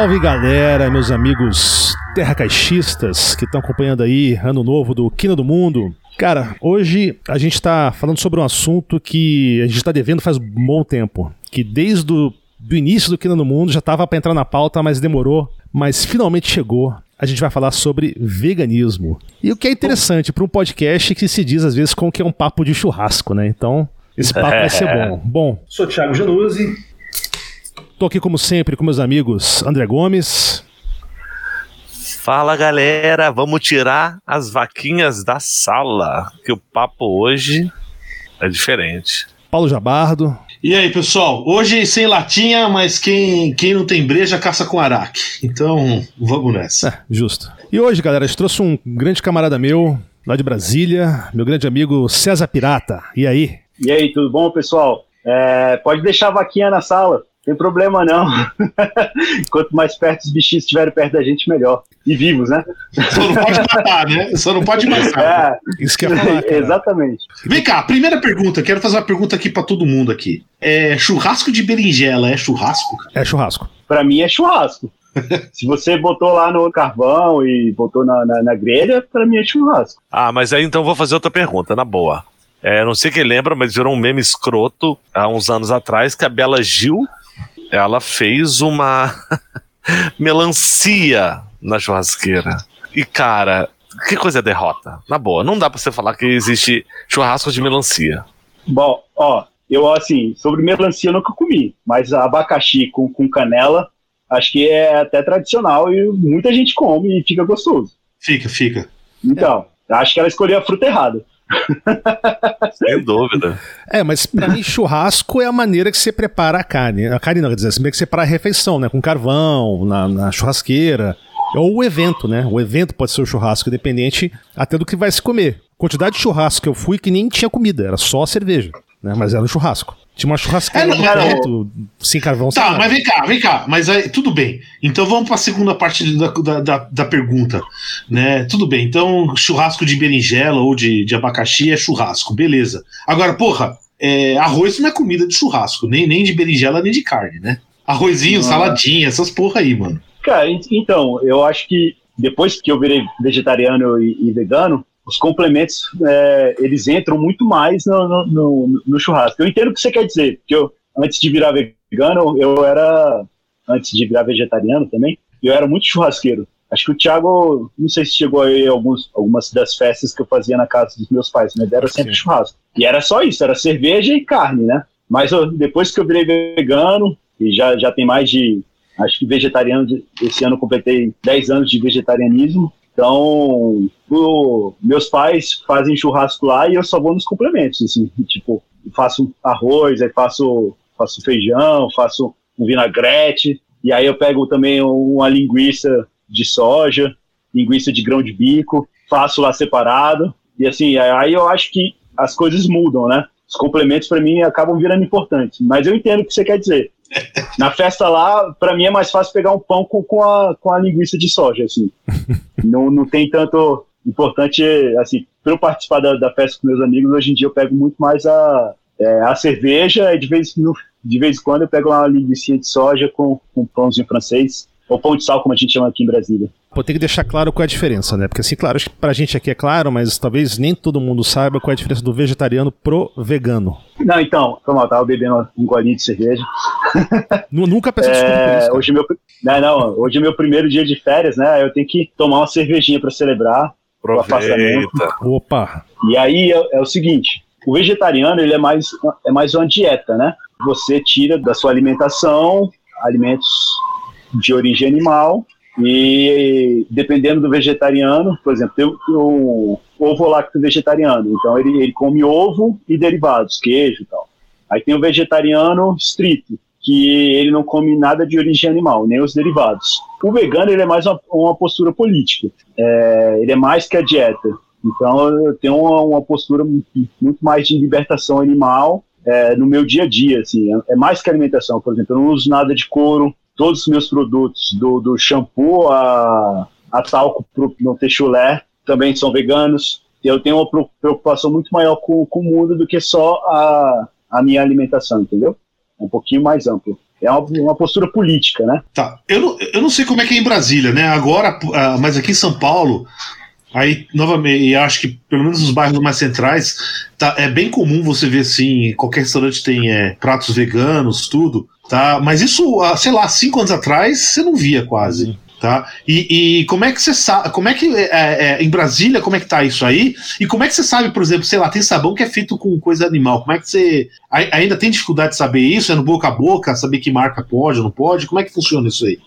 Salve galera, meus amigos terracaixistas que estão acompanhando aí Ano Novo do Quina do Mundo. Cara, hoje a gente está falando sobre um assunto que a gente está devendo faz um bom tempo. Que desde o do início do Quina do Mundo já estava para entrar na pauta, mas demorou. Mas finalmente chegou. A gente vai falar sobre veganismo. E o que é interessante para um podcast que se diz às vezes com que é um papo de churrasco, né? Então, esse papo vai ser bom. Bom, Sou Thiago Januzzi. Tô aqui como sempre com meus amigos André Gomes, Fala galera, vamos tirar as vaquinhas da sala, que o papo hoje é diferente. Paulo Jabardo, E aí, pessoal? Hoje sem latinha, mas quem, quem não tem breja caça com araque. Então, vamos nessa. É, justo. E hoje, galera, gente trouxe um grande camarada meu, lá de Brasília, meu grande amigo César Pirata. E aí? E aí, tudo bom, pessoal? É, pode deixar a vaquinha na sala, tem problema não. Quanto mais perto os bichinhos estiverem perto da gente, melhor. E vivos, né? Só não pode matar, né? Só não pode matar. É, Isso que ia falar, exatamente. Vem cá, primeira pergunta. Quero fazer uma pergunta aqui pra todo mundo aqui. É, churrasco de berinjela é churrasco? É churrasco. Pra mim é churrasco. Se você botou lá no carvão e botou na, na, na grelha, pra mim é churrasco. Ah, mas aí então vou fazer outra pergunta, na boa. É, não sei quem lembra, mas virou um meme escroto há uns anos atrás que a Bela Gil ela fez uma melancia na churrasqueira. E cara, que coisa é derrota? Na boa, não dá pra você falar que existe churrasco de melancia. Bom, ó, eu assim, sobre melancia eu nunca comi, mas abacaxi com, com canela, acho que é até tradicional e muita gente come e fica gostoso. Fica, fica. Então, acho que ela escolheu a fruta errada. Sem dúvida. É, mas pra mim churrasco é a maneira que você prepara a carne. A carne não, quer dizer, a maneira que você prepara a refeição, né? Com carvão, na, na churrasqueira. Ou o evento, né? O evento pode ser o churrasco, independente até do que vai se comer. Quantidade de churrasco que eu fui que nem tinha comida, era só cerveja, né? Mas era um churrasco. Tinha uma churrasqueira É, no era canto, sem carvão, sem Tá, nada. mas vem cá, vem cá. Mas aí, tudo bem. Então vamos pra segunda parte da, da, da, da pergunta. Né? Tudo bem. Então, churrasco de berinjela ou de, de abacaxi é churrasco, beleza. Agora, porra, é, arroz não é comida de churrasco, nem, nem de berinjela, nem de carne, né? Arrozinho, saladinha, essas porra aí, mano. Cara, en- então, eu acho que depois que eu virei vegetariano e, e vegano, os complementos, é, eles entram muito mais no, no, no- no churrasco. Eu entendo o que você quer dizer, porque eu, antes de virar vegano, eu era, antes de virar vegetariano também, eu era muito churrasqueiro. Acho que o Thiago, não sei se chegou aí alguns, algumas das festas que eu fazia na casa dos meus pais, mas era sempre Sim. churrasco. E era só isso, era cerveja e carne, né? Mas eu- depois que eu virei vegano, e já, já tem mais de, acho que vegetariano, esse ano eu completei 10 anos de vegetarianismo, então o- meus pais fazem churrasco lá e eu só vou nos complementos, assim, tipo, faço arroz, aí faço, faço feijão, faço um vinagrete, e aí eu pego também uma linguiça de soja, linguiça de grão de bico, faço lá separado, e assim, aí eu acho que as coisas mudam, né? Os complementos para mim acabam virando importantes, mas eu entendo o que você quer dizer. Na festa lá, para mim é mais fácil pegar um pão com, com, a, com a linguiça de soja, assim. não, não tem tanto importante, assim, para eu participar da, da festa com meus amigos, hoje em dia eu pego muito mais a, é, a cerveja e de vez, no, de vez em quando eu pego uma linguiça de soja com, com pãozinho francês, ou pão de sal, como a gente chama aqui em Brasília. Pô, tem que deixar claro qual é a diferença, né? Porque assim, claro, acho que pra gente aqui é claro, mas talvez nem todo mundo saiba qual é a diferença do vegetariano pro vegano. Não, então, foi mal, tava bebendo um golinho de cerveja. Nu- Nunca peço desculpa por É, isso. cara. hoje, é meu, não, não, hoje é meu primeiro dia de férias, né? Eu tenho que tomar uma cervejinha para celebrar. Aproveita. Opa, E aí é, é o seguinte: o vegetariano ele é mais, é mais uma dieta, né? Você tira da sua alimentação alimentos de origem animal e dependendo do vegetariano, por exemplo, tem o, ovo lacto vegetariano, então ele, ele come ovo e derivados, queijo e tal. Aí tem o vegetariano estrito, que ele não come nada de origem animal, nem os derivados. O vegano ele é mais uma, uma postura política, é, ele é mais que a dieta. Então tenho uma, uma postura muito mais de libertação animal é, no meu dia a dia, assim, é, é mais que alimentação. Por exemplo, eu não uso nada de couro, todos os meus produtos, do, do shampoo a, a talco não ter chulé, também são veganos. Eu tenho uma preocupação muito maior com, com o mundo do que só a, a minha alimentação, entendeu? É um pouquinho mais amplo. É uma, postura política, né? Tá. Eu não, eu não sei como é que é em Brasília, né? Agora, uh, mas aqui em São Paulo, aí, novamente, acho que pelo menos nos bairros mais centrais, tá, é bem comum você ver assim, qualquer restaurante tem é, pratos veganos, tudo, tá? Mas isso, sei lá, cinco anos atrás, você não via quase. Uhum. Tá? E, e, como é que você sabe, como é que é, é, em Brasília, como é que tá isso aí? E como é que você sabe, por exemplo, sei lá, tem sabão que é feito com coisa animal, como é que você ainda tem dificuldade de saber isso? É no boca a boca, saber que marca pode ou não pode? Como é que funciona isso aí?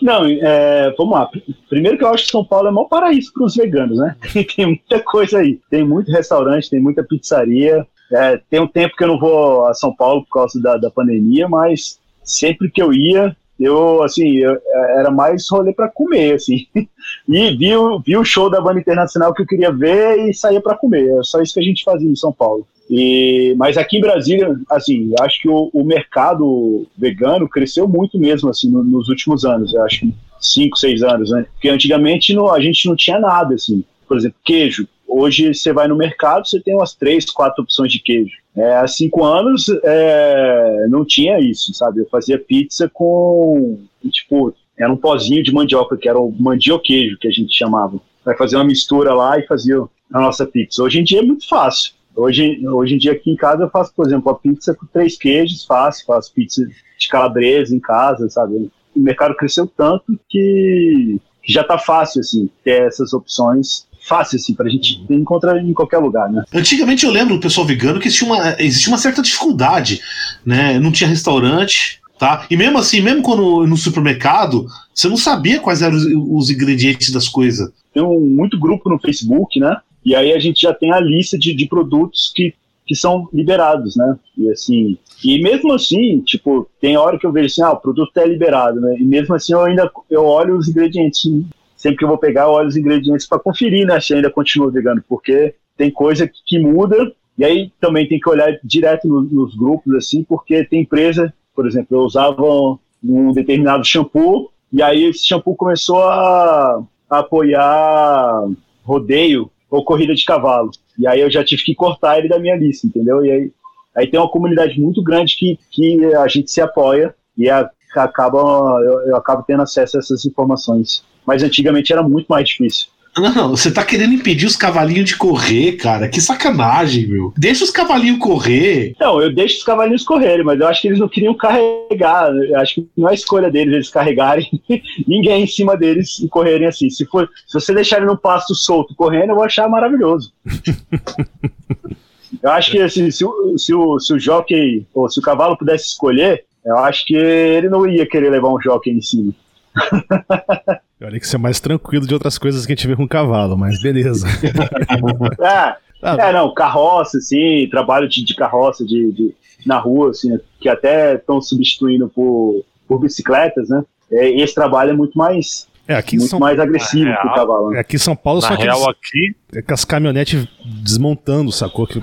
Não, é, vamos lá. Primeiro que eu acho que São Paulo é maior paraíso para os veganos, né? tem muita coisa aí. Tem muito restaurante, tem muita pizzaria. É, tem um tempo que eu não vou a São Paulo por causa da, da pandemia, mas sempre que eu ia, eu, assim, eu, é, era mais rolê para comer, assim. E vi, vi o show da banda internacional que eu queria ver e saía para comer. É só isso que a gente fazia em São Paulo. E, mas aqui em Brasília, assim, acho que o, o mercado vegano cresceu muito mesmo, assim, no, nos últimos anos. Acho que cinco, seis anos, né? Porque antigamente a gente não tinha nada, assim. Por exemplo, queijo. Hoje você vai no mercado, você tem umas três, quatro opções de queijo. É, há cinco anos é, não tinha isso, sabe? Eu fazia pizza com, tipo, era um pozinho de mandioca, que era o mandioquejo, que a gente chamava. Vai fazer uma mistura lá e fazia a nossa pizza. Hoje em dia é muito fácil. Hoje, hoje em dia aqui em casa eu faço, por exemplo, a pizza com três queijos, faço, faço pizza de calabresa em casa, sabe? O mercado cresceu tanto que já está fácil, assim, ter essas opções fácil, assim, pra gente encontrar em qualquer lugar, né? Antigamente eu lembro do pessoal vegano que existia uma, existia uma certa dificuldade, né? Não tinha restaurante, tá? E mesmo assim, mesmo quando no supermercado, você não sabia quais eram os, os ingredientes das coisas. Tem um, muito grupo no Facebook, né? E aí a gente já tem a lista de, de produtos que, que são liberados, né? E assim, e mesmo assim, tipo, tem hora que eu vejo assim, ah, o produto é liberado, né? E mesmo assim eu ainda eu olho os ingredientes sempre que eu vou pegar, eu olho os ingredientes para conferir, né, se ainda continua vegano, porque tem coisa que, que muda, e aí também tem que olhar direto no, nos grupos, assim, porque tem empresa, por exemplo, eu usava um determinado shampoo, e aí esse shampoo começou a, a apoiar rodeio ou corrida de cavalo. E aí eu já tive que cortar ele da minha lista, entendeu? E aí, aí tem uma comunidade muito grande que, que a gente se apoia e a, acaba, eu, eu acabo tendo acesso a essas informações mas antigamente era muito mais difícil. Não, você tá querendo impedir os cavalinhos de correr, cara. Que sacanagem, meu. Deixa os cavalinhos correr. Não, eu deixo os cavalinhos correrem, mas eu acho que eles não queriam carregar. Eu acho que não é escolha deles eles carregarem ninguém em cima deles e correrem assim. Se, for, se você deixar ele no pasto solto correndo, eu vou achar maravilhoso. eu acho que assim, se, o, se, o, se o jockey, ou se o cavalo pudesse escolher, eu acho que ele não ia querer levar um jockey em cima. Olha que isso é mais tranquilo de outras coisas que a gente vê com cavalo, mas beleza. é, ah, é, não, carroça, assim, trabalho de, de carroça de, de, na rua, assim, que até estão substituindo por, por bicicletas, né? É, esse trabalho é muito mais é, aqui muito São... mais agressivo que o cavalo. Né? Aqui em São Paulo Na só real, aqui... é com as caminhonetes desmontando, sacou? Que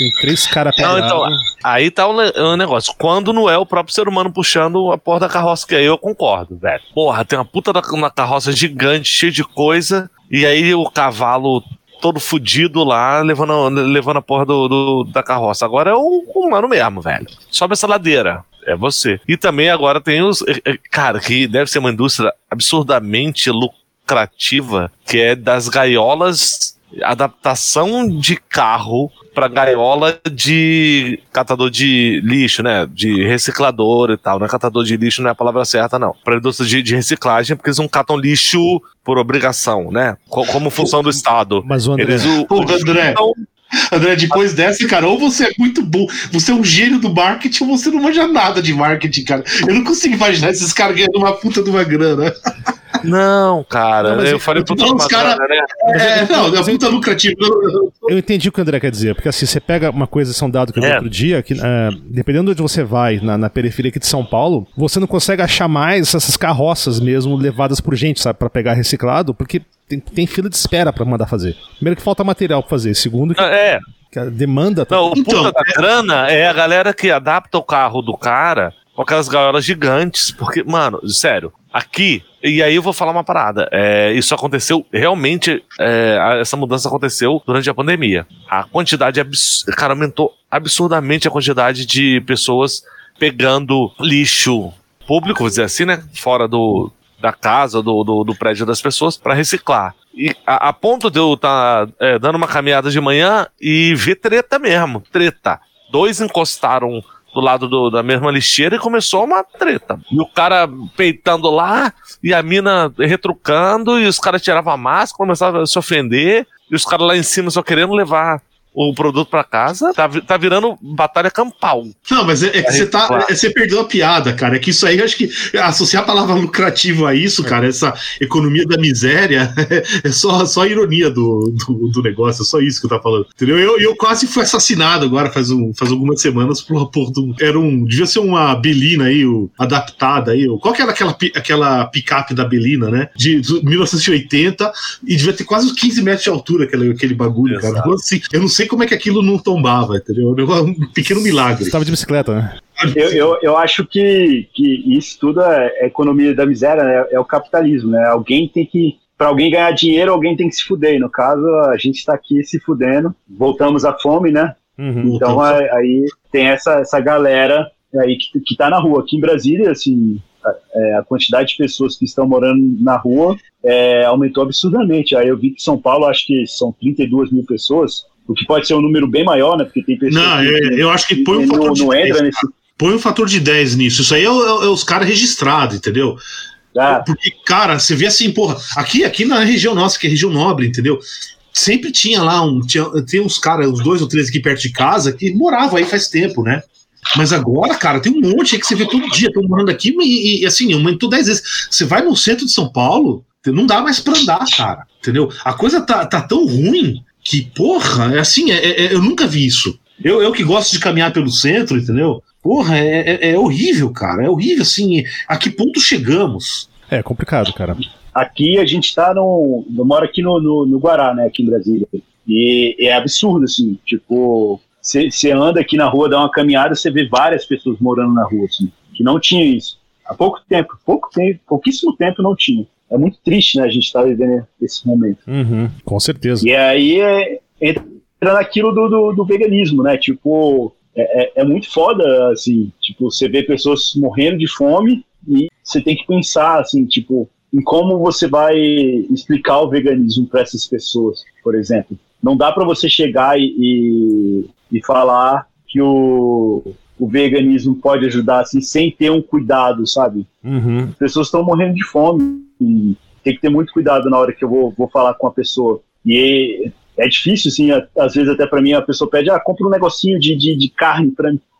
tem três caras Não, então, aí tá o um, um negócio. Quando não é o próprio ser humano puxando a porra da carroça, que aí eu concordo, velho. Porra, tem uma puta da, uma carroça gigante, cheia de coisa, e aí o cavalo todo fudido lá, levando, levando a porra do, do, da carroça. Agora é o humano mesmo, velho. Sobe essa ladeira. É você. E também agora tem os. Cara, que deve ser uma indústria absurdamente lucrativa, que é das gaiolas adaptação de carro para gaiola de catador de lixo, né? De reciclador e tal. Não é catador de lixo, não é a palavra certa, não. Para indústria de, de, reciclagem, porque eles não catam lixo por obrigação, né? Como função do Estado. Mas o André... Eles, o, o, André, André, depois dessa, cara, ou você é muito bom, você é um gênio do marketing, ou você não manja nada de marketing, cara. Eu não consigo imaginar esses caras ganhando uma puta de uma grana. Não, cara, não, eu falei pro não, cara, né? É, não, é puta lucrativa. Eu entendi o que o André quer dizer, porque assim, você pega uma coisa, são dado que eu vi é. outro dia, que é, dependendo de onde você vai, na, na, periferia aqui de São Paulo, você não consegue achar mais essas carroças mesmo levadas por gente, sabe, para pegar reciclado, porque tem, tem fila de espera para mandar fazer. Primeiro que falta material para fazer, segundo que, é. que a demanda tá... Não, o então, puta da grana é a galera que adapta o carro do cara com aquelas gaiolas gigantes, porque, mano, sério, aqui e aí eu vou falar uma parada. É, isso aconteceu realmente. É, essa mudança aconteceu durante a pandemia. A quantidade, abs cara, aumentou absurdamente a quantidade de pessoas pegando lixo público, vou dizer assim, né? Fora do, da casa, do, do, do prédio das pessoas, para reciclar. E a, a, ponto de eu estar tá, é, dando uma caminhada de manhã e ver treta mesmo, treta. Dois encostaram do lado do, da mesma lixeira e começou uma treta. E o cara peitando lá, e a mina retrucando, e os caras tiravam a máscara, começavam a se ofender, e os caras lá em cima só querendo levar o produto para casa, tá, tá virando batalha campal. Não, mas é, é que você tá. É, você perdeu a piada, cara. É que isso aí, eu acho que associar a palavra lucrativo a isso, cara, essa economia da miséria, é só, só ironia do, do, do negócio, é só isso que eu tava falando. Entendeu? Eu, eu quase fui assassinado agora, faz, um, faz algumas semanas, por, por era um. Devia ser uma Belina aí, o, adaptada aí. O, qual que era aquela, aquela picape da Belina, né? De, de 1980, e devia ter quase 15 metros de altura aquele, aquele bagulho, Exato. cara. Então, assim, eu não sei como é que aquilo não tombava, entendeu? Um pequeno milagre. Estava de bicicleta, né? Eu, eu, eu, acho que, que isso tudo é, economia da miséria, né? é o capitalismo, né? Alguém tem que. Para alguém ganhar dinheiro, alguém tem que se fuder. E no caso, a gente está aqui se fudendo. Voltamos à fome, né? Uhum, então aí, aí, tem essa, essa galera aí que, que tá na rua. Aqui em Brasília, assim, a, é, a quantidade de pessoas que estão morando na rua é, aumentou absurdamente. Aí eu vi que São Paulo, acho que são 32 mil pessoas o que pode ser um número bem maior, né? Porque tem pessoas. Não, que, eu, eu acho que põe um fator não, de não 10, entra nesse. Põe um fator de 10 nisso. Isso aí é, é, é os caras registrados, entendeu? Ah. Porque, cara, você vê assim, porra, aqui, aqui na região nossa, que é região nobre, entendeu? Sempre tinha lá um. Tinha, tem uns caras, uns dois ou três aqui perto de casa, que moravam aí faz tempo, né? Mas agora, cara, tem um monte aí que você vê todo dia, estão morando aqui, e, e assim, aumentou 10 vezes. Você vai no centro de São Paulo, não dá mais pra andar, cara. Entendeu? A coisa tá, tá tão ruim que, porra, é assim, é, é, eu nunca vi isso. Eu, eu que gosto de caminhar pelo centro, entendeu? Porra, é, é, é horrível, cara. É horrível, assim. A que ponto chegamos? É complicado, cara. Aqui a gente tá no. Eu moro aqui no, no, no Guará, né? Aqui em Brasília. E é absurdo, assim. Tipo, você anda aqui na rua, dá uma caminhada, você vê várias pessoas morando na rua, assim. Que não tinha isso. Há pouco tempo, pouco tempo, pouquíssimo tempo não tinha é muito triste, né, a gente estar tá vivendo esse momento. Uhum, com certeza. E aí é, entra naquilo do, do, do, veganismo, né? Tipo, é, é, é, muito foda, assim, tipo, você vê pessoas morrendo de fome e você tem que pensar, assim, tipo, em como você vai explicar o veganismo para essas pessoas, por exemplo. Não dá para você chegar e, e, e falar que o, o veganismo pode ajudar assim, sem ter um cuidado, sabe? Uhum. As pessoas estão morrendo de fome tem que ter muito cuidado na hora que eu vou, vou falar com a pessoa. E é, é difícil, assim, às vezes até para mim a pessoa pede, ah, compra um negocinho de, de, de carne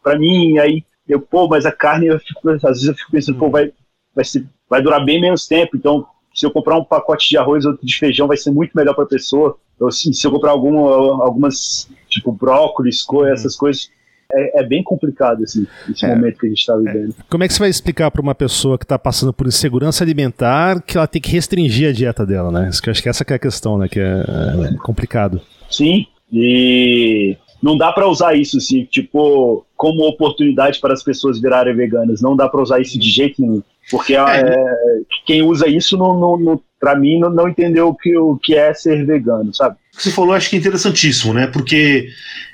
para mim, aí eu, pô, mas a carne, eu fico, às vezes eu fico pensando, pô, vai, vai, ser, vai durar bem menos tempo, então se eu comprar um pacote de arroz ou de feijão vai ser muito melhor para a pessoa. Ou, assim, se eu comprar algum, algumas, tipo, brócolis, essas coisas, é, é bem complicado esse, esse é. momento que a gente está vivendo. É. Como é que você vai explicar para uma pessoa que está passando por insegurança alimentar que ela tem que restringir a dieta dela, né? Isso que eu acho que essa que é a questão, né? Que é, é complicado. Sim, e não dá para usar isso assim, tipo, como oportunidade para as pessoas virarem veganas. Não dá para usar isso de jeito nenhum. Porque é, é quem usa isso, não, não, não para mim, não, não entendeu o que, o que é ser vegano, sabe? Você falou, acho que é interessantíssimo, né? Porque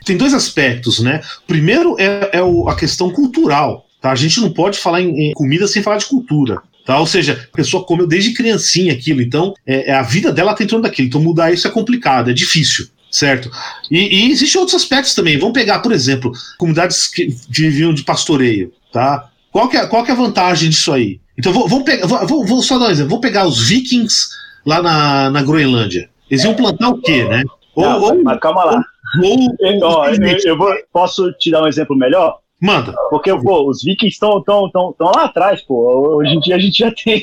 tem dois aspectos, né? Primeiro é, é o, a questão cultural. Tá? A gente não pode falar em, em comida sem falar de cultura. Tá? Ou seja, a pessoa comeu desde criancinha aquilo, então é, é a vida dela está em torno daquilo. Então mudar isso é complicado, é difícil certo? E, e existem outros aspectos também. Vamos pegar, por exemplo, comunidades que viviam de pastoreio, tá? Qual que é, qual que é a vantagem disso aí? Então vamos pegar, vou, vou, só dar um exemplo. Vou pegar os vikings lá na, na Groenlândia. Eles iam plantar o quê, né? Ou, Não, ou, mas calma lá. Ou, ou, eu, eu vou, posso te dar um exemplo melhor? Manda. Porque, pô, os vikings estão tão, tão, tão lá atrás, pô. Hoje em dia a gente já tem.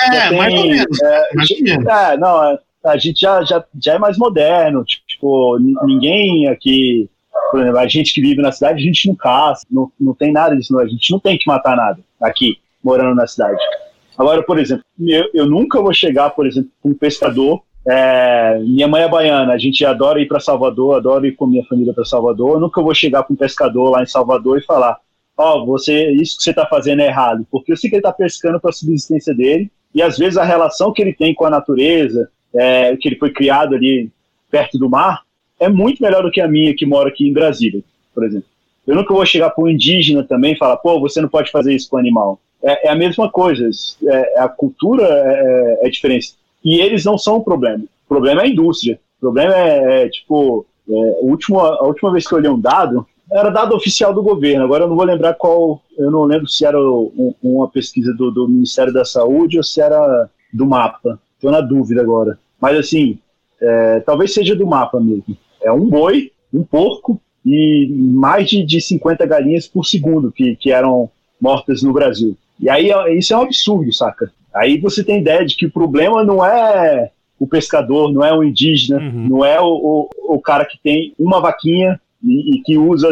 É, já tem, mais ou menos. É, mais ou menos. É, não, é, a gente já, já, já é mais moderno. Tipo, ninguém aqui. Por exemplo, a gente que vive na cidade, a gente não caça, não, não tem nada disso, não. a gente não tem que matar nada aqui, morando na cidade. Agora, por exemplo, eu, eu nunca vou chegar, por exemplo, com um pescador. É, minha mãe é baiana, a gente adora ir para Salvador, adora ir com minha família para Salvador. Eu nunca vou chegar com um pescador lá em Salvador e falar: Ó, oh, você, isso que você está fazendo é errado, porque eu sei que ele está pescando para a subsistência dele e às vezes a relação que ele tem com a natureza, é, que ele foi criado ali perto do mar, é muito melhor do que a minha que mora aqui em Brasília, por exemplo. Eu nunca vou chegar para um indígena também e falar, pô, você não pode fazer isso com o animal. É, é a mesma coisa, é, a cultura é, é, diferente. E eles não são o problema. O problema é a indústria. O problema é, é tipo, é, último, a última vez que eu olhei um dado, era dado oficial do governo. Agora eu não vou lembrar qual, eu não lembro se era um, uma pesquisa do, do, Ministério da Saúde ou se era do mapa. Estou na dúvida agora. Mas assim, é, talvez seja do mapa mesmo. É um boi, um porco e mais de, de 50 galinhas por segundo que, que eram mortas no Brasil. E aí isso é um absurdo, saca? Aí você tem ideia de que o problema não é o pescador, não é o indígena, uhum. não é o, o, o, cara que tem uma vaquinha e, e que usa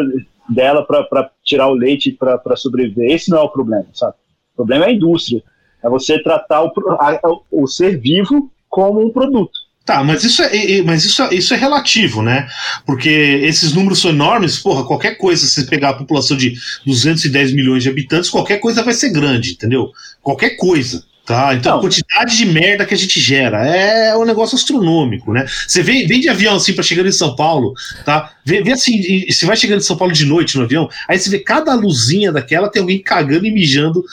dela para tirar o leite para sobreviver. Esse não é o problema, sabe? O problema é a indústria. É você tratar o, a, o ser vivo como um produto. Tá, mas isso é, mas isso, é, isso é relativo, né? Porque esses números são enormes, porra, qualquer coisa, se você pegar a população de 210 milhões de habitantes, qualquer coisa vai ser grande, entendeu? Qualquer coisa. Tá, então Não. a quantidade de merda que a gente gera é um negócio astronômico, né? Você vem, vem de avião assim para chegar em São Paulo, tá? Vê, vê assim, você vai chegando em São Paulo de noite no avião, aí você vê cada luzinha daquela tem alguém cagando e mijando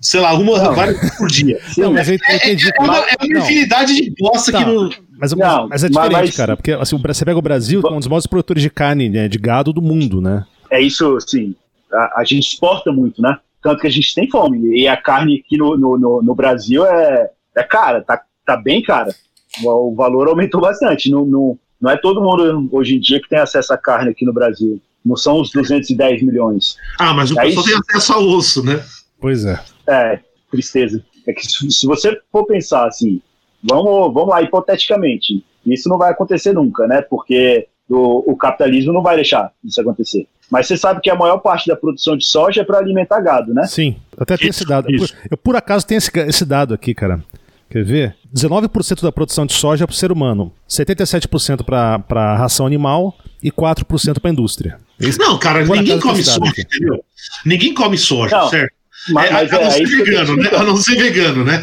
sei lá, uma, não. várias por dia. Não, mas eu entendi. É, é, uma, é uma infinidade de bosta tá. que não. Mas, não, mas é diferente, mas, cara, porque assim, você pega o Brasil, que é um dos maiores produtores de carne, né, de gado do mundo, né? É isso, sim. A, a gente exporta muito, né? Tanto que a gente tem fome. E a carne aqui no, no, no Brasil é, é cara, tá, tá bem cara. O, o valor aumentou bastante. Não, não, não é todo mundo hoje em dia que tem acesso à carne aqui no Brasil. Não são os 210 milhões. Ah, mas o é pessoal tem acesso ao osso, né? Pois é. É, tristeza. É que se você for pensar assim, vamos, vamos lá, hipoteticamente, isso não vai acontecer nunca, né? Porque o, o capitalismo não vai deixar isso acontecer. Mas você sabe que a maior parte da produção de soja é para alimentar gado, né? Sim, até tem esse dado. Eu, eu, por acaso tenho esse, esse dado aqui, cara. Quer ver? 19% da produção de soja é para o ser humano, 77% para ração animal e 4% para a indústria. Esse, não, cara, ninguém come soja, aqui. entendeu? Ninguém come soja, não, certo? Mas, é, mas a, é, não ser vegano, né? A não ser vegano, né?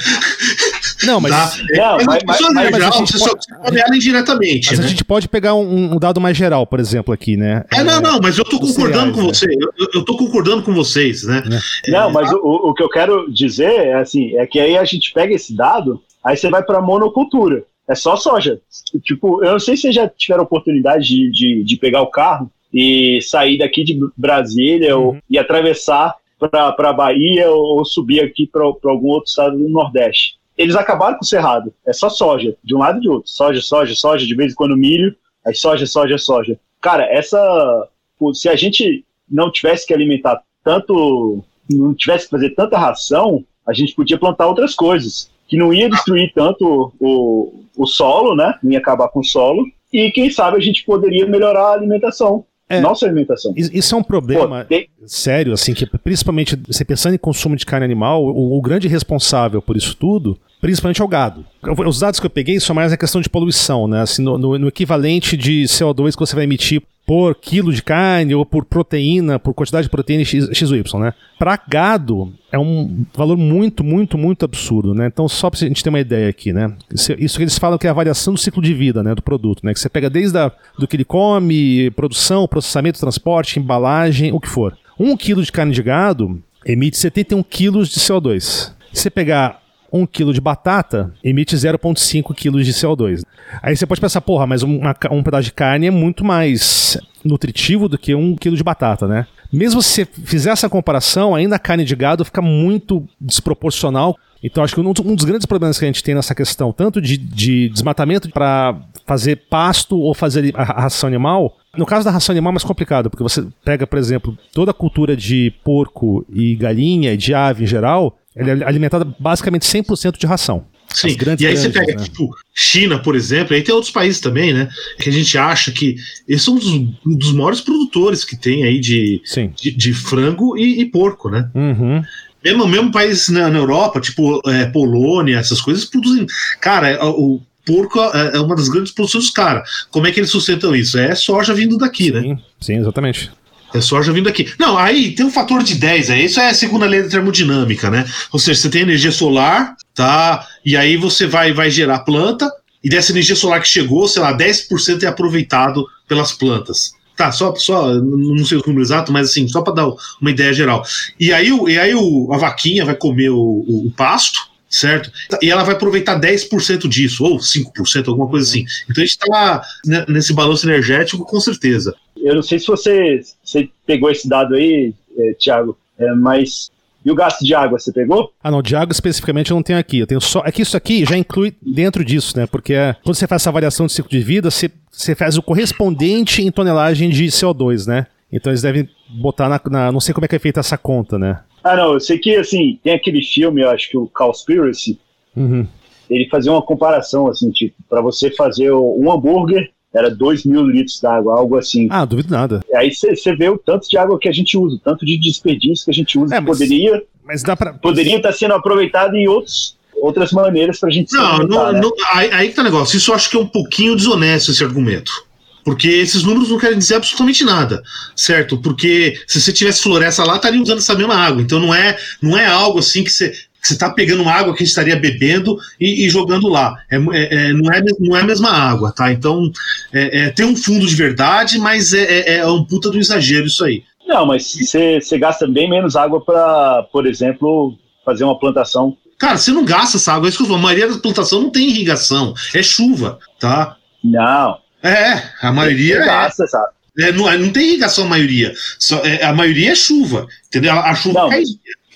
Não, mas. Tá? Não, mas, mas, mas, mas, mas a gente você pode, come ela indiretamente. Mas né? a gente pode pegar um, um, dado mais geral, por exemplo, aqui, né? É, não, não, mas eu tô concordando cereais, com né? você. Eu, eu tô concordando com vocês, né? É. Não, mas o, o que eu quero dizer é assim, é que aí a gente pega esse dado, aí você vai para monocultura. É só soja. Tipo, eu não sei se vocês já tiveram oportunidade de, de, de pegar o carro e sair daqui de Brasília uhum. ou, e atravessar para a Bahia ou, ou subir aqui para algum outro estado do Nordeste eles acabaram com o cerrado. É só soja, de um lado e de outro. Soja, soja, soja, de vez em quando milho, aí soja, soja, soja. Cara, essa. Se a gente não tivesse que alimentar tanto. Não tivesse que fazer tanta ração, a gente podia plantar outras coisas. Que não ia destruir tanto o, o solo, né? Não ia acabar com o solo. E quem sabe a gente poderia melhorar a alimentação. É, nossa alimentação. Isso é um problema Pô, tem... sério, assim, que principalmente você pensando em consumo de carne animal, o, o grande responsável por isso tudo principalmente ao gado. Os dados que eu peguei são mais a questão de poluição, né? Assim, no, no, no, equivalente de CO2 que você vai emitir por quilo de carne ou por proteína, por quantidade de proteína XY, né? Para gado é um valor muito, muito, muito absurdo, né? Então, só para a gente ter uma ideia aqui, né? Isso que eles falam que é a variação do ciclo de vida, né, do produto, né? Que você pega desde a, do que ele come, produção, processamento, transporte, embalagem, o que for. Um quilo de carne de gado emite 71 quilos de CO2. Se você pegar um quilo de batata emite 0,5 quilos de CO2. Aí você pode pensar, porra, mas uma, um pedaço de carne é muito mais nutritivo do que um quilo de batata, né? Mesmo se você fizer essa comparação, ainda a carne de gado fica muito desproporcional. Então, acho que um, dos grandes problemas que a gente tem nessa questão, tanto de, de desmatamento para fazer pasto ou fazer a ração animal, no caso da ração animal é mais complicado, porque você pega, por exemplo, toda a cultura de porco e galinha, de ave em geral, ela é alimentada basicamente 100% de ração. Sim, e aí você pega, né? tipo, China, por exemplo, aí tem outros países também, né? Que a gente acha que eles são um dos, um dos maiores produtores que tem aí de, de, de, frango e, e porco, né? Uhum. Mesmo, mesmo países na, na Europa, tipo é, Polônia, essas coisas, produzem. Cara, é, o porco é, é uma das grandes produções dos caras. Como é que eles sustentam isso? É soja vindo daqui, sim, né? Sim, exatamente. É soja vindo aqui. Não, aí tem um fator de 10 aí. Isso é a segunda lei da termodinâmica, né? Ou seja, você tem energia solar, tá? E aí você vai, vai gerar planta, e dessa energia solar que chegou, sei lá, 10% é aproveitado pelas plantas. Tá, só, só não sei o número exato, mas assim, só para dar uma ideia geral. E aí, e aí o, a vaquinha vai comer o, o, o pasto, certo? E ela vai aproveitar 10% disso, ou 5%, alguma coisa assim. Então a gente está nesse balanço energético com certeza. Eu não sei se você, você pegou esse dado aí, é, Thiago, é, mas e o gasto de água, você pegou? Ah, não, de água especificamente eu não tenho aqui. Eu tenho só. É que isso aqui já inclui dentro disso, né? Porque é, quando você faz essa variação de ciclo de vida, você, você faz o correspondente em tonelagem de CO2, né? Então eles devem botar na, na, Não sei como é que é feita essa conta, né? Ah, não, eu sei que, assim, tem aquele filme, eu acho que o Cowspiracy, uhum. ele fazia uma comparação, assim, tipo, para você fazer um hambúrguer, era 2 mil litros d'água, algo assim. Ah, duvido nada. Aí você vê o tanto de água que a gente usa, o tanto de desperdício que a gente usa, é, mas, poderia, mas dá pra... poderia estar sendo aproveitado em outros, outras maneiras para a gente Não, não, né? não aí, aí que tá o negócio. Isso eu acho que é um pouquinho desonesto esse argumento. Porque esses números não querem dizer absolutamente nada, certo? Porque se você tivesse floresta lá, estaria usando essa mesma água. Então não é, não é algo assim que você você está pegando uma água que a gente estaria bebendo e, e jogando lá. É, é, é, não, é, não é a mesma água, tá? Então, é, é tem um fundo de verdade, mas é, é, um puta do exagero isso aí. Não, mas você gasta bem menos água para, por exemplo, fazer uma plantação. Cara, você não gasta essa água, falo. A maioria da plantação não tem irrigação, é chuva, tá? Não. É, a maioria. Você gasta, sabe? É, não, não tem irrigação a maioria. Só, é, a maioria é chuva. Entendeu? A, a chuva não,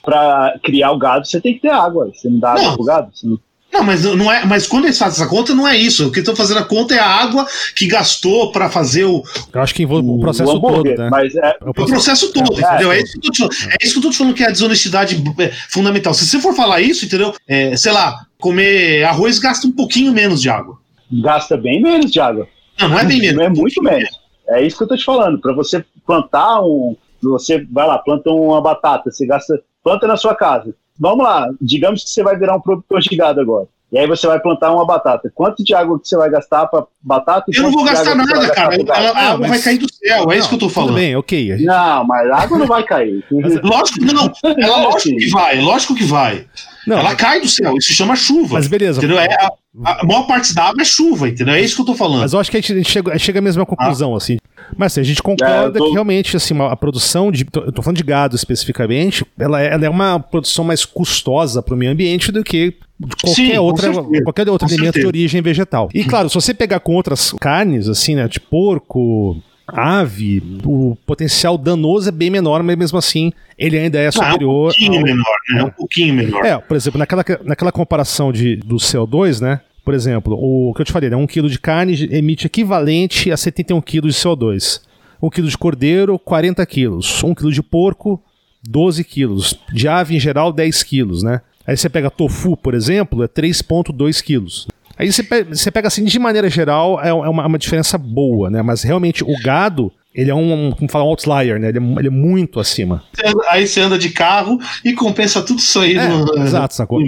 para criar o gado, você tem que ter água. Você não dá água não. pro gado? Não... não... mas não é. Mas quando eles fazem essa conta, não é isso. O que estão fazendo a conta é a água que gastou para fazer o. Eu acho que envolve o, o processo o todo, né? Mas é, o processo todo, é, entendeu? É, isso que eu tô te é isso que eu tô te falando que é a desonestidade é, fundamental. Se você for falar isso, entendeu? É, sei lá, comer arroz gasta um pouquinho menos de água. Gasta bem menos de água. Não, não é bem menos. Não é muito menos. É isso que eu tô te falando. Para você plantar um. Você vai lá, planta uma batata, você gasta planta na sua casa. Vamos lá, digamos que você vai virar um produtor de gado agora. E aí você vai plantar uma batata. Quanto de água que você vai gastar para batata? Eu não vou gastar nada, cara. A água vai cair do céu, é isso que eu tô falando. Bem, ok. Não, mas a água não vai cair. lógico que não. Ela, lógico que vai, lógico que vai. Não, ela cai do céu, isso se chama chuva. Mas beleza. Entendeu? É, a, a, maior parte da água é chuva, entendeu? É isso que eu tô falando. Mas eu acho que a gente chega, chega à mesma conclusão, ah. assim. Mas assim, a gente concorda é, tô... que realmente assim, a produção de. Eu tô falando de gado especificamente, ela é, ela é uma produção mais custosa para o meio ambiente do que qualquer Sim, outra, qualquer outro alimento certeza. de origem vegetal. E claro, se você pegar com outras carnes, assim, né, de porco, ave, o potencial danoso é bem menor, mas mesmo assim ele ainda é superior. Ah, é um pouquinho ao... menor, né? É um pouquinho menor. É, por exemplo, naquela, naquela comparação de, do CO2, né? Por exemplo, o que eu te falei, né? Um quilo de carne emite equivalente a 71 quilos de CO2. Um quilo de cordeiro, 40 quilos. Um quilo de porco, 12 quilos. De ave, em geral, 10 quilos, né? Aí você pega tofu, por exemplo, é 3,2 quilos. Aí você pega, você pega, assim, de maneira geral, é, é uma, uma, diferença boa, né? Mas realmente o gado, ele é um, como fala, um outlier, né? Ele é, ele é, muito acima. Aí você anda de carro e compensa tudo isso aí. É, no, exato, sacou?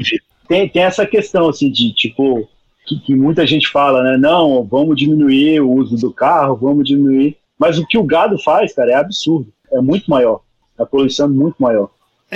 Tem, tem essa questão, assim, de tipo, que, que, muita gente fala, né? Não, vamos diminuir o uso do carro, vamos diminuir. Mas o que o gado faz, cara, é absurdo. É muito maior. A poluição é muito maior.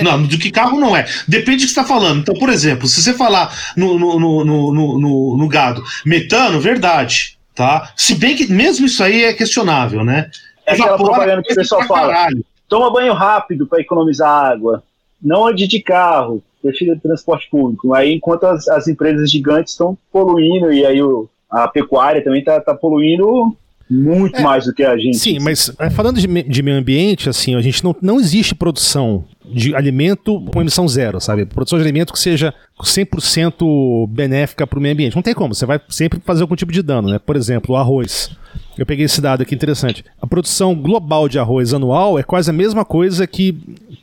Não, do que carro não é. Depende do que você está falando. Então, por exemplo, se você falar no, no, no, no, no, no gado metano, verdade. Tá? Se bem que mesmo isso aí é questionável, né? É aquela propaganda que o pessoal fala. Caralho. Toma banho rápido para economizar água. Não ande de carro prefiro transporte público. Aí, enquanto as, as empresas gigantes estão poluindo, e aí o, a pecuária também está tá poluindo muito é, mais do que a gente. Sim, mas é, falando de, de, meio ambiente, assim, a gente não, não existe produção de alimento com emissão zero, sabe? Produção de alimento que seja 100% benéfica para o meio ambiente. Não tem como, você vai sempre fazer algum tipo de dano, né? Por exemplo, o arroz. Eu peguei esse dado aqui interessante. A produção global de arroz anual é quase a mesma coisa que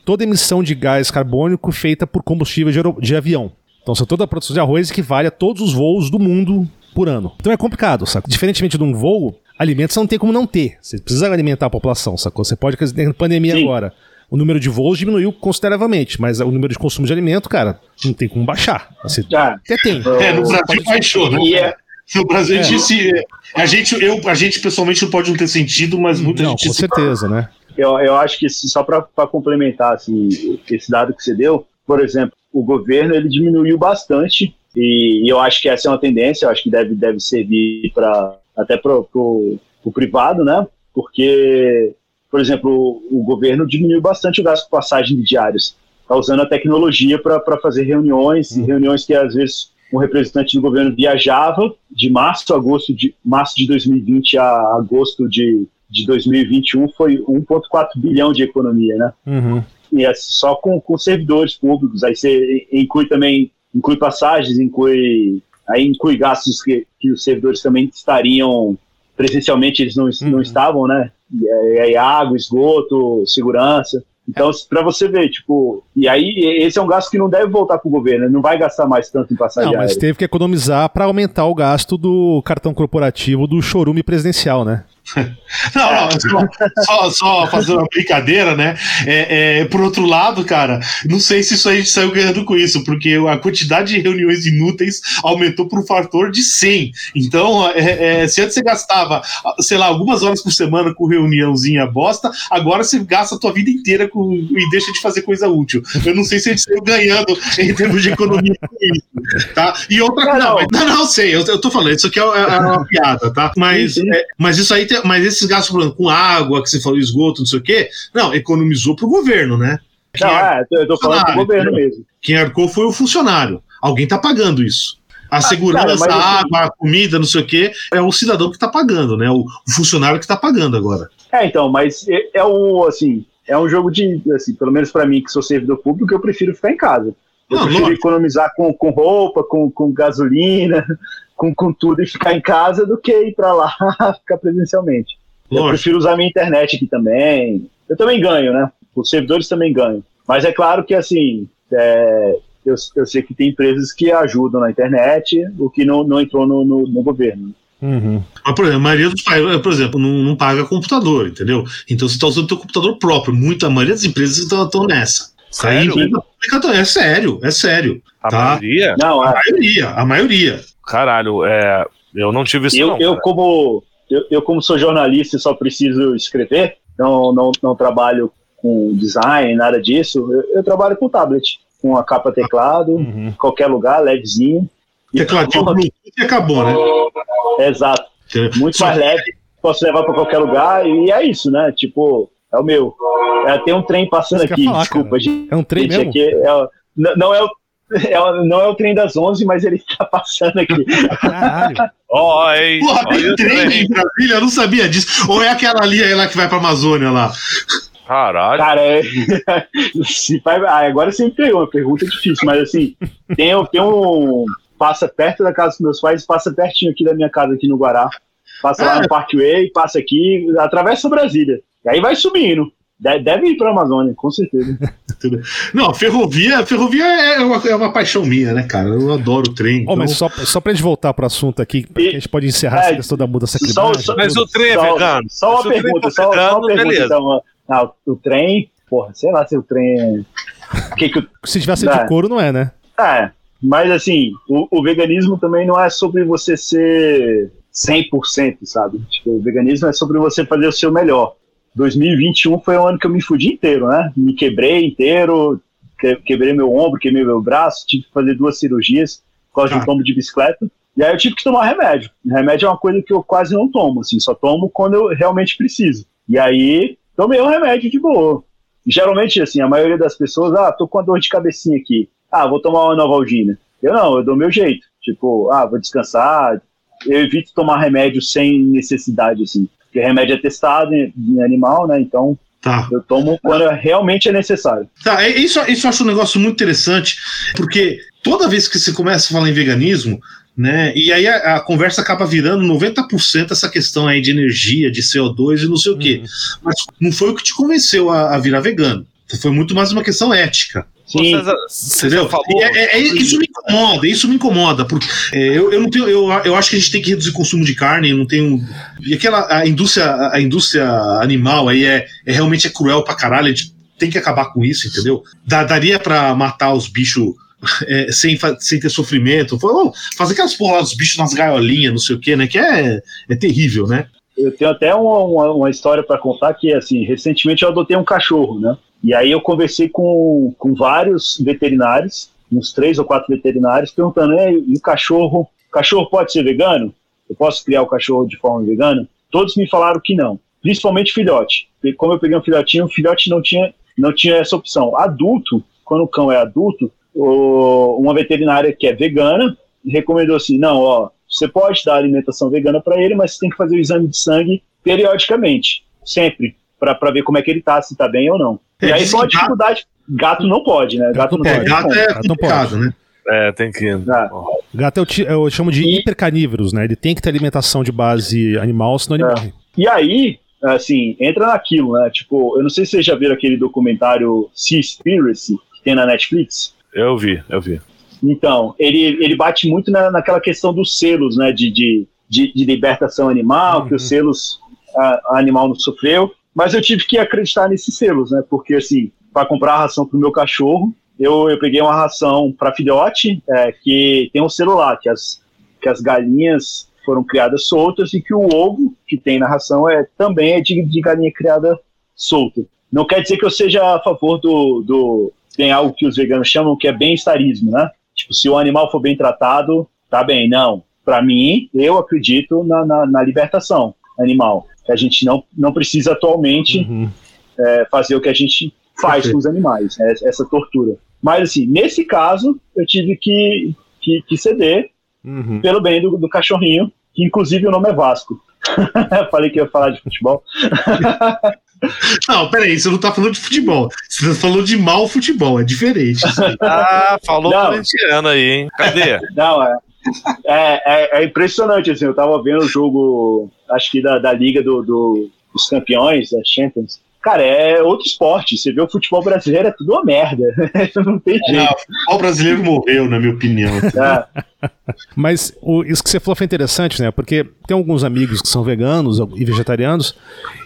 toda emissão de gás carbônico feita por combustível de, avião. Então, se toda a produção de arroz equivale a todos os voos do mundo por ano. Então é complicado, sabe? Diferentemente de um voo, alimentos não tem como não ter. Você precisa alimentar a população, sacou? Você pode, ter pandemia Sim. agora. O número de voos diminuiu consideravelmente, mas o número de consumo de alimento, cara, não tem como baixar. Assim, ah, até tem. É, no Brasil baixou, né? É, no Brasil, é. a, gente, a, gente, eu, a gente pessoalmente não pode não ter sentido, mas muita não, gente. Com certeza, né? Eu, eu acho que só para complementar assim, esse dado que você deu, por exemplo, o governo ele diminuiu bastante e, e eu acho que essa é uma tendência, eu acho que deve, deve servir para até para o privado, né? porque, por exemplo, o, o governo diminuiu bastante o gasto de passagem de diários. Está usando a tecnologia para fazer reuniões, e reuniões que às vezes um representante do governo viajava de março a agosto de março de 2020 a agosto de, de 2021 foi 1,4 bilhão de economia, né? Uhum. E é só com, com servidores públicos. Aí você inclui também inclui passagens, inclui aí inclui gastos que, que os servidores também estariam presencialmente eles não, Uhum. não estavam, né? E aí água, esgoto, segurança. Então, para você ver, tipo, e aí esse é um gasto que não deve voltar para o governo, ele não vai gastar mais tanto em passagem Não, mas aérea. teve que economizar para aumentar o gasto do cartão corporativo do chorume presidencial, né? Não, não, só, só, só fazendo uma brincadeira, né? É, é, por outro lado, cara, não sei se isso a gente saiu ganhando com isso, porque a quantidade de reuniões inúteis aumentou por um fator de 100. Então, é, é, se antes você gastava, sei lá, algumas horas por semana com reuniãozinha bosta, agora você gasta a tua vida inteira com, e deixa de fazer coisa útil. Eu não sei se a gente saiu ganhando em termos de economia com isso, tá? E outra coisa, não, não, não, sei, eu, eu tô falando, isso aqui é, é uma piada, tá? Mas, é, mas isso aí, tem- mas esses gastos exemplo, com água, que você falou, esgoto, não sei o quê, não, economizou pro governo, né? Não, Quem, ar- é, eu tô- tô falando do governo entendeu? mesmo. quem arcou foi o funcionário. Alguém tá pagando isso. A segurança, cara, a assim- água, a comida, não sei o quê, é o cidadão que tá pagando, né? O, o funcionário que tá pagando agora. É, então, mas é, é um, assim, é um jogo de, assim, pelo menos para mim que sou servidor público, eu prefiro ficar em casa. Eu Não, prefiro lógico. economizar com, com roupa, com, com gasolina, com, com tudo e ficar em casa do que ir para lá ficar presencialmente. Eu Lógico. prefiro usar minha internet aqui também. Eu também ganho, né? Os servidores também ganham. Mas é claro que, assim, é, eu, eu sei que tem empresas que ajudam na internet, o que não, não entrou no, no, no governo. Uhum. Mas, por exemplo, a maioria dos pais, por exemplo, não, não paga computador, entendeu? Então você está usando o teu computador próprio. Muita a maioria das empresas estão nessa. Aí, Sério? tá- é sério, é sério. A Tá. maioria? Não, A é, maioria, a maioria. Caralho, é. Eu não tive isso, eu, não. eu como eu, eu como sou jornalista e só preciso escrever, não, não, não trabalho com design, nada disso, eu, eu trabalho com tablet, com a capa teclado, Uhum. qualquer lugar, levezinho. E é claro, tinha o Bluetooth e acabou, né? Exato, muito mais leve, posso levar para qualquer lugar e é isso, né? Tipo, é o meu. É, tem um trem passando eu aqui, falar, desculpa, cara. gente. É um trem mesmo? aqui é não é o é não é o trem das 11, mas ele tá passando aqui. Caralho. Oi! Porra, tem o trem em Brasília? Eu não sabia disso. Ou é aquela ali aí lá que vai pra Amazônia lá? Caralho. Cara, é... se vai... ah, agora você me pegou, uma pergunta difícil, mas assim, tem, tem um. Passa perto da casa dos meus pais, passa pertinho aqui da minha casa, aqui no Guará. Passa lá Ah. no Parkway, passa aqui, atravessa Brasília. E aí vai subindo. De- Deve ir pra Amazônia, com certeza. Não, ferrovia, ferrovia é uma, é uma paixão minha, né, cara? Eu adoro o trem. Ó, então- mas só, só pra gente voltar pro assunto aqui, porque a gente pode encerrar É, essa questão da mudança climática. só- Mas o trem é Só- vegano. Só uma o pergunta, só, só uma pergunta, então. Ah, o trem, porra, sei lá se o trem é. O que que o Se tivesse É. de couro, não é, né? É, mas assim, o, o veganismo também não é sobre você ser 100%, sabe? Tipo, o veganismo é sobre você fazer o seu melhor. 2021 foi um ano que eu me fudi inteiro, né? Me quebrei inteiro, que- quebrei meu ombro, queimei meu braço, tive que fazer duas cirurgias por causa de Ah. um tombo de bicicleta. E aí eu tive que tomar remédio. Remédio é uma coisa que eu quase não tomo, assim, só tomo quando eu realmente preciso. E aí, tomei um remédio de boa. Geralmente, assim, a maioria das pessoas, ah, tô com uma dor de cabecinha aqui. Ah, vou tomar uma Novalgina. Eu não, eu dou meu jeito. Tipo, ah, vou descansar. Eu evito tomar remédio sem necessidade, assim. Porque remédio é testado em, em animal, né? Então, Tá. eu tomo quando realmente é necessário. Tá, é- isso, isso eu acho um negócio muito interessante, porque toda vez que você começa a falar em veganismo, né, e aí a, a conversa acaba virando 90% essa questão aí de energia, de CO2 e não sei o quê. Mas não foi o que te convenceu a, a virar vegano. Foi muito mais uma questão ética. Sim, Você, você Entendeu? falou. É- é- é- isso me incomoda, isso me incomoda, porque é, eu, eu não tenho, eu, eu acho que a gente tem que reduzir o consumo de carne, eu não tenho. E aquela a indústria, a indústria animal aí é, é realmente é cruel pra caralho, a gente tem que acabar com isso, entendeu? Dá- daria pra matar os bichos é, sem, sem ter sofrimento, fazer aquelas porra dos bichos nas gaiolinhas, não sei o que, né? Que é, é terrível, né? Eu tenho até uma, uma, uma história para contar que, assim, recentemente eu adotei um cachorro, né? E aí eu conversei com, com vários veterinários, uns três ou quatro veterinários, perguntando, e o cachorro, o cachorro pode ser vegano? Eu posso criar o cachorro de forma vegana? Todos me falaram que não. principalmente filhote. Como eu peguei um filhotinho, o filhote não tinha, não tinha essa opção. Adulto, quando o cão é adulto, uma veterinária que é vegana recomendou assim: não, ó, você pode dar alimentação vegana para ele, mas você tem que fazer o exame de sangue periodicamente, sempre, para ver como é que ele tá, se tá bem ou não. É, e aí só a que gato- dificuldade. Gato não pode, né? Gato, não não É, pode. gato é Gato não pode. né? É, tem que. Ah. Gato eu, ti- eu chamo de E- hipercanívoros, né? Ele tem que ter alimentação de base animal, senão ele É. morre. E aí, assim, entra naquilo, né? Tipo, eu não sei se vocês já viram aquele documentário Seaspiracy, que tem na Netflix. Eu vi, eu vi. Então, ele, ele bate muito na, naquela questão dos selos, né? De, de, de, de libertação animal, que os selos a, a animal não sofreu. Mas eu tive que acreditar nesses selos, né? Porque, assim, para comprar a ração pro meu cachorro, eu, eu peguei uma ração para filhote, é, que tem um lá, que as, que as galinhas foram criadas soltas e que o ovo que tem na ração é também é de, de galinha criada solta. Não quer dizer que eu seja a favor do, do. Tem algo que os veganos chamam que é bem-estarismo, né? Tipo, se o animal for bem tratado, tá bem. Não. Para mim, eu acredito na, na, na libertação animal. Que a gente não, não precisa atualmente Uhum. é, fazer o que a gente faz Perfeito. com os animais, né, essa tortura. Mas, assim, nesse caso, eu tive que, que, que ceder Uhum. pelo bem do, do cachorrinho, que inclusive o nome é Vasco. Falei que ia falar de futebol. Não, peraí, você não tá falando de futebol. Você falou de mau futebol, é diferente. Ah, falou Não. corintiano aí, hein? Cadê? Não, é, é, é, é impressionante, assim, eu tava vendo o jogo, acho que da, da Liga do, do- dos Campeões, da Champions. Cara, é outro esporte. Você vê o futebol brasileiro, é tudo uma merda. Não tem Não, jeito. o futebol brasileiro morreu, na minha opinião. É, Mas o- isso que você falou foi interessante, né? Porque tem alguns amigos que são veganos e vegetarianos,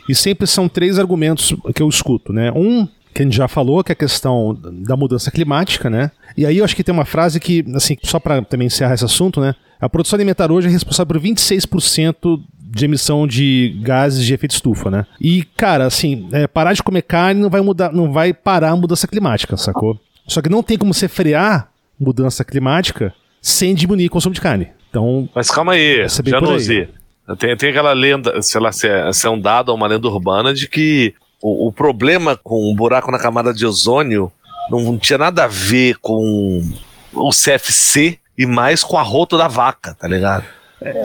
e sempre são três argumentos que eu escuto, né? Um, que a gente já falou, que é a questão da mudança climática, né? E aí eu acho que tem uma frase que, assim, só para também encerrar esse assunto, né? A produção alimentar hoje é responsável por 26% de emissão de gases de efeito estufa, né? E, cara, assim, é, parar de comer carne não vai mudar, não vai parar a mudança climática, sacou? Só que não tem como você frear mudança climática sem diminuir o consumo de carne. Então, Mas calma aí, é por Januzzi. Tem, tem aquela lenda, sei lá se é, se é um dado ou uma lenda urbana, de que o, o problema com o buraco na camada de ozônio não tinha nada a ver com o CFC e mais com a rota da vaca, tá ligado?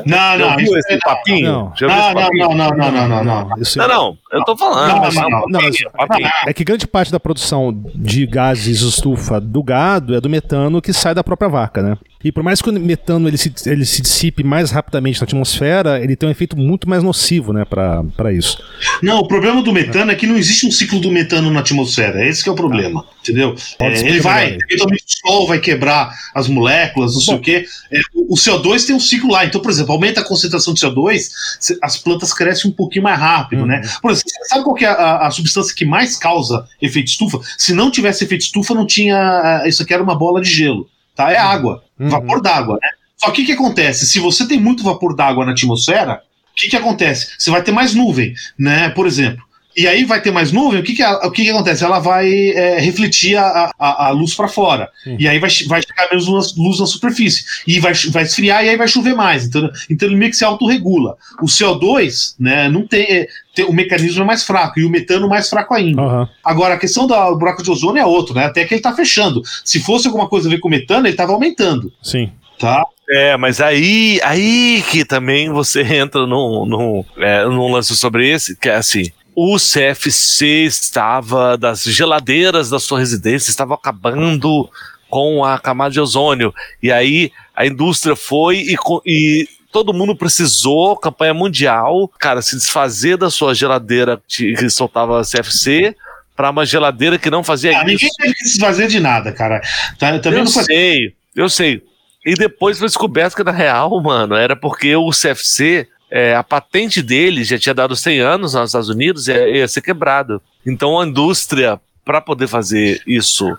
Não, não, viu esse é- papinho? não. Não, não, não, não, não, não, não, não. isso Não, não, eu tô falando. Não, mas não, é que grande parte da produção de gases de estufa do gado é do metano que sai da própria vaca, né? E por mais que o metano ele se, ele se dissipe mais rapidamente na atmosfera, ele tem um efeito muito mais nocivo, né, pra isso. Não, o problema do metano é que não existe um ciclo do metano na atmosfera. Esse que é o problema, entendeu? É, ele vai, eventualmente o sol vai quebrar as moléculas, não sei Bom. o quê. É, o o CO2 tem um ciclo lá. Então, por exemplo, aumenta a concentração de CO2, se- as plantas crescem um pouquinho mais rápido, Uhum. né? Por exemplo, sabe qual que é a, a substância que mais causa efeito estufa? Se não tivesse efeito estufa, não tinha. ah, Isso aqui era uma bola de gelo, tá? É água, Uhum. vapor d'água, né? Só que o que acontece? Se você tem muito vapor d'água na atmosfera, o que, que acontece? Você vai ter mais nuvem, né? Por exemplo. E aí vai ter mais nuvem, o que, que, o que, que acontece? Ela vai é, refletir a, a, a luz para fora. Hum. E aí vai, vai chegar menos luz, luz na superfície. E vai, vai esfriar e aí vai chover mais. Então, então ele meio que se autorregula. O CO2, né, não tem, é. O mecanismo é mais fraco e o metano mais fraco ainda. Aham. Agora, a questão do buraco de ozônio é outro, né? Até que ele tá fechando. Se fosse alguma coisa a ver com metano, ele tava aumentando, Sim. tá? É, mas aí, aí que também você entra num, num, é, num lance sobre esse, que é assim. O CFC estava das geladeiras da sua residência, estava acabando com a camada de ozônio. E aí a indústria foi e, e todo mundo precisou, campanha mundial, cara, se desfazer da sua geladeira que soltava CFC para uma geladeira que não fazia Ah, isso. ninguém teve que se desfazer de nada, cara. Tá, também Eu não faz sei, eu sei. E depois foi descoberto que, na real, mano, era porque o CFC, é, a patente dele já tinha dado 100 anos nos Estados Unidos e ia, ia ser quebrado. Então a indústria, para poder fazer isso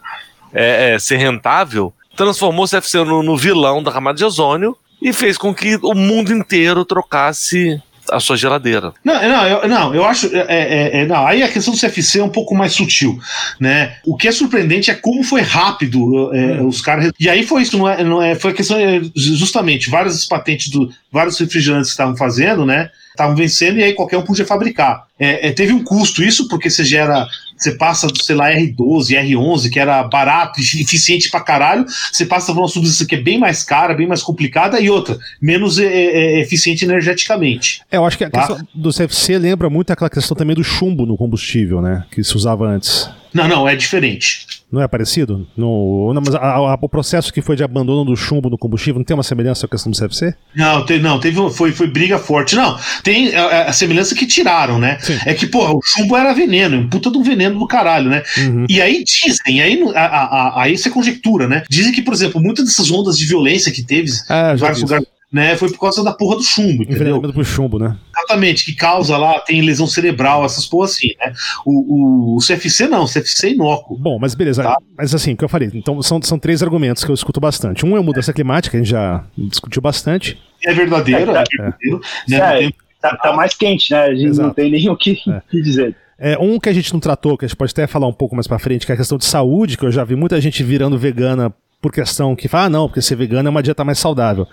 é, é, ser rentável, transformou o CFC no, no vilão da camada de ozônio e fez com que o mundo inteiro trocasse a sua geladeira. Não, não, eu, não, eu acho. É, é, é, não, aí a questão do CFC é um pouco mais sutil, né? O que é surpreendente é como foi rápido é, hum. os caras. E aí foi isso, não é, não é? Foi a questão, é, justamente, várias patentes do vários refrigerantes que estavam fazendo, né? estavam vencendo e aí qualquer um podia fabricar. É, é, teve um custo isso, porque você gera, você passa do, sei lá, R12, R11, que era barato, eficiente pra caralho, você passa por uma substância que é bem mais cara, bem mais complicada, e outra, menos é, é, eficiente energeticamente. É, eu acho que a tá? questão do CFC lembra muito aquela questão também do chumbo no combustível, né? Que se usava antes. Não, não, é diferente. Não é parecido? No, não, mas a, a, o processo que foi de abandono do chumbo no combustível não tem uma semelhança com a questão do CFC? Não, te, não teve, foi, foi briga forte. Não, tem a, a semelhança que tiraram, né? Sim. É que, pô, o chumbo era veneno, um puta de um veneno do caralho, né? Uhum. E aí dizem, aí, a, aí você conjectura, né? Dizem que, por exemplo, muitas dessas ondas de violência que teve ah, em vários lugares né? Foi por causa da porra do chumbo, entendeu? por chumbo, né? Exatamente, que causa lá, tem lesão cerebral, essas porra assim, né? O, o, o CFC não, o CFC é inócuo. Bom, mas beleza. Tá? Mas assim, o que eu falei, então são, são três argumentos que eu escuto bastante. Um é a mudança climática, a gente já discutiu bastante. É verdadeiro, é, é verdadeiro. Né? É, tá, tá, mais quente, né? A gente Exato. não tem nem o que, é. que dizer. É, um que a gente não tratou, que a gente pode até falar um pouco mais pra frente, que é a questão de saúde, que eu já vi muita gente virando vegana por questão que fala, ah, não, porque ser vegano é uma dieta mais saudável.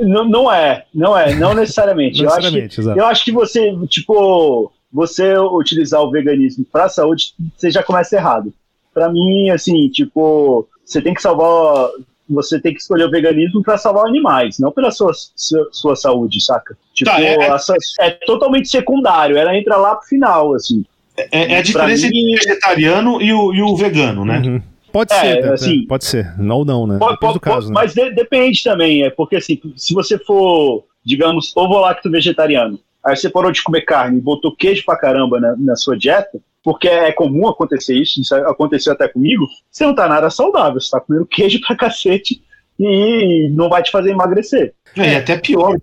Não, não é, não é, não necessariamente. não eu, necessariamente acho que, eu acho que você, tipo, você utilizar o veganismo para saúde, você já começa errado. Para mim, assim, tipo, você tem que salvar, você tem que escolher o veganismo para salvar animais, não pela sua, sua, sua saúde, saca? Tipo, tá, é, é, é, totalmente secundário, ela entra lá pro final, assim. É, é a diferença mim, entre o vegetariano e o, e o vegano, né? Uhum. Pode é, ser, assim, pode ser. Não ou não, né? Pode, pode, do caso, né? Mas de, depende também, é porque assim, se você for, digamos, ovo-lacto vegetariano, aí você parou de comer carne e botou queijo pra caramba na, na sua dieta, porque é comum acontecer isso, isso aconteceu até comigo, você não tá nada saudável, você tá comendo queijo pra cacete e não vai te fazer emagrecer. É, é até pior,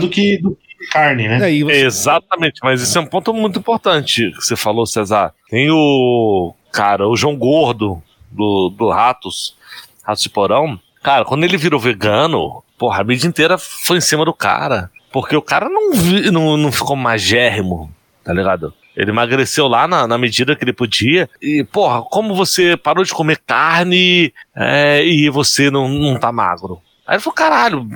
do que, do que carne, né? É, você... Exatamente, mas esse é um ponto muito importante que você falou, Cesar. Tem o cara, o João Gordo, do, do Ratos, Ratos de Porão, cara, quando ele virou vegano, porra, a mídia inteira foi em cima do cara. Porque o cara não, vi, não, não ficou magérrimo, tá ligado? Ele emagreceu lá na, na, medida que ele podia. E, porra, como você parou de comer carne é, e você não, não tá magro? Aí ele falou, caralho,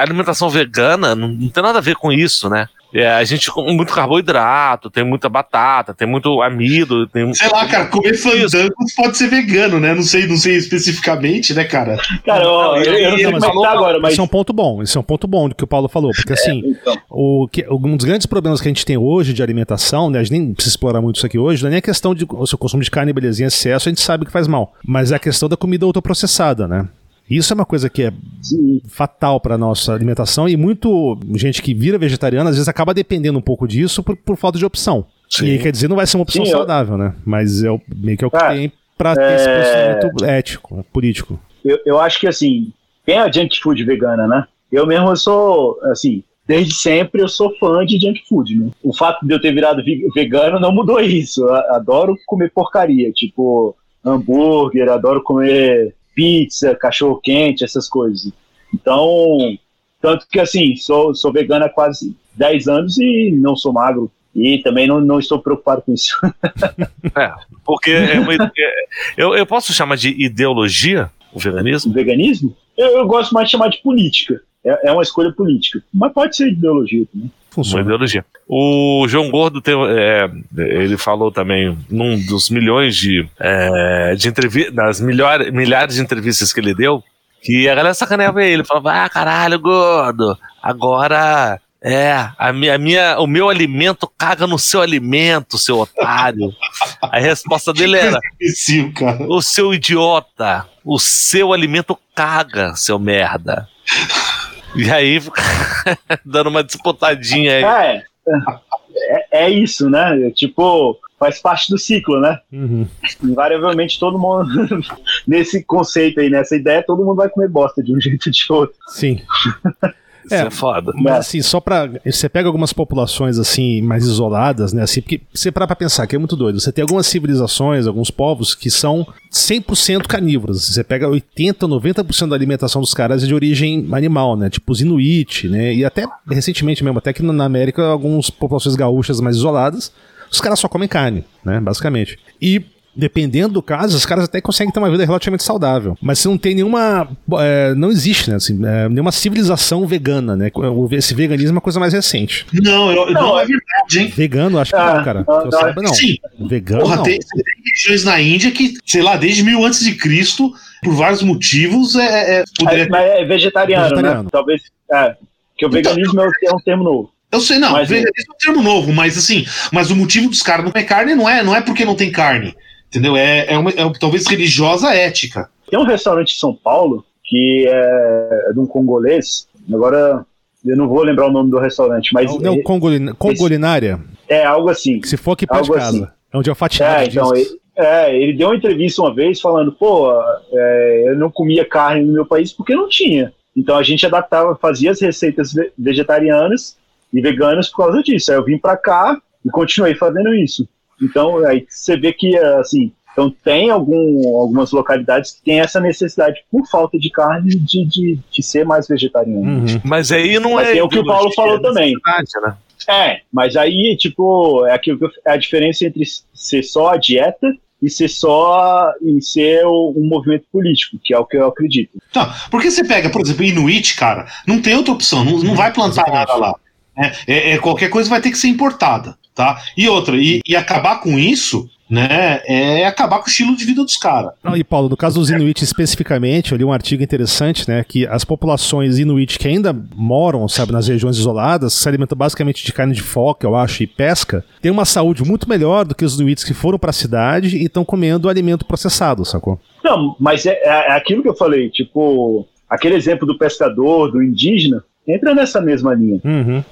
alimentação vegana não, não tem nada a ver com isso, né? É, a gente come muito carboidrato, tem muita batata, tem muito amido. Tem sei lá, cara, comer fandango pode ser vegano, né? Não sei, não sei especificamente, né, cara? Cara, ó, eu, eu, eu não sei falou, agora, mas. Isso é um ponto bom, isso é um ponto bom do que o Paulo falou, porque é, assim, então. o, que, um dos grandes problemas que a gente tem hoje de alimentação, né? A gente nem precisa explorar muito isso aqui hoje, não é nem a questão de o seu consumo de carne, belezinha, excesso, a gente sabe que faz mal. Mas é a questão da comida ultraprocessada, né? Isso é uma coisa que é Sim. fatal para nossa alimentação e muito gente que vira vegetariana às vezes acaba dependendo um pouco disso por, por falta de opção. Sim. E quer dizer, não vai ser uma opção Sim, saudável, eu... né? Mas é o, meio que é o que ah, tem para ter é... esse posicionamento ético, político. Eu, eu acho que assim, tem a junk food vegana, né? Eu mesmo eu sou, assim, desde sempre eu sou fã de junk food, né? O fato de eu ter virado vegano não mudou isso. Eu adoro comer porcaria, tipo hambúrguer, adoro comer pizza, cachorro quente, essas coisas. Então, tanto que assim, sou, sou vegano há quase 10 anos e não sou magro. E também não, não estou preocupado com isso. é, porque é uma, é, eu, eu posso chamar de ideologia o veganismo? O veganismo? Eu, eu gosto mais de chamar de política. É, é uma escolha política. Mas pode ser ideologia também. Funciona. Uma ideologia. O João Gordo tem, é, ele falou também num dos milhões de, é, de entrevistas, das milhares, milhares de entrevistas que ele deu, que a galera sacaneava ele, falava, ah, caralho, gordo, agora é, a minha, a minha, o meu alimento caga no seu alimento, seu otário. A resposta dele era: O seu idiota, o seu alimento caga, seu merda. E aí, dando uma disputadinha aí. É, é, é isso, né? Tipo, faz parte do ciclo, né? Uhum. Invariavelmente todo mundo, nesse conceito aí, nessa ideia, todo mundo vai comer bosta de um jeito ou de outro. Sim. Isso é, é foda. Mas assim, só pra. Você pega algumas populações assim, mais isoladas, né? Assim, porque você parar pra pensar, que é muito doido. Você tem algumas civilizações, alguns povos que são 100% carnívoros. Você pega 80, 90% da alimentação dos caras é de origem animal, né? Tipo os Inuit, né? E até recentemente mesmo, até que na América, algumas populações gaúchas mais isoladas, os caras só comem carne, né? Basicamente. E dependendo do caso, os caras até conseguem ter uma vida relativamente saudável. Mas se não tem nenhuma. É, não existe, né? Assim, é, nenhuma civilização vegana, né? Esse veganismo é uma coisa mais recente. Não, eu, não, não é verdade, hein? Vegano, acho que ah, não, cara. Não, não, saiba, não. Sim. Vegano. Porra, não. Tem, tem regiões na Índia que, sei lá, desde mil antes de Cristo, por vários motivos, é. é, é poderia... é mas é vegetariano, né? vegetariano. né? Talvez. É, que o então, veganismo é um termo novo. Eu sei, não, mas, veganismo é um termo novo, mas assim, mas o motivo dos caras não comer carne não é, não é porque não tem carne. Entendeu? É, é, uma, é talvez religiosa ética. Tem um restaurante em São Paulo que é, é de um congolês. Agora eu não vou lembrar o nome do restaurante, mas. Não, não Congolin, Congolinária? É, algo assim. Que se for aqui perto de casa. Assim. É onde eu fatiado. É, então, ele, é, ele deu uma entrevista uma vez falando, pô, é, eu não comia carne no meu país porque não tinha. Então a gente adaptava, fazia as receitas vegetarianas e veganas por causa disso. Aí eu vim para cá e continuei fazendo isso. Então, aí você vê que, assim, então tem algum, algumas localidades que tem essa necessidade, por falta de carne, de, de, de ser mais vegetariano. Uhum. Mas aí não mas é. Tem o que o Paulo falou é também. Né? É, mas aí, tipo, é aquilo que é a diferença entre ser só a dieta e ser só e ser um movimento político, que é o que eu acredito. Tá, porque você pega, por exemplo, Inuit, cara, não tem outra opção, não, não vai plantar nada lá. É, é, é, qualquer coisa vai ter que ser importada, tá? E outra, e, e acabar com isso, né, é acabar com o estilo de vida dos caras. E Paulo, no caso dos Inuit especificamente, eu li um artigo interessante, né, que as populações Inuit que ainda moram, sabe, nas regiões isoladas, se alimentam basicamente de carne de foca, eu acho, e pesca, têm uma saúde muito melhor do que os Inuits que foram para a cidade e estão comendo alimento processado, sacou? Não, mas é, é, é aquilo que eu falei, tipo, aquele exemplo do pescador, do indígena, entra nessa mesma linha. Uhum.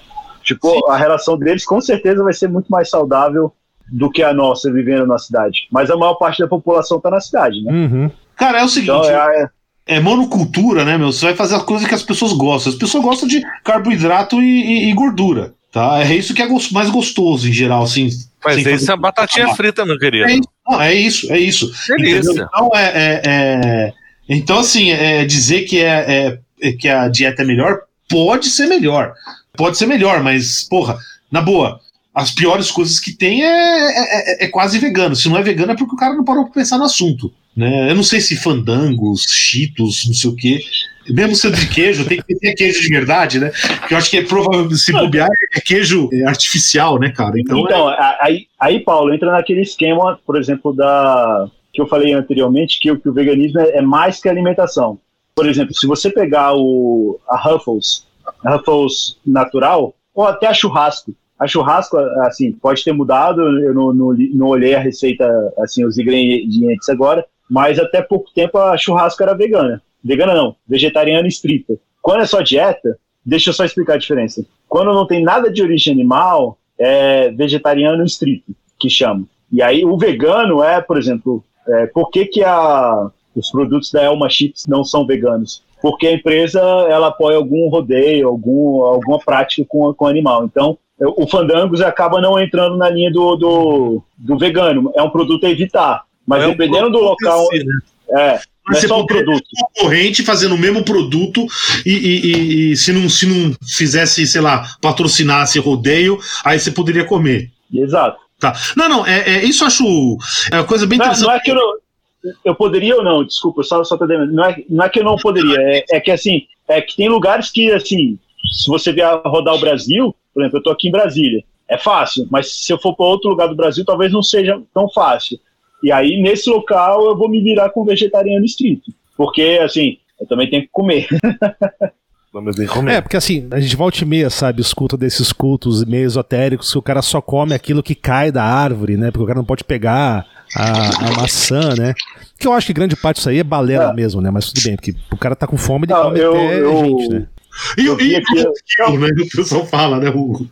Tipo, Sim. a relação deles com certeza vai ser muito mais saudável do que a nossa vivendo na cidade. Mas a maior parte da população tá na cidade, né? Uhum. Cara, é o seguinte. Então, é, é, monocultura, né, meu? Você vai fazer as coisas que as pessoas gostam. As pessoas gostam de carboidrato e, e, e gordura. Tá? É isso que é mais gostoso em geral, assim. Mas isso é batatinha frita, meu querido. É isso, não, é isso. É isso. Então, é, é, é, então, assim, é dizer que, é, é, que a dieta é melhor, pode ser melhor. Pode ser melhor, mas, porra, na boa, as piores coisas que tem é, é, é, é, quase vegano. Se não é vegano é porque o cara não parou pra pensar no assunto. Né? Eu não sei se fandangos, cheetos, não sei o quê. Mesmo sendo de queijo, tem que ter queijo de verdade, né? Porque eu acho que é provavelmente, se bobear, é queijo artificial, né, cara? Então, então é... aí, aí, Paulo, entra naquele esquema, por exemplo, da que eu falei anteriormente, que, que o veganismo é, é mais que alimentação. Por exemplo, se você pegar o, a Ruffles, Ruffles natural, ou até a churrasco. A churrasco, assim, pode ter mudado, eu não, não, não olhei a receita, assim, os ingredientes agora, mas até pouco tempo a churrasco era vegana. Vegana não, vegetariana estrita. Quando é só dieta, deixa eu só explicar a diferença. Quando não tem nada de origem animal, é vegetariano estrito, que chama. E aí o vegano é, por exemplo, é, por que, que a, os produtos da Elma Chips não são veganos? Porque a empresa ela apoia algum rodeio, algum, alguma prática com, com animal. Então, o Fandangos acaba não entrando na linha do, do, do vegano. É um produto a evitar. Mas é dependendo um do local. Né? É, mas é só um produto. concorrente fazendo o mesmo produto e, e, e, se, não, se não fizesse, sei lá, patrocinasse rodeio, aí você poderia comer. Exato. Tá. Não, não, é, é isso eu acho é uma coisa bem não, interessante. Não é que eu não, eu poderia ou não, desculpa, só, só tô não é, não é que eu não poderia, é, é, que assim, é que tem lugares que, assim, se você vier rodar o Brasil, por exemplo, eu tô aqui em Brasília, é fácil, mas se eu for para outro lugar do Brasil, talvez não seja tão fácil. E aí, nesse local, eu vou me virar com vegetariano estrito, porque, assim, eu também tenho que comer. É, porque assim, a gente volta e meia, sabe, escuta desses cultos meio esotéricos que o cara só come aquilo que cai da árvore, né? Porque o cara não pode pegar a, a maçã, né? Que eu acho que grande parte disso aí é balela é. mesmo, né? Mas tudo bem, porque o cara tá com fome, ele come eu, até eu, gente, né? E, o né? O pessoal fala, né? O...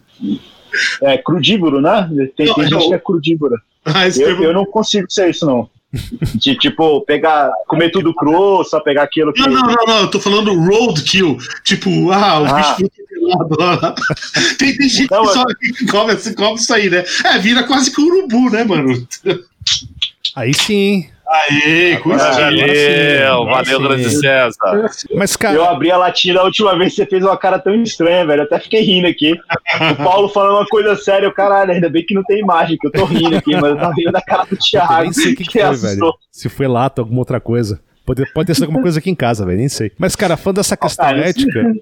É crudívoro, né? Tem, tem gente que é crudívoro. Ah, eu, eu, não consigo ser isso, não. De tipo, pegar, comer tudo cru, só pegar aquilo que. Não, não, não, não, eu tô falando roadkill. Tipo, ah, o Ah. bicho foi pelado lá. Tem, tem gente Não, que é- só que come, se come isso aí, né? É, vira quase que um urubu, né, mano? Aí sim. De- sim, Valeu, valeu, grande César. Mas, Eu cara, abri a latinha da última vez que você fez uma cara tão estranha, velho. Eu até fiquei rindo aqui. O Paulo falando uma coisa séria, eu, caralho, ainda bem que não tem imagem, que eu tô rindo aqui, mas eu tava rindo da cara do eu Thiago. nem sei o que, que foi, velho. Se foi lata, alguma outra coisa. Pode, pode ter sido alguma coisa aqui em casa, velho, nem sei. Mas, cara, falando dessa questão Ah, ética,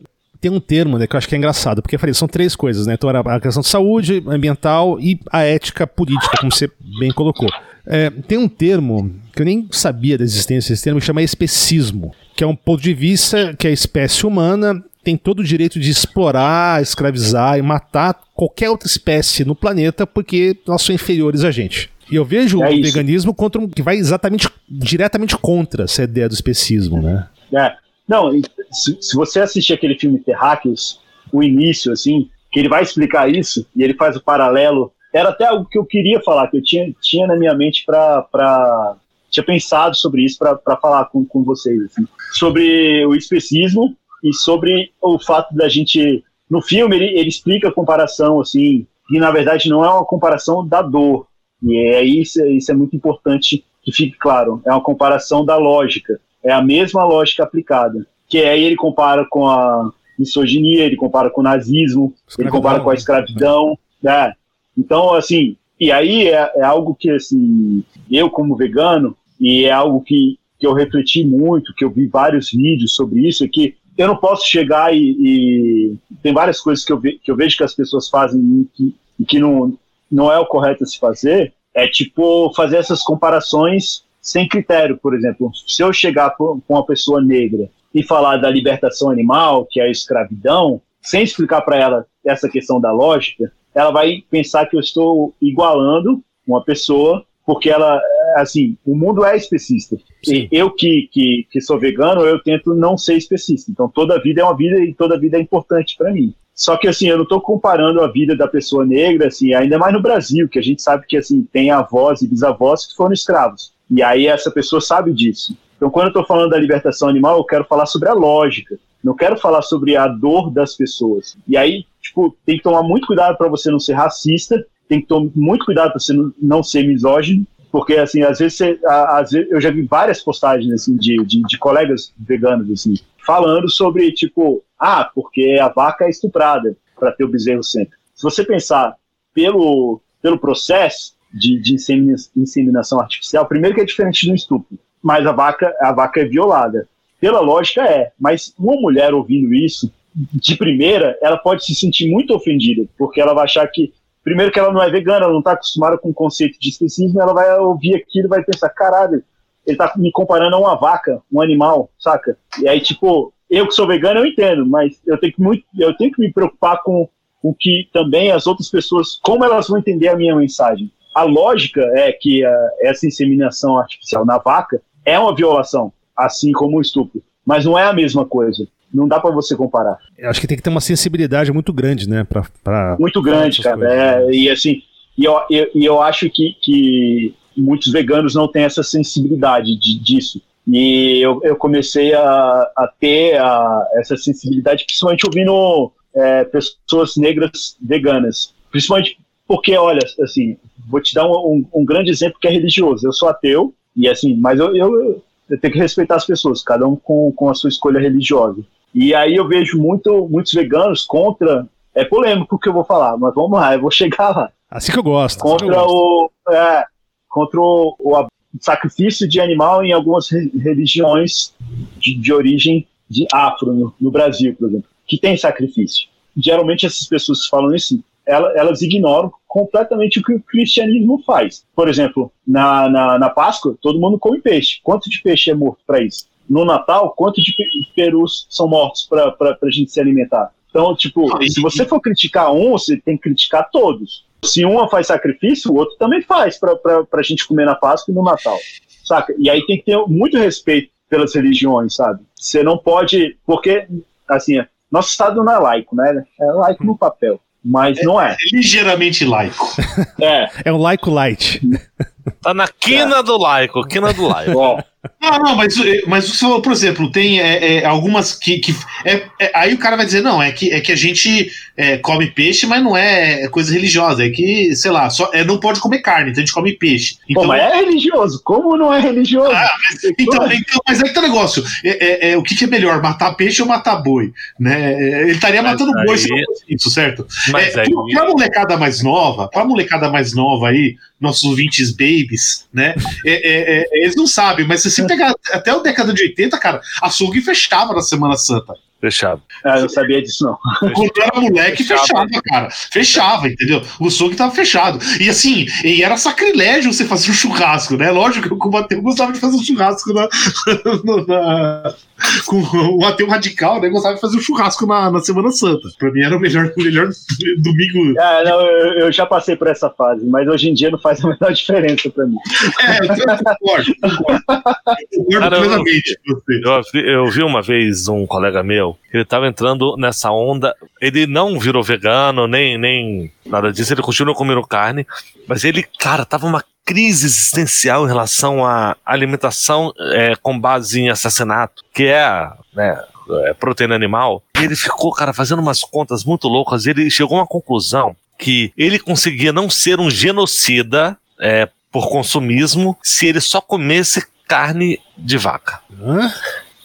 tem um termo, né, que eu acho que é engraçado, porque eu falei, são três coisas, né? Então era a questão de saúde, ambiental e a ética política, como você bem colocou. É, tem um termo que eu nem sabia da existência desse termo, que chama especismo, que é um ponto de vista que a espécie humana tem todo o direito de explorar, escravizar e matar qualquer outra espécie no planeta porque elas são inferiores a gente. E eu vejo É o isso. veganismo contra um, que vai exatamente diretamente contra essa ideia do especismo, né? É. Não, se, se você assistir aquele filme Terráqueos, o início, assim, que ele vai explicar isso, e ele faz o paralelo, era até algo que eu queria falar, que eu tinha, tinha na minha mente para tinha pensado sobre isso para falar com, com vocês, assim, sobre o especismo e sobre o fato da gente, no filme ele, ele explica a comparação, assim, e na verdade não é uma comparação da dor, e é isso, isso é muito importante que fique claro, é uma comparação da lógica, é a mesma lógica aplicada. Que aí ele compara com a misoginia, ele compara com o nazismo, ele compara com a escravidão. Né? Então, assim, e aí é, é algo que, assim, eu como vegano, e é algo que, que eu refleti muito, que eu vi vários vídeos sobre isso, é que eu não posso chegar e, e tem várias coisas que eu, ve, que eu vejo que as pessoas fazem e que, e que não, não é o correto a se fazer, é tipo fazer essas comparações sem critério, por exemplo. Se eu chegar com uma pessoa negra e falar da libertação animal, que é a escravidão, sem explicar para ela essa questão da lógica, ela vai pensar que eu estou igualando uma pessoa, porque ela, assim, o mundo é especista. E eu que, que, que sou vegano, eu tento não ser especista. Então toda vida é uma vida e toda vida é importante para mim. Só que assim, eu não estou comparando a vida da pessoa negra, assim, ainda mais no Brasil, que a gente sabe que assim tem avós e bisavós que foram escravos. E aí essa pessoa sabe disso. Então, quando eu estou falando da libertação animal, eu quero falar sobre a lógica. Não quero falar sobre a dor das pessoas. E aí, tipo, tem que tomar muito cuidado para você não ser racista, tem que tomar muito cuidado para você não, ser misógino, porque, assim, às vezes, você, às vezes eu já vi várias postagens, assim, de, de, de colegas veganos, assim, falando sobre, tipo, ah, porque a vaca é estuprada para ter o bezerro sempre. Se você pensar pelo, pelo processo de, de insemina- inseminação artificial, primeiro que é diferente do estupro, mas a vaca, a vaca é violada. Pela lógica é, mas uma mulher ouvindo isso, de primeira, ela pode se sentir muito ofendida, porque ela vai achar que, primeiro que ela não é vegana, ela não está acostumada com o conceito de especismo, ela vai ouvir aquilo e vai pensar, caralho, ele tá me comparando a uma vaca, um animal, saca? E aí, tipo, eu que sou vegano, eu entendo, mas eu tenho que, muito, eu tenho que me preocupar com o que também as outras pessoas, como elas vão entender a minha mensagem. A lógica é que ah, essa inseminação artificial na vaca é uma violação, assim como o estupro, mas não é a mesma coisa. Não dá para você comparar. Eu acho que tem que ter uma sensibilidade muito grande, né? Pra, pra Muito grande, essas cara. É, né? e assim, e eu, eu, eu acho que, que muitos veganos não têm essa sensibilidade de- disso. E eu, eu comecei a, a ter a- essa sensibilidade, principalmente ouvindo é, pessoas negras veganas. Principalmente porque, olha, assim, vou te dar um, um- um grande exemplo que é religioso. Eu sou ateu, e assim, mas eu, eu, eu tenho que respeitar as pessoas, cada um com, com a sua escolha religiosa. E aí eu vejo muito, muitos veganos contra. É polêmico o que eu vou falar, mas vamos lá, eu vou chegar lá. Assim que eu gosto. assim que eu Contra gosto. o, é, contra o, o sacrifício de animal em algumas re- religiões de, de origem de afro, no, no Brasil, por exemplo, que tem sacrifício. Geralmente essas pessoas falam isso, ela- elas ignoram completamente o que o cristianismo faz. Por exemplo, na, na, na Páscoa, todo mundo come peixe. Quanto de peixe é morto para isso? No Natal, quanto de pe- perus são mortos para a gente se alimentar? Então, tipo, se você for criticar um, você tem que criticar todos. Se uma faz sacrifício, o outro também faz para a gente comer na Páscoa e no Natal, saca? E aí tem que ter muito respeito pelas religiões, sabe? Você não pode, porque, assim, nosso Estado não é laico, né? É laico no papel, mas não é. É ligeiramente laico. É, É um laico light. Tá na quina do laico, quina do laico. Ó, Não, não, mas, mas você falou, por exemplo, tem é, é, algumas que. que é, é- aí o cara vai dizer, não, é que, é que a gente é, come peixe, mas não é coisa religiosa. É que, sei lá, só, é, não pode comer carne, então a gente come peixe. pô, Então, mas é religioso. Como não é religioso? Ah, então, então, mas aí que tá o negócio. É, é- é, o que, que é melhor, matar peixe ou matar boi? Né? É, Ele estaria Mas matando boi aí- se não fosse isso, certo? Mas é, aí. pra, pra molecada mais nova, pra molecada mais nova aí, nossos ouvintes babies, né? é, é, é, eles não sabem, mas se você pegar até o década de 80, cara, açougue fechava na Semana Santa. Fechado. Ah, eu não sabia disso, não. Quando eu era moleque, Fechava. fechava, cara. Fechava, entendeu? O açougue tava fechado. E assim, e era sacrilégio você fazer um churrasco, né? Lógico que o Mateu gostava de fazer um churrasco na, com o ateu radical, né? Gostava de fazer um churrasco na, na Semana Santa. Pra mim era o melhor, o melhor domingo. Ah, não, eu, eu já passei por essa fase, mas hoje em dia não faz a menor diferença pra mim. É, eu concordo, concordo. Eu concordo Cara, eu- plenamente com você. Eu vi, eu vi uma vez um colega meu, ele tava entrando nessa onda. Ele não virou vegano, nem, nem nada disso, ele continua comendo carne, mas ele, cara, tava uma crise existencial em relação à alimentação é, com base em assassinato, que é, né, é, proteína animal. E ele ficou, cara, fazendo umas contas muito loucas. Ele chegou a uma conclusão que ele conseguia não ser um genocida é, por consumismo se ele só comesse carne de vaca. Hã?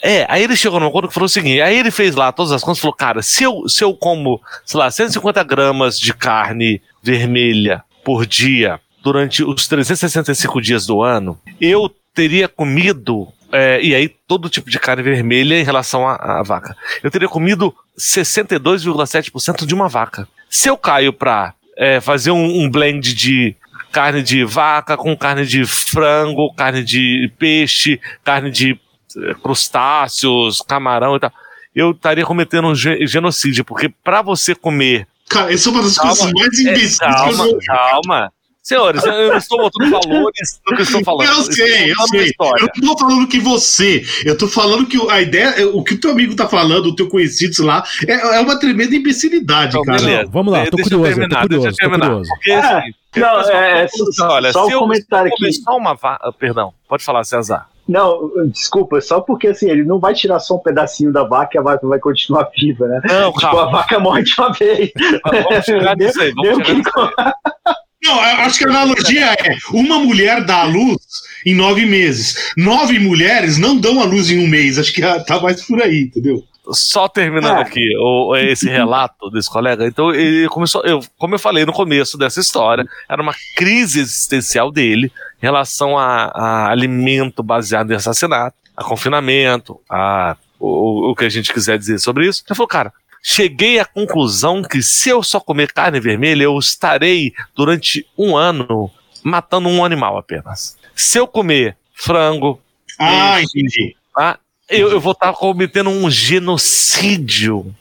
É, aí ele chegou num acordo que falou o seguinte: aí ele fez lá todas as contas e falou, cara, se eu, se eu como, sei lá, 150 gramas de carne vermelha por dia durante os 365 dias do ano, eu teria comido. é, e aí, todo tipo de carne vermelha em relação à, à vaca. Eu teria comido 62,7% de uma vaca. Se eu caio pra é, fazer um, um blend de carne de vaca com carne de frango, carne de peixe, carne de crustáceos, camarão e tal, eu estaria cometendo um ge- genocídio, porque pra você comer. Cara, essa é uma das Calma, coisas mais É, imbecis que eu calma, calma. Senhores, eu não estou botando valores no que eu estou falando. Eu sei, eu estou sei. Eu não tô falando que você. Eu tô falando que a ideia, o que o teu amigo tá falando, o teu conhecido, sei lá, é, é uma tremenda imbecilidade, Então, cara. Não, vamos lá, eu curioso, tô terminar, curioso, deixa eu terminar. curioso. Porque, É, assim, Não, é, conclusão, olha, só se um eu comentário aqui. começar uma vaca. Perdão, pode falar, César. Não, desculpa, só porque assim, ele não vai tirar só um pedacinho da vaca e a vaca vai continuar viva, né? Não, Tipo, a calma. vaca morre de uma vez. Vamos chegar nisso aí. Vamos nisso aí. Não, eu acho que a analogia é: uma mulher dá à luz em nove meses. Nove mulheres não dão à luz em um mês. Acho que tá mais por aí, entendeu? Só terminando Ah. aqui o, esse relato desse colega, então ele começou, eu, como eu falei no começo dessa história, era uma crise existencial dele relação a, a alimento baseado em assassinato, a confinamento, a o, o que a gente quiser dizer sobre isso. Ele falou, cara, cheguei à conclusão que se eu só comer carne vermelha, eu estarei durante um ano matando um animal apenas. Se eu comer frango, Ah, entendi. tá? Eu, eu vou estar cometendo um genocídio.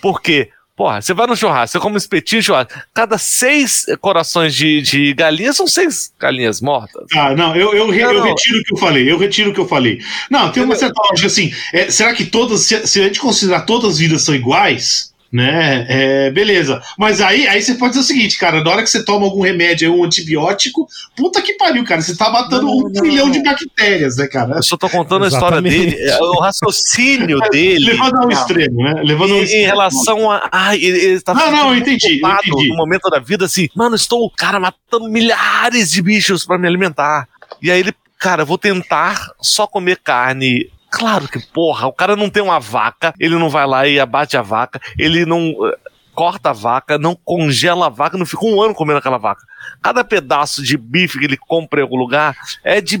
Por quê? Porra, você vai no churrasco, você come um espetinho churrasco. Cada seis corações de, de galinha são seis galinhas mortas. Ah, não, eu, eu, eu retiro o que eu falei, eu retiro o que eu falei. Não, tem uma certa lógica assim. é, será que todas, se, se a gente considerar todas as vidas são iguais, né? É, beleza. Mas aí, aí você pode dizer o seguinte, cara, na hora que você toma algum remédio, aí, um antibiótico, puta que pariu, cara. Você tá matando Não, um não, trilhão não. de bactérias, né, cara? Eu só tô contando a história Exatamente. dele, é, o raciocínio dele. Levando ao extremo, né? Levando ao Em, em extremo. relação a. Ai, ele, ele tá Não, não, entendi, entendi. No momento da vida, assim, mano, estou, cara, matando milhares de bichos pra me alimentar. E aí ele, cara, vou tentar só comer carne. Claro que, porra, o cara não tem uma vaca, ele não vai lá e abate a vaca, ele não eh, corta a vaca, não congela a vaca, não fica um ano comendo aquela vaca. Cada pedaço de bife que ele compra em algum lugar é de,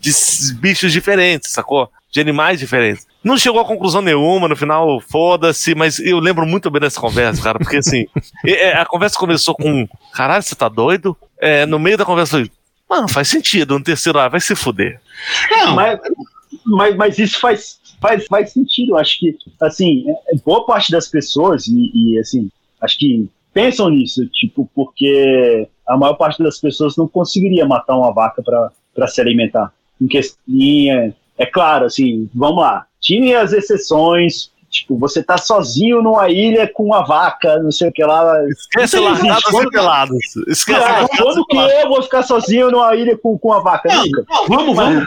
de bichos diferentes, sacou? De animais diferentes. Não chegou a conclusão nenhuma, no final, foda-se, mas eu lembro muito bem dessa conversa, cara, porque assim, é, a conversa começou com: caralho, você tá doido? É, no meio da conversa, eu falei, mano, faz sentido. No terceiro, ah, vai se fuder. Não, Mas, mas, mas isso faz, faz, faz sentido. Eu Acho que, assim, é- boa parte das pessoas, e, e, assim, acho que pensam nisso, tipo, porque a maior parte das pessoas não conseguiria matar uma vaca para se alimentar. Em que, em, é, é claro, assim, vamos lá, tirem as exceções, Tipo, você tá sozinho numa ilha com uma vaca, não sei o que lá. Esquece largados e pelados. Esquece largados quando que pelados. eu vou ficar sozinho numa ilha com, com uma vaca? Não, não, vamos, vamos,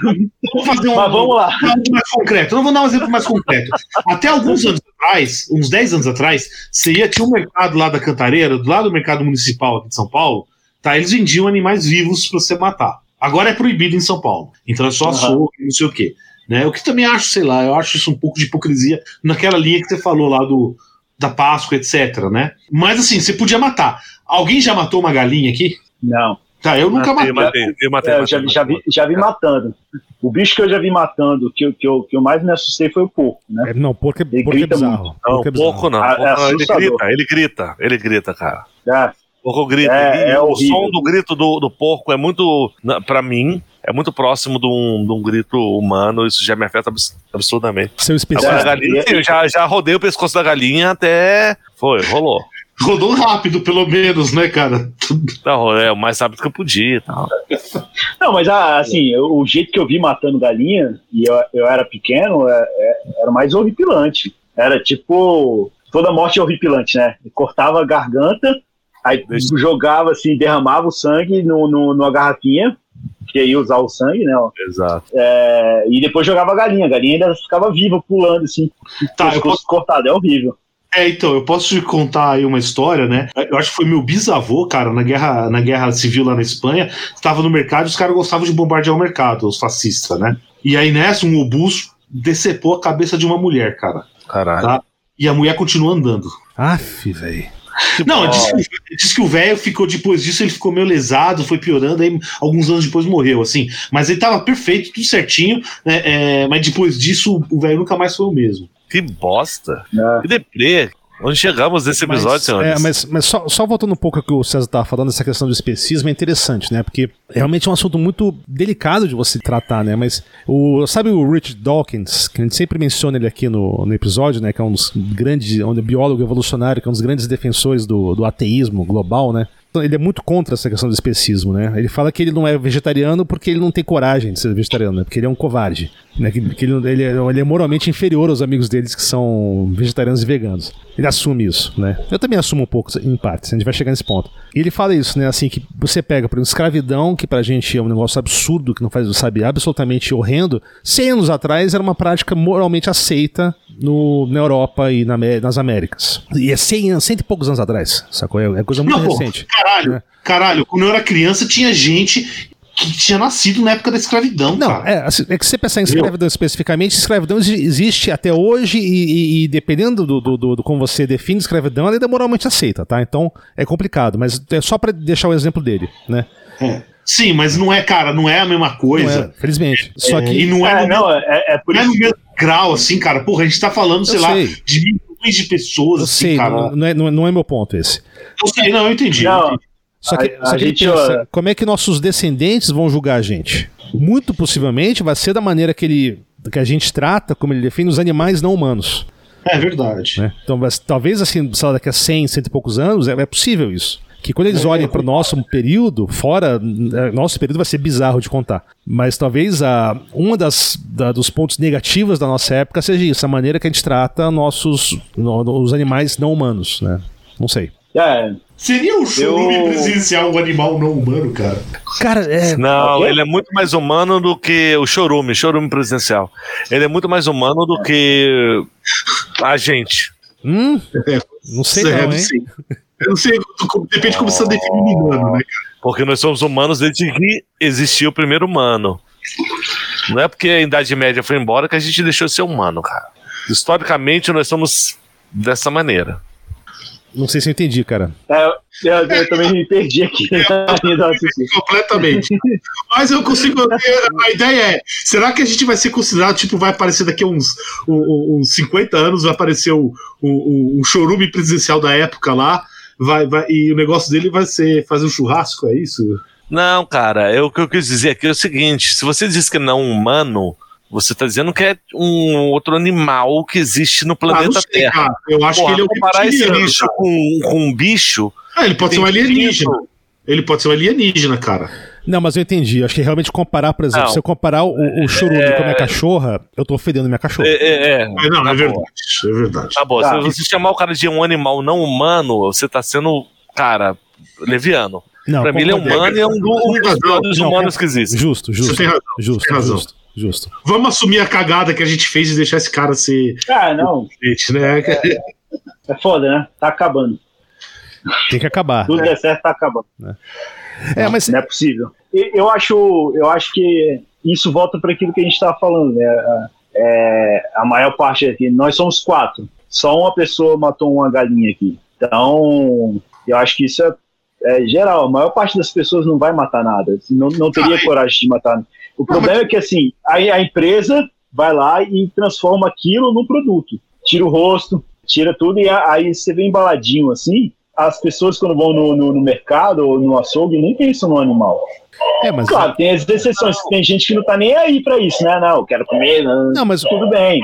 vamos fazer um, Mas vamos lá. um exemplo mais concreto. Eu vou dar um exemplo mais concreto. Até alguns anos atrás, uns 10 anos atrás, você ia, tinha um mercado lá da Cantareira, do lado do mercado municipal aqui de São Paulo, tá? Eles vendiam animais vivos para você matar. Agora é proibido em São Paulo. Então é só Aham. açougue, não sei o quê. Né? O que também acho, sei lá, eu acho isso um pouco de hipocrisia naquela linha que você falou lá do da Páscoa, etc, né? Mas assim, você podia matar. Alguém já matou uma galinha aqui? Não. Tá, eu nunca Matei, matei. matei, eu matei, É, eu matei, já, vi- já, matei. vi, já vi matando. O bicho que eu já vi matando, que, eu- que, eu, que eu mais me assustei foi o porco, né? É, não, porco é, Ele porco é grita bizarro. Não, Porco é bizarro. pouco não. É ele grita, ele grita, ele grita, cara. Ah, Porco grita. É, é o horrível. som do grito do, do porco é muito, pra mim, é muito próximo de um, de um grito humano. Isso já me afeta abs- absurdamente. Seu específico. Agora, a É, galinha, eu já, já rodei o pescoço da galinha até. Foi, rolou. Rodou rápido, pelo menos, né, cara? Não, é o mais rápido que eu podia e tal. Não, mas ah, assim, o jeito que eu vi matando galinha, e eu, eu era pequeno, é- é- era mais horripilante. Era tipo. Toda morte é horripilante, né? Cortava a garganta, aí Deixa- jogava assim, derramava o sangue no, no, numa garrafinha, que ia usar o sangue, né? ó. Exato. É, e depois jogava a galinha. A galinha ainda ficava viva, pulando assim. Tá, eu pescoço cortado, é horrível. É, então, eu posso te contar aí uma história, né? Eu acho que foi meu bisavô, cara, na guerra, na guerra civil lá na Espanha, estava no mercado e os caras gostavam de bombardear o mercado, os fascistas, né? E aí nessa, um obus decepou a cabeça de uma mulher, cara. Caralho. Tá. E a mulher continua andando. Aff, velho. Não, diz que, diz que o velho ficou, depois disso, ele ficou meio lesado, foi piorando, aí alguns anos depois morreu, assim. Mas ele tava perfeito, tudo certinho, né? é, mas depois disso, o velho nunca mais foi o mesmo. Que bosta. né? Que deprê. Onde chegamos nesse episódio, mas, senhores? é, mas, mas só, só voltando um pouco ao que o César estava falando, essa questão do especismo é interessante, né? Porque realmente é um assunto muito delicado de você tratar, né? Mas o, sabe o Rich Dawkins, que a gente sempre menciona ele aqui no, no episódio, né? Que é um dos grandes, um biólogo evolucionário, que é um dos grandes defensores do, do ateísmo global, né? Então, ele é muito contra essa questão do especismo, né? Ele fala que ele não é vegetariano porque ele não tem coragem de ser vegetariano, né? Porque ele é um covarde. Né? Que, que ele, ele é, ele é moralmente inferior aos amigos deles que são vegetarianos e veganos. Ele assume isso, né? Eu também assumo um pouco em partes, a gente vai chegar nesse ponto. E ele fala isso, né? Assim, que você pega, por exemplo, escravidão, que pra gente é um negócio absurdo, que não faz, sabe, absolutamente horrendo. 100 anos atrás era uma prática moralmente aceita no, na Europa e na, nas Américas. E é 100 anos, cento e poucos anos atrás, sacou? É é coisa muito Não, recente. caralho, É. caralho, quando eu era criança tinha gente que tinha nascido na época da escravidão, Não, é, assim, é que se você pensar em escravidão especificamente, escravidão exi- existe até hoje e, e- e dependendo do, do, do- do como você define escravidão, ela ainda é moralmente aceita, tá? Então é complicado, mas é só pra deixar o exemplo dele, né? É. Sim, mas não é, cara, não é a mesma Não coisa. é, felizmente. Só É, que e não é, É, no, não, é, é por não é isso no mesmo grau, assim, cara. Porra, a gente tá falando, sei Eu lá, sei. de milhões de pessoas, eu assim, sei, cara. não, não é, não é- é meu ponto esse. Eu sei, não, eu entendi. eu Não, entendi. Só que, A- só a que ele gente, pensa, ó, como é que nossos descendentes vão julgar a gente? Muito possivelmente vai ser da maneira que ele que a gente trata, como ele define, os animais não humanos. É verdade. né? Então, mas, talvez assim, sei lá, daqui a 100, cento e poucos anos, é, é possível isso. Que quando eles olhem para o nosso período, fora, é, nosso período vai ser bizarro de contar. Mas talvez a, uma das da- dos pontos negativos da nossa época seja isso, a maneira que a gente trata nossos no- os animais não humanos, né? Não sei. é, Seria o chorume Eu- presidencial um animal não humano, cara? Cara, é. Não, ele é muito mais humano do que o chorume, chorume presidencial. Ele é muito mais humano do que a gente. Hum, não sei é, não, hein? sei. Eu não sei, depende de como você tá define humano, né? Porque nós somos humanos desde que existiu o primeiro humano. Não é porque a Idade Média foi embora que a gente deixou de ser humano, cara. Historicamente, nós somos dessa maneira. Não sei se eu entendi, cara. é, eu, eu também me perdi aqui. Completamente. Mas eu consigo. A ideia é: será que a gente vai ser considerado, tipo, vai aparecer daqui a uns, uns 50 anos, vai aparecer o, o, o chorume presidencial da época lá, vai, vai, e o negócio dele vai ser fazer um churrasco, é isso? Não, cara, eu, o que eu quis dizer aqui é o seguinte: se você diz que não humano, você tá dizendo que é um outro animal que existe no Ah, planeta sei, Terra. cara. Eu acho que ele é o comparar esse reptiliano, bicho com, com um bicho. Ah, ele pode ser um alienígena. pinto. Ele pode ser um alienígena, cara. Não, mas eu entendi. Eu acho que realmente comparar, por exemplo, Não. se eu comparar o, o chorume com a minha cachorra, eu tô ofendendo minha cachorra. É, é, é. É, não, Tá é verdade. É verdade. Tá bom, Tá. se você chamar o cara de um animal não humano, você tá sendo, cara, leviano. Não, pra mim ele é humano e é um, um dos humanos que existe. Justo, justo. Você tem razão. Justo, tem razão. justo, justo. Vamos assumir a cagada que a gente fez de deixar esse cara ser Ah, não. gente, né? É foda, né? Tá acabando. Tem que acabar. Tudo der certo, tá acabando. É, mas Não é possível. Eu acho, eu acho que isso volta para aquilo que a gente estava falando, né? A- É, a maior parte aqui, nós somos quatro. Só uma pessoa matou uma galinha aqui. Então, eu acho que isso é, é geral. A maior parte das pessoas não vai matar nada. Não, não teria é. coragem de matar. O problema é que assim, aí a empresa vai lá e transforma aquilo num produto. Tira o rosto, tira tudo e a- aí você vê embaladinho assim. As pessoas quando vão no, no- no mercado ou no açougue nem pensam no animal. É, mas Claro, tem as exceções. Tem gente que não tá nem aí pra isso, né? Não, eu quero comer, não, não, mas tudo bem.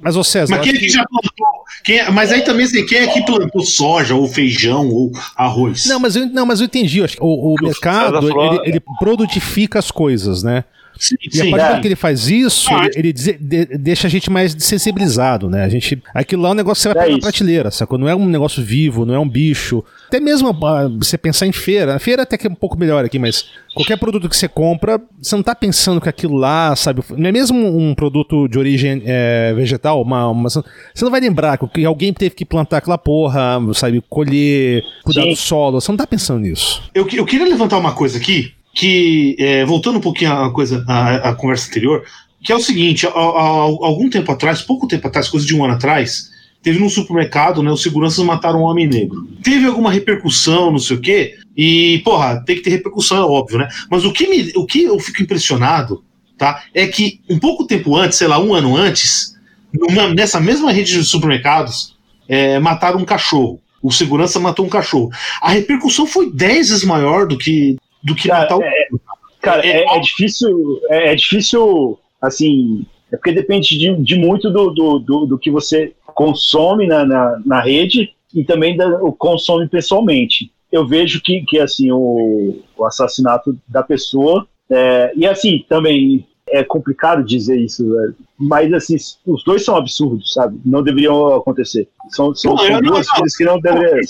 mas César, Mas quem é que que- já plantou? Quem é- mas aí também, assim, quem é que plantou soja, ou feijão, ou arroz? Não, mas eu, não, mas eu entendi. eu acho que o, o mercado, ele, ele produtifica as coisas, né? Sim, E a sim. partir do é. momento que ele faz isso, Ah, ele, ele dize- de- deixa a gente mais sensibilizado, né? A gente, aquilo lá é um negócio que você vai É pegar na prateleira, sacou? Não é um negócio vivo, não é um bicho. Até mesmo ah, você pensar em feira. A feira até que é um pouco melhor aqui, mas qualquer produto que você compra, você não tá pensando que aquilo lá, sabe? Não é mesmo um produto de origem é, vegetal, uma, uma- você não vai lembrar que alguém teve que plantar aquela porra, sabe? Colher, cuidar Sim. do solo. Você não tá pensando nisso. Eu, eu queria levantar uma coisa aqui, que, é, voltando um pouquinho à coisa, à conversa anterior, que é o seguinte: há algum tempo atrás, pouco tempo atrás, coisa de um ano atrás, teve num supermercado, né? Os seguranças mataram um homem negro. Teve alguma repercussão, não sei o quê, e, porra, tem que ter repercussão, é óbvio, né? Mas o que, me, o que eu fico impressionado, tá? É que um pouco tempo antes, sei lá, um ano antes, numa- nessa mesma rede de supermercados, é, mataram um cachorro. O segurança matou um cachorro. A repercussão foi 10 vezes maior do que, do que Cara, matar o. Cara, É- é, é difícil, é, é difícil, assim, é porque depende de, de muito do, do, do, do que você consome na, na, na rede e também da, o consome pessoalmente. Eu vejo que, que assim, o, o assassinato da pessoa, é, e assim, também é complicado dizer isso, velho, mas assim, os dois são absurdos, sabe? Não deveriam acontecer. São, são, Não, são duas não. coisas que não deveriam.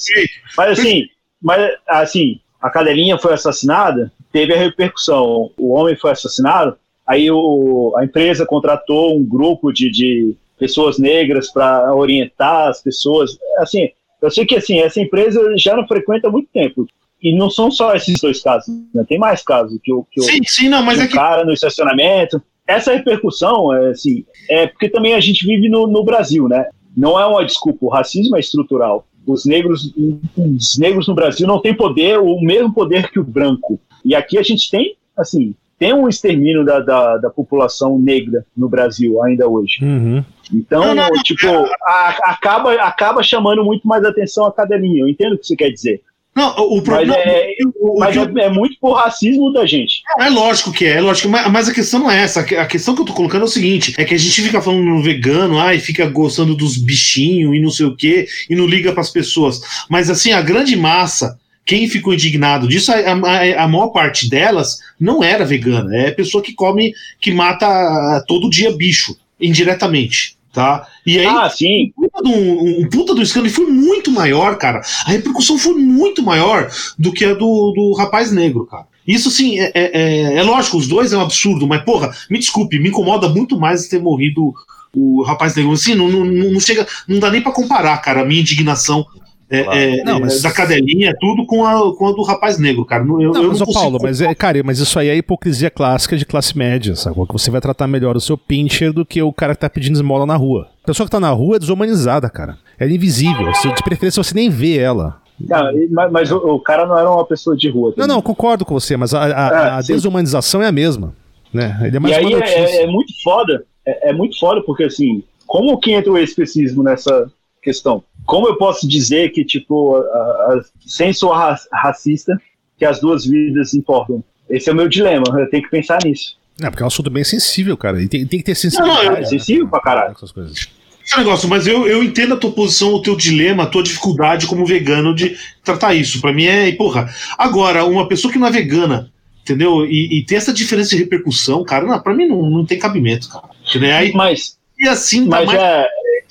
Mas assim, mas assim, a cadelinha foi assassinada, teve a repercussão. O homem foi assassinado, aí o, a empresa contratou um grupo de, de pessoas negras para orientar as pessoas. Assim, eu sei que assim essa empresa já não frequenta há muito tempo. E não são só esses dois casos, né? tem mais casos que o, que o, Sim, sim, não, mas é que. cara no estacionamento. Essa repercussão, é, assim, é porque também a gente vive no, no Brasil, né? Não é uma desculpa, o racismo é estrutural. Os negros, os negros no Brasil não têm poder, o mesmo poder que o branco. E aqui a gente tem, assim, tem um extermínio da, da, da população negra no Brasil ainda hoje. Uhum. Então, Não, não, não, tipo, a- acaba, acaba chamando muito mais atenção a academia. Eu entendo o que você quer dizer. Não, o Mas, problema. é, o- o mas eu- é, é muito por racismo da gente. É lógico que é, é lógico, mas, mas a questão não é essa. A questão que eu tô colocando é o seguinte: é que a gente fica falando no vegano, ai, fica gostando dos bichinhos e não sei o quê, e não liga pras pessoas. Mas assim, a grande massa, quem ficou indignado disso, a, a- a maior parte delas não era vegana. É pessoa que come, que mata ah, todo dia bicho, indiretamente. Tá? E aí, Ah, sim. um puta, do, um, puta do escândalo e foi muito maior, cara. A repercussão foi muito maior do que a do, do rapaz negro, cara. Isso sim, é, é, é- é lógico, os dois é um absurdo, mas porra, me desculpe, me incomoda muito mais ter morrido o rapaz negro. Assim, não, não, não chega, não dá nem pra comparar, cara, a minha indignação é, é, Não, é, mas- da cadelinha, tudo com a, com a do rapaz negro, cara. Não, eu, Não, eu mas, não ô consigo Paulo, mas, é, cara, mas isso aí é a hipocrisia clássica de classe média, sabe? Que você vai tratar melhor o seu pincher do que o cara que tá pedindo esmola na rua. A pessoa que tá na rua é desumanizada, cara. Ela é invisível. Você- De preferência você nem vê ela. Não, mas mas o, o cara não era uma pessoa de rua. Não, não, concordo com você, mas a, a- É, a desumanização é a mesma. Né? Ele é mais e aí é, notícia. é muito foda, é, é muito foda porque assim, como que entra o especismo nessa questão? Como eu posso dizer que, tipo, a- a- sem ra- racista, que as duas vidas importam? Esse é o meu dilema, eu tenho que pensar nisso. Não, porque é um assunto bem sensível, cara. E tem, tem que ter Não, sensibilidade. não, É né, sensível pra caralho. essas coisas. esse negócio, mas eu, eu entendo a tua posição, o teu dilema, a tua dificuldade como vegano de tratar isso. Pra mim é, porra. Agora, uma pessoa que não é vegana entendeu? E, e ter essa diferença de repercussão, cara, não, pra mim não, não tem cabimento, cara. Entendeu? Aí, Mas, e assim, tá mas mais. é,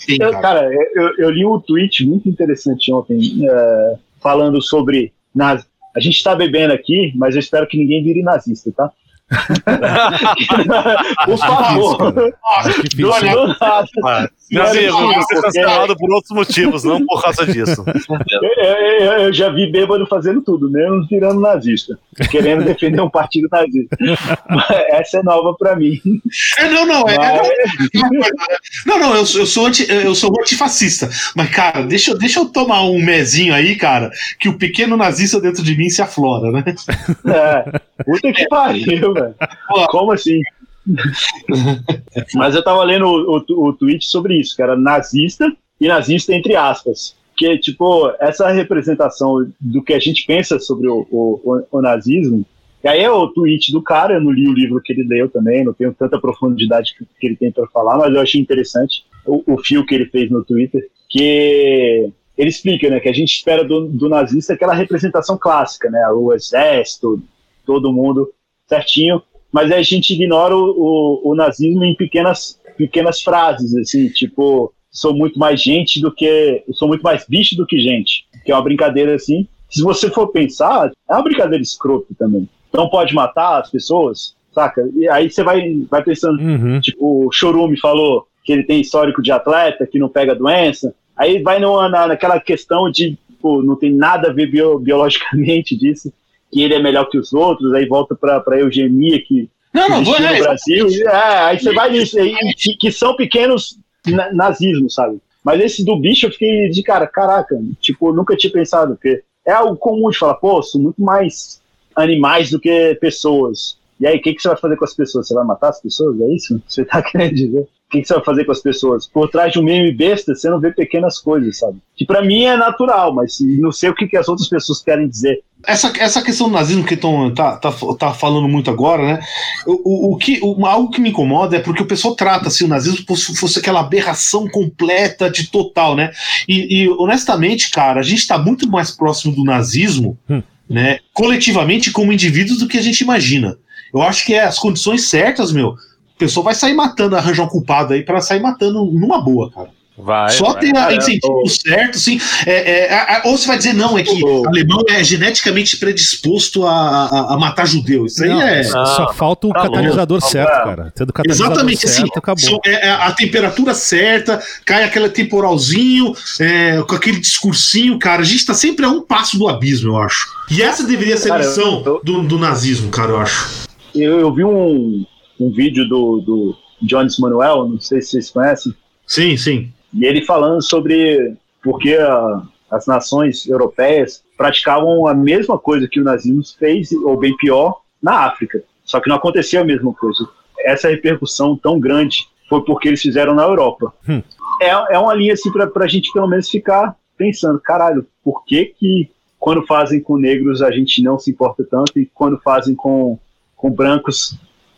Sim, eu, cara. cara, eu, eu li um tweet muito interessante ontem, é, falando sobre. Naz... A gente tá bebendo aqui, mas eu espero que ninguém vire nazista, tá? Por favor. Acho não, eu vou ser porque- cancelado por outros motivos, não por causa disso. Eu, eu- eu já vi bêbado fazendo tudo, mesmo virando nazista, querendo defender um partido nazista. Essa é nova pra mim. É, não, não, é. é, Mas- Não, não, eu, sou- eu sou anti, eu sou antifascista. Mas, cara, deixa, eu- deixa eu tomar um mezinho aí, cara, que o pequeno nazista dentro de mim se aflora, né? É, puta que pariu, velho. Como assim? Mas eu tava lendo o, o, o tweet sobre isso, que era nazista e nazista entre aspas. Que, tipo, essa representação do que a gente pensa sobre o, o, o- o nazismo, e aí é o tweet do cara, eu não li o livro que ele leu também, não tenho tanta profundidade que, que ele tem para falar, mas eu achei interessante o, o fio que ele fez no Twitter, que ele explica, né, que a gente espera do, do nazista aquela representação clássica, né, o exército, todo mundo certinho, mas a gente ignora o, o, o nazismo em pequenas, pequenas frases, assim, tipo, sou muito mais gente do que. sou muito mais bicho do que gente. Que é uma brincadeira assim. Se você for pensar, é uma brincadeira escrota também. Não pode matar as pessoas, saca? E aí você vai, vai pensando, Uhum. tipo, o Chorume falou que ele tem histórico de atleta, que não pega doença. Aí vai numa, na, naquela questão de, pô, não tem nada a ver bio- biologicamente disso, que ele é melhor que os outros, aí volta pra, pra eugenia que Não, não, no é, Brasil. É, aí você vai nisso aí, que, que são pequenos na- nazismos, sabe? Mas esse do bicho eu fiquei de cara, caraca, tipo, nunca tinha pensado, porque é algo comum de falar, pô, são muito mais animais do que pessoas. E aí, o que, que você vai fazer com as pessoas? Você vai matar as pessoas? É isso você tá querendo dizer? O que, que você vai fazer com as pessoas? Por trás de um meme besta, você não vê pequenas coisas, sabe? Que pra mim é natural, mas não sei o que, que as outras pessoas querem dizer. Essa, essa questão do nazismo que Tom tá, tá, tá falando muito agora, né? O, o, o que, o, algo que me incomoda é porque o pessoal trata assim, o nazismo como se fosse aquela aberração completa de total, né? E, e, honestamente, cara, a gente tá muito mais próximo do nazismo, Hum. né? Coletivamente, como indivíduos, do que a gente imagina. Eu acho que é as condições certas, meu. O pessoal vai sair matando, arranjar um culpado aí pra sair matando numa boa, cara. Vai. Só vai. tem a incentivo certo, sim. É, é, a- a- ou você vai dizer, não, é que O- alemão é geneticamente predisposto a, a, a matar judeu. Isso aí Não, é. Só falta o tá catalisador louco. certo, cara. Tendo o catalisador Exatamente assim. certo, acabou. só- é, é a temperatura certa, cai aquele temporalzinho, é, com aquele discursinho, cara. A gente tá sempre a um passo do abismo, eu acho. E essa deveria ser a lição eu- do, do nazismo, cara, eu acho. Eu, eu vi um, um vídeo do, do Jones Manuel, não sei se vocês conhecem, Sim, sim. E ele falando sobre por que as nações europeias praticavam a mesma coisa que o nazismo fez, ou bem pior, na África. Só que não acontecia a mesma coisa. Essa repercussão tão grande foi porque eles fizeram na Europa. Hum. É, é uma linha assim para a gente pelo menos ficar pensando, caralho, por que que quando fazem com negros a gente não se importa tanto e quando fazem com, com brancos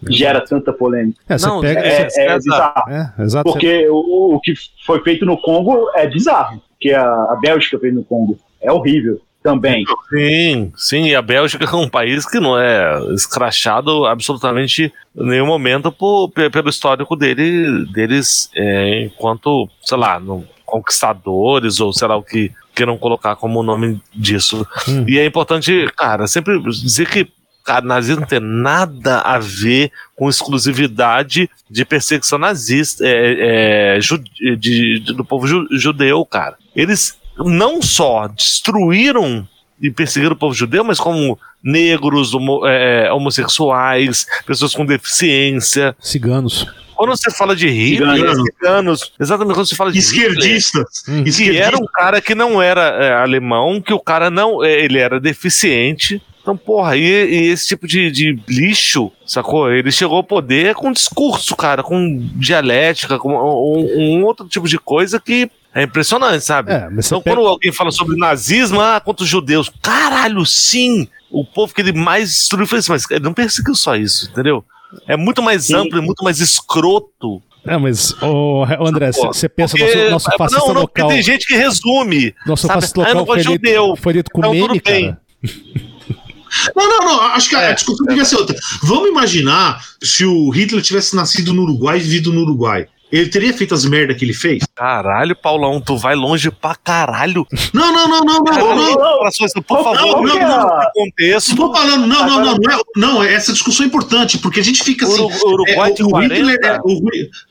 gera tanta polêmica? É, você Não, pega. É, Essa- é bizarro. É, exato. Porque o, o que foi feito no Congo é bizarro. Que a, a Bélgica fez no Congo. É horrível também. Sim, sim, e a Bélgica é um país que não é escrachado absolutamente em nenhum momento por, pe- pelo histórico dele, deles é, enquanto, sei lá, no- conquistadores ou sei lá o que queiram colocar como nome disso. Hum. E é importante, cara, sempre dizer que cara, nazismo não tem nada a ver com exclusividade de perseguição nazista é, é, ju- de- de- do povo ju- judeu, cara. Eles não só destruíram e perseguiram o povo judeu, mas como negros, homo- é, homossexuais, pessoas com deficiência. Ciganos. Quando você fala de Hitler, Ciganos. ciganos, exatamente quando você fala de Hitler, Esquerdistas. Uhum. que era um cara que não era é, alemão, que o cara não. é, ele era deficiente. Então, porra, e, e esse tipo de, de lixo, sacou? Ele chegou ao poder com discurso, cara, com dialética, com um, um outro tipo de coisa que é impressionante, sabe? É, Então, pega- quando alguém fala sobre nazismo, ah, contra os judeus, caralho, sim! O povo que ele mais destruiu foi isso, mas ele não perseguiu só isso, entendeu? É muito mais Sim. amplo e muito mais escroto. É, mas, ô, André, você pensa, Porque- nosso, nosso fascista não, não, porque local. tem gente que resume. Nosso sabe? fascista Ah, local não gosto foi foi eleito com Então, meme, cara. Não, não, não. Acho que a É, discussão devia ser outra. Vamos imaginar se o Hitler tivesse nascido no Uruguai e vivido no Uruguai. Ele teria feito as merdas que ele fez? Caralho, Paulão, tu vai longe pra caralho. Não, não, não, não, não, não. declarações, por favor, não, não, não, não. contexto. Não tô falando, não, não, não, não, é, não, essa discussão é importante, porque a gente fica assim. Uru- Uruguai é, tem o 40. Hitler é- o-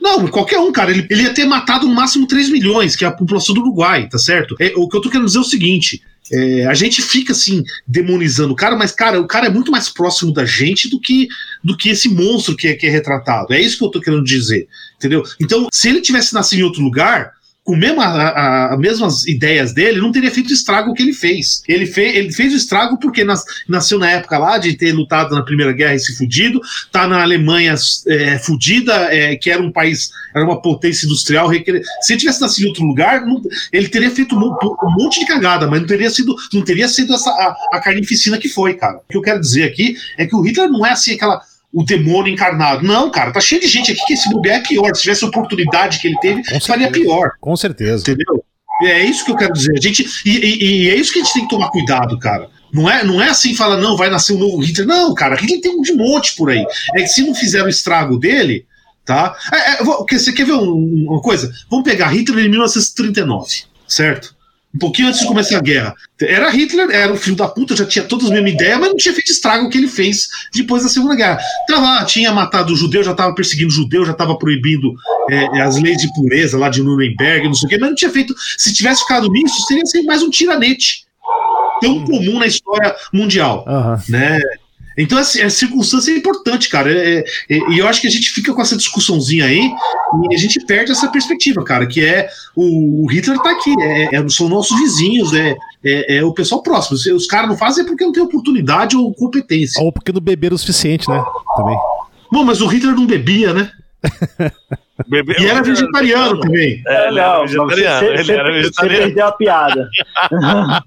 não, qualquer um, cara. Ele, ele ia ter matado no máximo 3 milhões, que é a população do Uruguai, tá certo? É, o que eu tô querendo dizer é o seguinte: é, a gente fica assim, demonizando o cara, mas, cara, o cara é muito mais próximo da gente do que, do que esse monstro que é, que é retratado. É isso que eu tô querendo dizer, entendeu? Então, se ele tivesse nascido em outro lugar. Com mesmo a, a- as mesmas ideias dele, não teria feito o estrago que ele fez. Ele, fe, ele fez o estrago porque nas- nasceu na época lá de ter lutado na Primeira Guerra e se fudido, tá na Alemanha é, fudida, é, que era um país, era uma potência industrial. requer- Se ele tivesse nascido em outro lugar, não- ele teria feito um, um monte de cagada, mas não teria sido, não teria sido essa, a, a carnificina que foi, cara. O que eu quero dizer aqui é que o Hitler não é assim aquela. O demônio encarnado. Não, cara, tá cheio de gente aqui que esse bobear é pior. Se tivesse a oportunidade que ele teve, Com faria certeza. pior. Com certeza. Entendeu? É isso que eu quero dizer. A gente, e, e- e é isso que a gente tem que tomar cuidado, cara. Não é, não é assim, fala, não, vai nascer um novo Hitler. Não, cara, Hitler tem um de monte por aí. É que se não fizer o estrago dele, tá? É, é, você quer ver um- uma coisa? Vamos pegar Hitler em 1939, certo? Um pouquinho antes de começar a guerra. Era Hitler, era um filho da puta, já tinha todas as mesmas ideias, mas não tinha feito estrago que ele fez depois da Segunda Guerra. Tava lá, tinha matado o judeu, já estava perseguindo o judeu, já estava proibindo é, as leis de pureza lá de Nuremberg, não sei o quê, mas não tinha feito. Se tivesse ficado nisso, seria ser mais um tiranete. Tão comum na história mundial Aham. né? Então, assim, a circunstância é importante, cara. É- é- E eu acho que a gente fica com essa discussãozinha aí e a gente perde essa perspectiva, cara, que é o, o Hitler tá aqui, é, é- são nossos vizinhos, é, é, é o pessoal próximo. Se os caras não fazem é porque não tem oportunidade ou competência. Ou porque não beberam o suficiente, né? Também. Bom, mas o Hitler não bebia, né? Bebê- E era vegetariano também. É, não, não, vegetariano. você, ele você- era você vegetariano. perdeu a piada.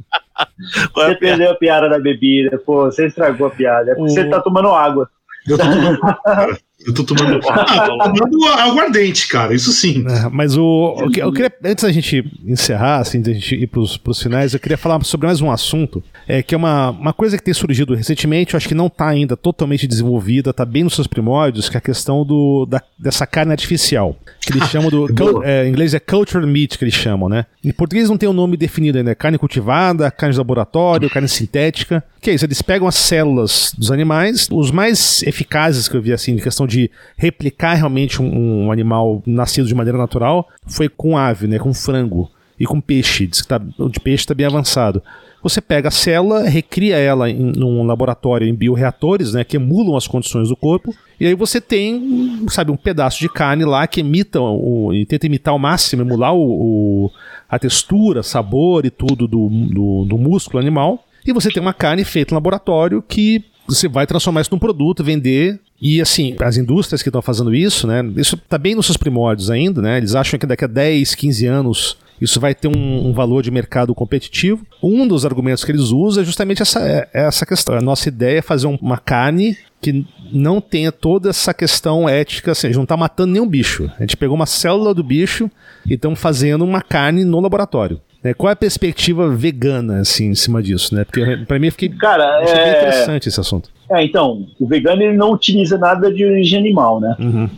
Qual é Você a piada? perdeu a piada da bebida. Pô, você estragou a piada. É porque O- você tá tomando água. Eu tô tomando, eu tô tomando, ah, tô tomando aguardente, cara, isso sim. É, mas o. Eu, que- eu queria, antes da gente encerrar, assim, da gente ir pros, pros finais, eu queria falar sobre mais um assunto, é, que é uma, uma coisa que tem surgido recentemente, eu acho que não está ainda totalmente desenvolvida, está bem nos seus primórdios, que é a questão do, da, dessa carne artificial. Que eles chamam do. Cul- é, em inglês é cultured meat, que eles chamam, né? Em português não tem um nome definido ainda, é carne cultivada, carne de laboratório, carne sintética. Que é isso, eles pegam as células dos animais, os mais eficazes que eu vi assim, em questão de replicar realmente um, um animal nascido de maneira natural, foi com ave, né? Com frango e com peixe. Diz que tá, o de peixe está bem avançado. Você pega a célula, recria ela em num laboratório em bioreatores, né, que emulam as condições do corpo, e aí você tem, sabe, um pedaço de carne lá que imita o, e tenta imitar ao máximo, emular o, o- a textura, sabor e tudo do, do, do músculo animal. E você tem uma carne feita em laboratório que você vai transformar isso num produto, vender. E assim, as indústrias que estão fazendo isso, né? Isso está bem nos seus primórdios ainda, né? Eles acham que daqui a 10, 15 anos isso vai ter um, um valor de mercado competitivo. Um dos argumentos que eles usam é justamente essa, é- é essa questão. A nossa ideia é fazer um- uma carne que não tenha toda essa questão ética, assim, a gente não está matando nenhum bicho. A gente pegou uma célula do bicho e estamos fazendo uma carne no laboratório. Né? Qual é a perspectiva vegana, assim, em cima disso, né? Porque para mim eu fiquei Cara, achei é, interessante esse assunto. é, então, o vegano ele não utiliza nada de origem animal, né? Uhum.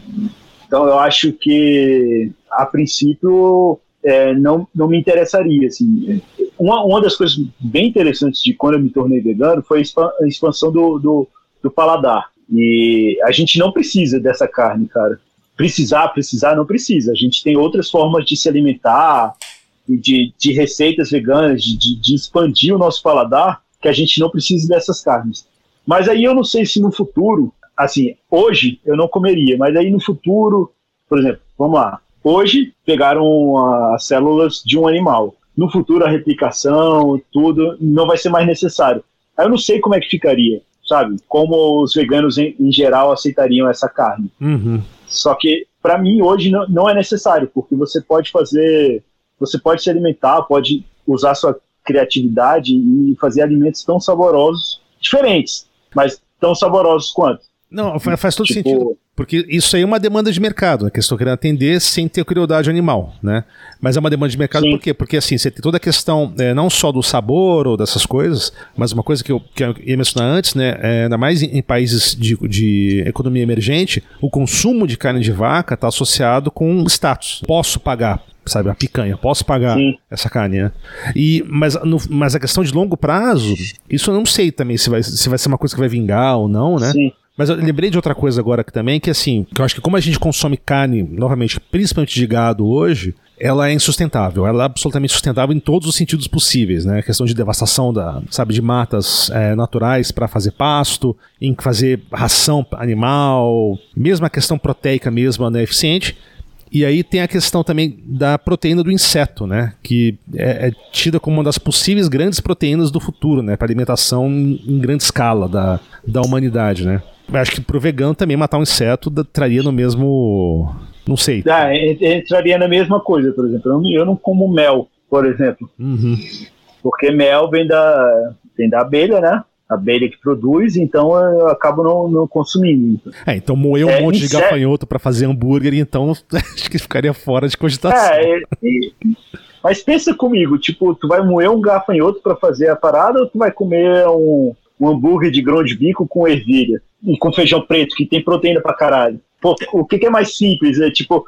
Então eu acho que, a princípio, é, não, não me interessaria. Assim. Uma, uma das coisas bem interessantes de quando eu me tornei vegano foi a expa- a expansão do, do, do paladar. E a gente não precisa dessa carne, cara. Precisar, precisar, não precisa. A gente tem outras formas de se alimentar, de, de receitas veganas, de, de- expandir o nosso paladar, que a gente não precisa dessas carnes. Mas aí eu não sei se no futuro, assim, hoje eu não comeria, mas aí no futuro, por exemplo, vamos lá, hoje pegaram as células de um animal. No futuro a replicação, tudo, não vai ser mais necessário. Aí eu não sei como é que ficaria, sabe? Como os veganos em, em geral aceitariam essa carne. Uhum. Só que para mim hoje não, não é necessário, porque você pode fazer, você pode se alimentar, pode usar sua criatividade e fazer alimentos tão saborosos, diferentes, mas tão saborosos quanto. Não, fa- faz todo Tipo, sentido. Porque isso aí é uma demanda de mercado, né, que eu estou querendo atender sem ter crueldade animal, né? Mas é uma demanda de mercado Sim. por quê? Porque assim, você tem toda a questão é, não só do sabor ou dessas coisas, mas uma coisa que eu, que eu ia mencionar antes, né? É, ainda mais em, em países de, de economia emergente, o consumo de carne de vaca está associado com status. Posso pagar sabe, a picanha, posso pagar Sim. essa carne, né? E, mas, no- mas a questão de longo prazo, isso eu não sei também se vai, se vai ser uma coisa que vai vingar ou não, né? Sim. Mas eu lembrei de outra coisa agora que também, que assim, que eu acho que como a gente consome carne, novamente, principalmente de gado hoje, ela é insustentável. Ela é absolutamente sustentável em todos os sentidos possíveis, né? A questão de devastação da, sabe, de matas é, naturais para fazer pasto, em fazer ração animal, mesmo a questão proteica mesmo não é eficiente. E aí tem a questão também da proteína do inseto, né? Que é, é tida como uma das possíveis grandes proteínas do futuro, né? Para alimentação em, grande escala da, da humanidade, né? Eu acho que pro vegano também matar um inseto da- traria no mesmo. Não sei. Ah, en- entraria na mesma coisa, por exemplo. Eu não, eu não como mel, por exemplo, Uhum. porque mel vem da, vem da abelha, né? A abelha que produz, então eu acabo não, não consumindo. É, então moer um É, monte de inseto- gafanhoto para fazer hambúrguer, então acho que ficaria fora de cogitação. É, e- mas pensa comigo, tipo, tu vai moer um gafanhoto pra fazer a parada ou tu vai comer um, um hambúrguer de grão de bico com ervilha e com feijão preto, que tem proteína pra caralho? Pô, o que, que é mais simples? É tipo,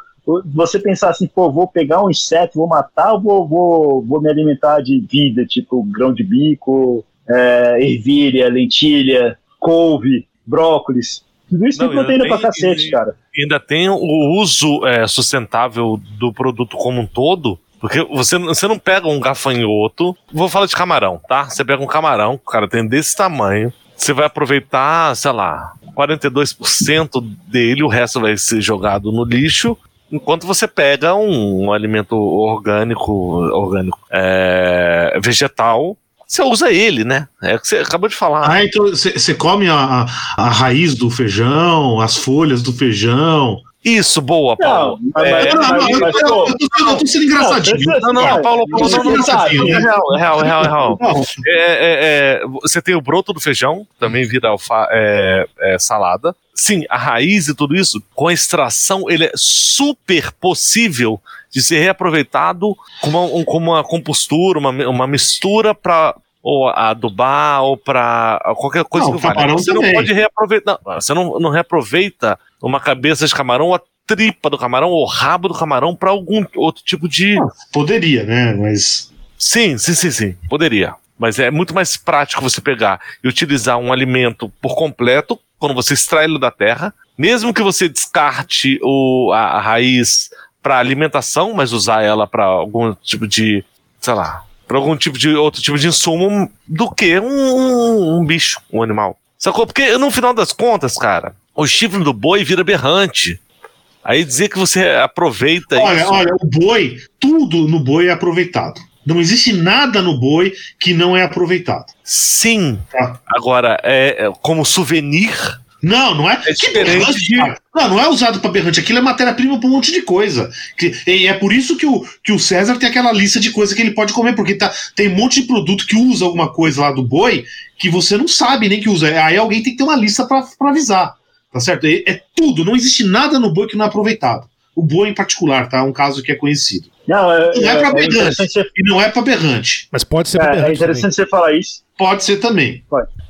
você pensar assim, pô, vou pegar um inseto, vou matar ou vou, vou, vou me alimentar de vida, tipo grão de bico, é, ervilha, lentilha, couve, brócolis. Tudo isso Não, tem proteína pra cacete, cara. ainda tem o uso é, sustentável do produto como um todo. Porque você, você não pega um gafanhoto. Vou falar de camarão, tá? Você pega um camarão, o cara tem desse tamanho. Você vai aproveitar, sei lá, 42% dele, o resto vai ser jogado no lixo. Enquanto você pega um, alimento orgânico, orgânico é, vegetal, você usa ele, né? É o que você acabou de falar. Ah, então você come a, a, a raiz do feijão, as folhas do feijão. Isso, boa, Paulo. Não, É, Não, não, mas- eu, mas, eu- pô, eu tô, eu tô sendo engraçadinho. Não, não, Cara, Paulo, Paulo, não, não, não, engraçadinho, real, é real, é real, é real. Não, É, é, é, você tem o broto do feijão, também vira alfa, é, é, salada. Sim, a raiz e tudo isso, com a extração, ele é super possível de ser reaproveitado como uma, um- como uma compostura, uma, uma mistura para ou adubar ou para qualquer coisa Não, que valha. Você não pode reaproveitar. Não, você não, não reaproveita uma cabeça de camarão, ou a tripa do camarão, ou o rabo do camarão para algum outro tipo de. Poderia, né? Mas. Sim, sim, sim, sim. Poderia. Mas é muito mais prático você pegar e utilizar um alimento por completo quando você extrai ele da terra. Mesmo que você descarte o, a, a raiz para alimentação, mas usar ela para algum tipo de, sei lá, para algum tipo de outro tipo de insumo do que um, um, bicho, um animal. Sacou? Porque no final das contas, cara, o chifre do boi vira berrante. Aí dizer que você aproveita Olha, isso. olha, o boi, tudo no boi é aproveitado. Não existe nada no boi que não é aproveitado. Sim. Tá. Agora, é, é como souvenir. Não, não é. É que berrante? Não, não é usado para berrante. Aquilo é matéria-prima para um monte de coisa. Que, e é por isso que o, que o César tem aquela lista de coisas que ele pode comer, porque tá, tem um monte de produto que usa alguma coisa lá do boi que você não sabe nem que usa. Aí alguém tem que ter uma lista para avisar. Tá certo? É, é tudo. Não existe nada no boi que não é aproveitado. O boi em particular, tá? É um caso que é conhecido. Não, é, Não é pra é, berrante. você, E não é para berrante. Mas pode ser é, pra é berrante também. interessante você falar isso. Pode ser também.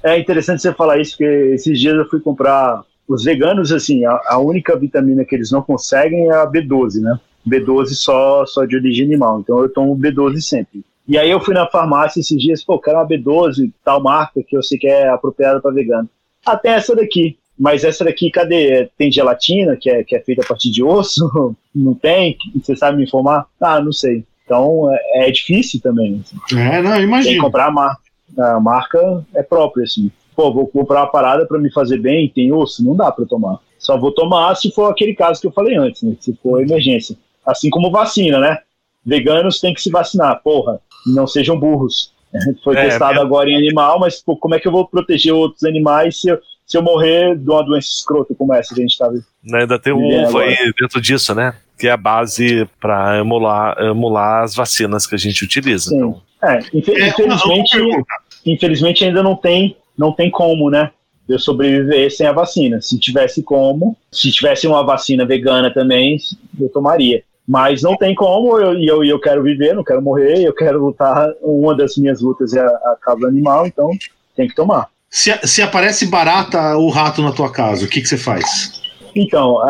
É interessante você falar isso, porque esses dias eu fui comprar. Os veganos, assim, a, a única vitamina que eles não conseguem é a B12, né? B12 só, só de origem animal. Então eu tomo B12 sempre. E aí eu fui na farmácia esses dias, pô, quero uma B12, tal marca que eu sei que é apropriada para vegano. Até essa daqui. Mas essa daqui, cadê? Tem gelatina, que é, que é feita a partir de osso? Não tem? Você sabe me informar? Ah, não sei. Então é, é difícil também. assim. É, não, Tem que imagina. comprar a marca. A marca é própria, assim. Pô, vou comprar uma parada pra me fazer bem, tem osso? Não dá pra tomar. Só vou tomar se for aquele caso que eu falei antes, né? Se for emergência. Assim como vacina, né? Veganos têm que se vacinar, porra. Não sejam burros. Foi É, testado mesmo. agora em animal, mas pô, como é que eu vou proteger outros animais se eu, se eu morrer de uma doença escrota como essa que a gente tá vendo? Né? Ainda tem o É, ovo agora. aí dentro disso, né? Que é a base para emular, emular as vacinas que a gente utiliza. Sim. Então, É, É, infelizmente, infelizmente ainda não tem, não tem como, né? eu sobreviver sem a vacina. Se tivesse como, se tivesse uma vacina vegana também, eu tomaria. Mas não tem como, e eu, eu, eu quero viver, não quero morrer, eu quero lutar. Uma das minhas lutas é a, a causa animal, então tem que tomar. Se, se aparece barata ou rato na tua casa, o que, que você faz? Então,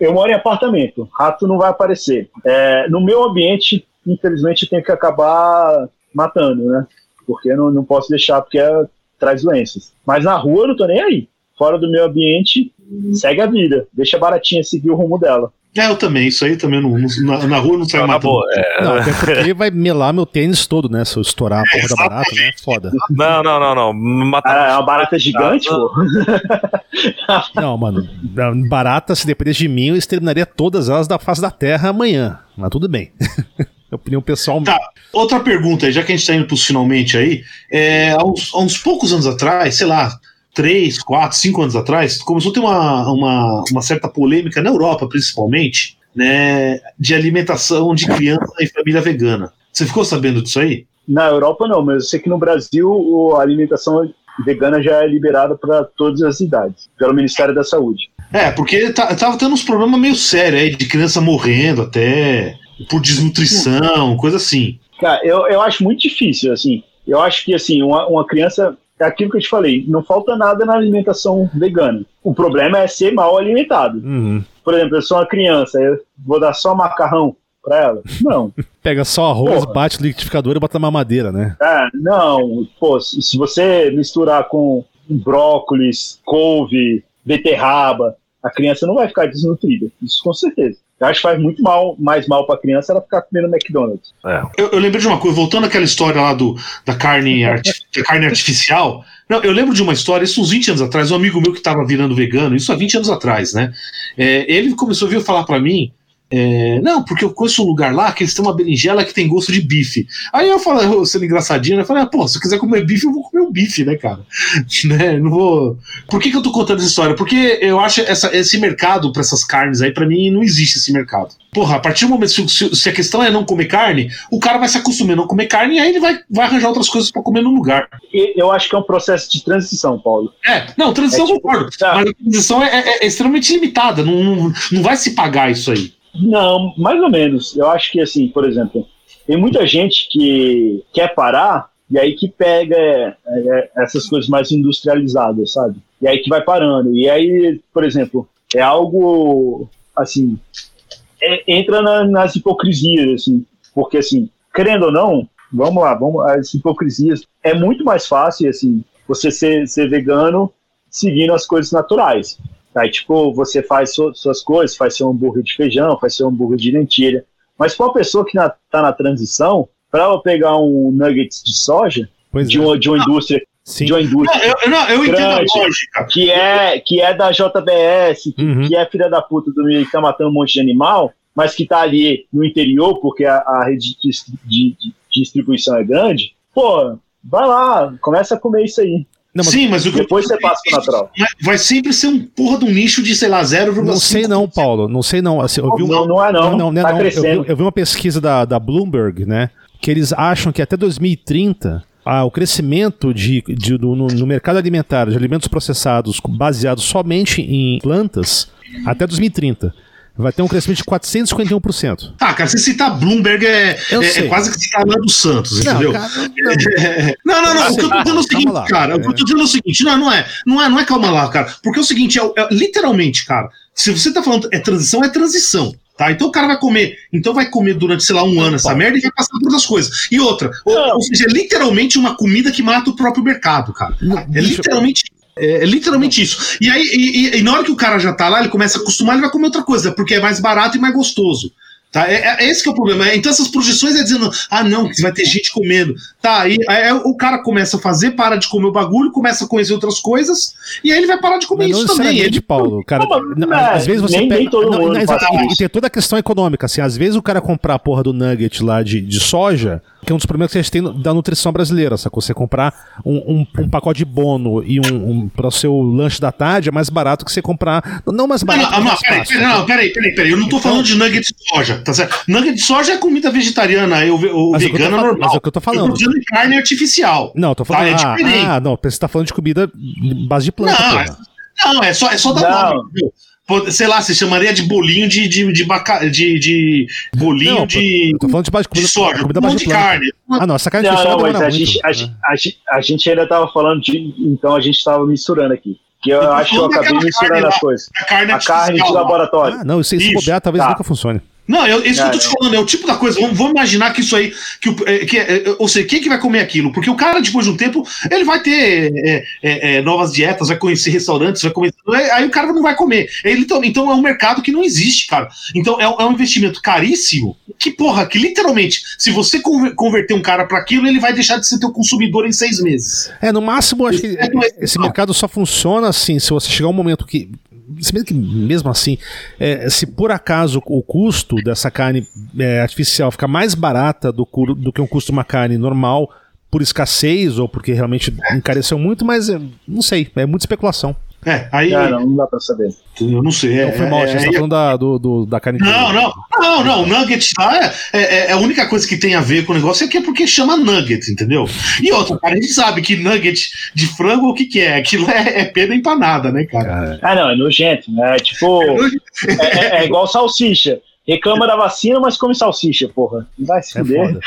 eu moro em apartamento, rato não vai aparecer. É, no meu ambiente, infelizmente, eu tenho que acabar matando, né? Porque eu não, não posso deixar, porque é, traz doenças. Mas na rua eu não tô nem aí. Fora do meu ambiente, segue a vida. Deixa a baratinha seguir o rumo dela. É, eu também, isso aí também não, na, na rua não sai matando. Boa, é. Não, até porque vai melar meu tênis todo, né? Se eu estourar a porra da barata, né? Foda. Não, não, não, não. Matar... Ah, é uma barata gigante, pô. Não, mano, barata, se dependesse de mim, eu exterminaria todas elas da face da terra amanhã. Mas tudo bem. opinião pessoal. Tá, outra pergunta, já que a gente tá indo pros finalmente aí, é, há, uns, há uns poucos anos atrás, sei lá, três, quatro, cinco anos atrás, começou a ter uma, uma, uma certa polêmica na Europa, principalmente, né, de alimentação de criança em família vegana. Você ficou sabendo disso aí? Na Europa não, mas eu sei que no Brasil a alimentação vegana já é liberada para todas as idades, pelo Ministério da Saúde. É, porque tá, tava tendo uns problemas meio sérios aí, de criança morrendo até, por desnutrição, coisa assim. Cara, eu, eu acho muito difícil, assim. Eu acho que, assim, uma, uma criança é aquilo que eu te falei, não falta nada na alimentação vegana. O problema é ser mal alimentado. Uhum. Por exemplo, eu sou uma criança, eu vou dar só macarrão para ela? Não. Pega só arroz, Porra. bate no liquidificador e bota na mamadeira, né? É, não. Pô, se você misturar com brócolis, couve, beterraba, a criança não vai ficar desnutrida. Isso com certeza. Eu acho que faz muito mal, mais mal para a criança ela ficar comendo McDonald's. É. Eu, eu lembrei de uma coisa, voltando àquela história lá do, da, carne da carne artificial. Não, eu lembro de uma história, isso uns 20 anos atrás, um amigo meu que estava virando vegano, isso há 20 anos atrás, né? É, ele começou a vir falar para mim é, não, porque eu conheço um lugar lá que eles têm uma berinjela que tem gosto de bife. Aí eu falo, sendo engraçadinho, né, eu falei, ah, pô, se eu quiser comer bife, eu vou comer um bife, né, cara? né, não vou. Por que, que eu tô contando essa história? Porque eu acho essa, esse mercado para essas carnes aí, para mim, não existe esse mercado. Porra, a partir do momento, se, se, a questão é não comer carne, o cara vai se acostumar a não comer carne e aí ele vai, vai arranjar outras coisas para comer no lugar. Eu acho que é um processo de transição, Paulo. É, não, transição é, tipo, eu concordo. Tá. Mas a transição é, é, é extremamente limitada, não, não, não vai se pagar isso aí. Não, mais ou menos. Eu acho que, assim, por exemplo, tem muita gente que quer parar e aí que pega é, é, essas coisas mais industrializadas, sabe? E aí que vai parando. E aí, por exemplo, é algo, assim, é, entra na, nas hipocrisias, assim, porque, assim, querendo ou não, vamos lá, vamos, as hipocrisias, é muito mais fácil, assim, você ser, ser vegano seguindo as coisas naturais. Aí, tipo, você faz suas coisas, faz seu hambúrguer de feijão, faz seu hambúrguer de lentilha. Mas para uma pessoa que está na transição, para ela pegar um nuggets de soja, de, é. uma, de uma indústria Sim. de uma indústria. Não, eu, não, eu entendo a lógica. Que é, que é da JBS, que, uhum. que é filha da puta do meio que tá matando um monte de animal, mas que tá ali no interior, porque a, a rede de, de, de, distribuição é grande. Pô, vai lá, começa a comer isso aí. Não, mas Sim, mas o que depois você passa pro natural. Vai sempre ser um porra de um nicho de, sei lá, 0,5%. Não sei não, Paulo. Não sei não. Assim, eu vi não, não é não. não, não, é tá não. Eu, vi, eu vi uma pesquisa da, da Bloomberg, né? Que eles acham que até 2030 ah, o crescimento de, de do, no, no, mercado alimentar de alimentos processados baseados somente em plantas até 2030 vai ter um crescimento de 451%. Ah, cara, se citar Bloomberg é, é, é, quase que citar lá do Santos, entendeu? Não, cara, não. não, não, não, O que eu tô dizendo é o seguinte, lá, cara. O que eu tô dizendo é o seguinte, não, não é, não é, não é calma lá, cara. Porque é o seguinte, é, é, literalmente, cara, se você tá falando é transição, é transição. Tá? Então o cara vai comer, então vai comer durante, sei lá, um ano essa merda e vai passar por outras coisas. E outra, ou, ou, seja, é literalmente uma comida que mata o próprio mercado, cara. Não, é literalmente é, é, literalmente isso. E aí, e, e, na hora que o cara já tá lá, ele começa a acostumar, ele vai comer outra coisa, porque é mais barato e mais gostoso. Tá? É, é, é esse que é o problema. Então essas projeções é dizendo, ah, não, vai ter gente comendo. Tá, aí, aí, o cara começa a fazer, para de comer o bagulho, começa a conhecer outras coisas, e aí ele vai parar de comer não, isso não também. Ele, Paulo, cara, não, é, às vezes você nem, pega. Nem todo mundo não, e tem toda a questão econômica, assim, às vezes o cara comprar a porra do nugget lá de, de soja que é um dos problemas que a gente tem da nutrição brasileira, sacou? Você comprar um, um, um pacote de bono e um, um para o seu lanche da tarde é mais barato que você comprar. Não mais barato. Não, não, peraí, peraí, não, peraí, peraí, peraí, Eu não tô então, falando de nuggets de soja. Tá certo? Nugget de soja é comida vegetariana, aí o, Mas é eu vegano é normal. mas é o que eu tô falando. Eu tô de carne artificial. Não, eu tô falando. Tá, é ah, diferente. ah, não, você tá falando de comida de base de planta, Não, porra. Não, é só, é só dar Não. nome. Pô, Sei lá, você chamaria de bolinho de, de, de, baca- de, de bolinho Não, de, Eu tô falando de base de de comida, soja, comida um monte de de planta. carne. Ah, não, essa carne Não, artificial não, mas a muito. gente, a, É. gente- a gente- a gente ainda tava falando de. Então a gente tava misturando aqui. Que eu, Eu acho que eu acabei misturando carne as coisas. A carne A carne de laboratório. Ah, não, isso aí se bobear, talvez tá. nunca funcione. Não, eu, isso que eu tô te falando, é o tipo da coisa. Vamos, vamos imaginar que isso aí. Que, o- é, que, é, é, ou seja, quem que vai comer aquilo? Porque o cara, depois de um tempo, ele vai ter é, é, é, novas dietas, vai conhecer restaurantes, vai comer. Aí o cara não vai comer. Ele, então, então é um mercado que não existe, cara. Então é, um- é um investimento caríssimo. Que porra, que literalmente, se você conver- converter um cara para aquilo, ele vai deixar de ser teu consumidor em seis meses. É, no máximo, acho que esse mercado só funciona assim, se você chegar um momento que. Se que mesmo assim, é, se por acaso o custo dessa carne é, artificial ficar mais barata do, do que um custo de uma carne normal, por escassez ou porque realmente encareceu muito, mas é, não sei, é muita especulação. É, aí. Ah, não, não dá pra saber. Eu não sei. É, Não foi mal, a gente é- tá falando da, do, do- da carne. Não, não, não, não. O nugget lá é, é- é a única coisa que tem a ver com o negócio é que é porque chama nugget, entendeu? E outra, cara, a gente sabe que nugget de frango, o que, que é? Aquilo é, é pena empanada, né, cara? Cara, Ah, não, é nojento, né? Tipo, é, é- é igual salsicha. Reclama da vacina, mas come salsicha, porra. Vai se é fuder. foda.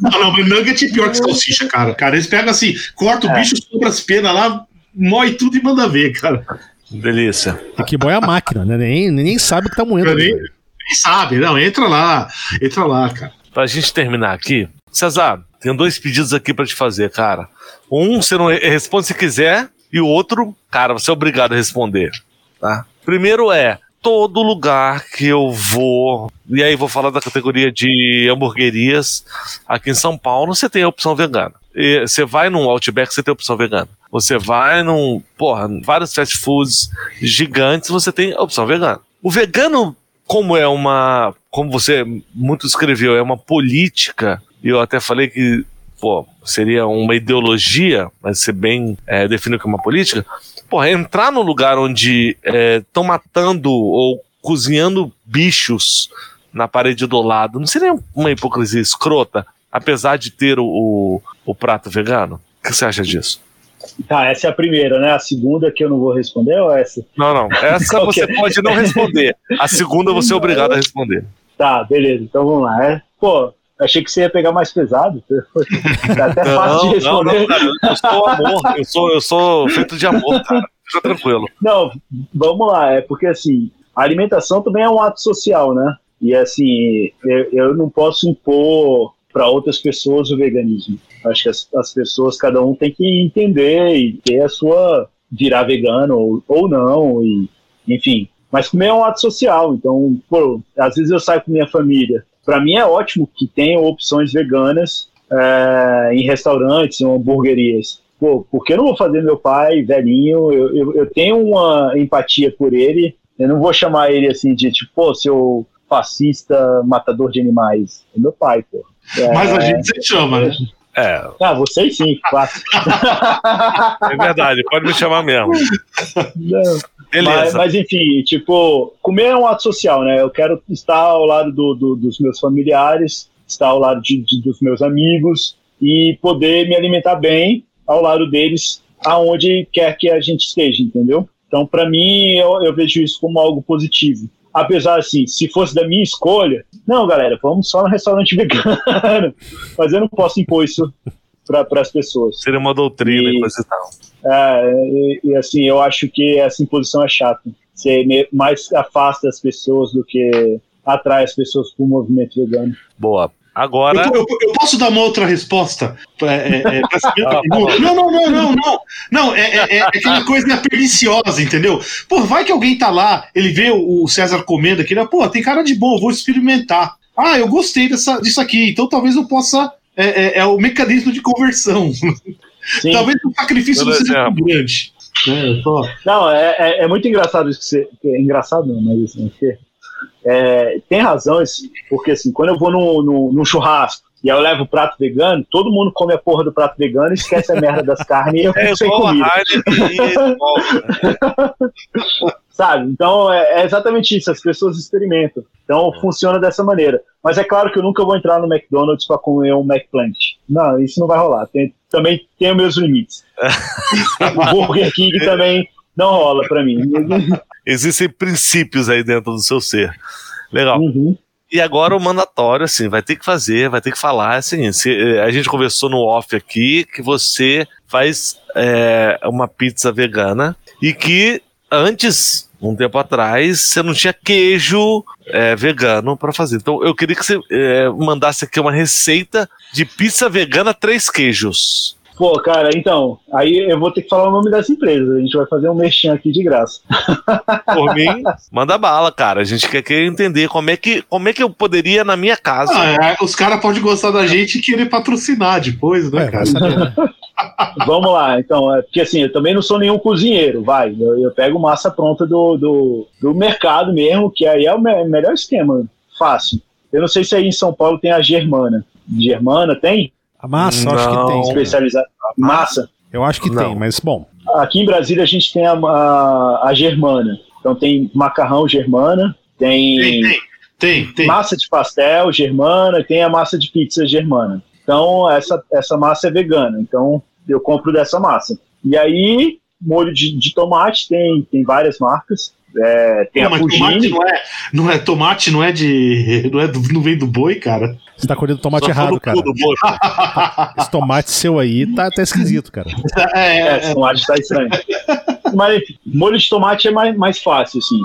Não, não, mas nugget é pior que salsicha, cara. Cara, eles pegam assim, corta o É. bicho, sobra as penas lá, moe tudo e manda ver, cara. Delícia. E que boy é a máquina, né? Nem, nem sabe o que tá moendo. Nem-. Nem sabe, não, entra lá, entra lá, cara. Pra gente terminar aqui, César, tenho dois pedidos aqui pra te fazer, cara. Um, você não re- responde se quiser, e o outro, cara, você é obrigado a responder, tá? Primeiro é, todo lugar que eu vou, e aí vou falar da categoria de hamburguerias, aqui em São Paulo, você tem a opção vegana. E Você vai num Outback, você tem a opção vegana. Você vai num, porra, vários fast foods gigantes, você tem a opção vegana. O vegano como é uma, como você muito escreveu, é uma política, e eu até falei que, pô, seria uma ideologia, mas você bem é, que é uma política, pô, entrar num lugar onde estão matando ou cozinhando bichos na parede do lado, não seria uma hipocrisia escrota, apesar de ter o, o, o prato vegano? O que você acha disso? Tá, essa é a primeira, né? A segunda que eu não vou responder ou essa? Não, não. Essa você pode não responder. A segunda você é obrigado a responder. Tá, beleza. Então vamos lá. É, pô, achei que você ia pegar mais pesado. Tá até fácil de Não, não, responder. não, cara. Eu sou amor. Eu sou, eu sou feito de amor, cara. Fica tranquilo. Não, vamos lá, é porque assim, a alimentação também é um ato social, né? E assim, eu, eu não posso impor para outras pessoas o veganismo. Acho que as, as pessoas, cada um tem que entender e ter a sua. virar vegano ou, ou não, e, enfim. Mas comer é um ato social, então, pô, às vezes eu saio com minha família. Para mim é ótimo que tenham opções veganas é, em restaurantes, em hamburguerias pô, por que eu não vou fazer meu pai velhinho? Eu, eu, eu tenho uma empatia por ele, eu não vou chamar ele assim de tipo, pô, seu fascista matador de animais. É meu pai, pô. É, Mas a gente se chama, né? É, Ah, vocês sim, claro. é verdade. Pode me chamar mesmo. Não, mas, Beleza. mas, enfim, tipo, comer é um ato social, né? Eu quero estar ao lado do, do- dos meus familiares, estar ao lado de- de- dos meus amigos e poder me alimentar bem ao lado deles, aonde quer que a gente esteja, entendeu? Então, para mim, eu, eu vejo isso como algo positivo. Apesar, assim, se fosse da minha escolha, não, galera, vamos só no restaurante vegano. Mas eu não posso impor isso para as pessoas. Seria uma doutrina e E- coisa e tal. É, e, e, assim, eu acho que essa imposição é chata. Você mais afasta as pessoas do que atrai as pessoas para o movimento vegano. Boa. Agora. Eu, eu- eu posso dar uma outra resposta é, é, essa minha Ah, pergunta? Não, não, não, não, não. Não, é, é, é aquela coisa perniciosa, entendeu? Pô, vai que alguém tá lá, ele vê o o César comendo aquilo, pô, tem cara de bom, vou experimentar. Ah, eu gostei dessa, disso aqui, então talvez eu possa. É, é- é o mecanismo de conversão. Sim. talvez o sacrifício não seja tão grande. É, só- Não, é, é, é muito engraçado isso que você. É engraçado não, mas assim, porque, é, tem razão, esse- porque assim, quando eu vou num, num, num churrasco e aí eu levo o prato vegano, todo mundo come a porra do prato vegano, esquece a merda das carnes e eu É sem comida. E Sabe? Então é, é exatamente isso, as pessoas experimentam. Então funciona dessa maneira. Mas é claro que eu nunca vou entrar no McDonald's para comer um McPlant. Não, isso não vai rolar. Tem- também tenho meus limites. o Burger King também não rola para mim. Existem princípios aí dentro do seu ser. Legal. Uhum. E agora o mandatório, assim, vai ter que fazer, vai ter que falar, assim, se- eh, a gente conversou no off aqui que você faz é, uma pizza vegana e que antes, um tempo atrás, você não tinha queijo é, vegano para fazer. Então eu queria que você é, mandasse aqui uma receita de pizza vegana três queijos. Pô, cara, então, aí eu vou ter que falar o nome das empresas. A gente vai fazer um merchan aqui de graça. Por mim, manda bala, cara. A gente quer, quer entender como é, que, como é que eu poderia na minha casa. Ah, é, os caras podem gostar da gente e querer patrocinar depois, né, É, cara? saber, né? Vamos lá, então, é porque assim, eu também não sou nenhum cozinheiro, vai. Eu, eu pego massa pronta do, do, do mercado mesmo, que aí é o me- melhor esquema, fácil. Eu não sei se aí em São Paulo tem a Germana. Germana tem? A massa, eu acho que Não. tem. Especializada. Massa. Eu acho que Não. tem, mas bom. Aqui em Brasília a gente tem a, a, a Germana. Então tem macarrão Germana, tem, Tem, tem, tem, tem. massa de pastel Germana e tem a massa de pizza Germana. Então essa, essa massa é vegana. Então eu compro dessa massa. E aí, molho de, de tomate, tem, tem várias marcas. É, tem Pô, a mas tomate Fugini. não é, não é tomate, não é de. Não, é do, não vem do boi, cara. Você tá colhendo tomate Só errado, cara. Esse tomate seu aí tá, tá esquisito, cara. É, É, é, esse tomate tá estranho. Mas enfim, molho de tomate é mais, mais fácil, assim,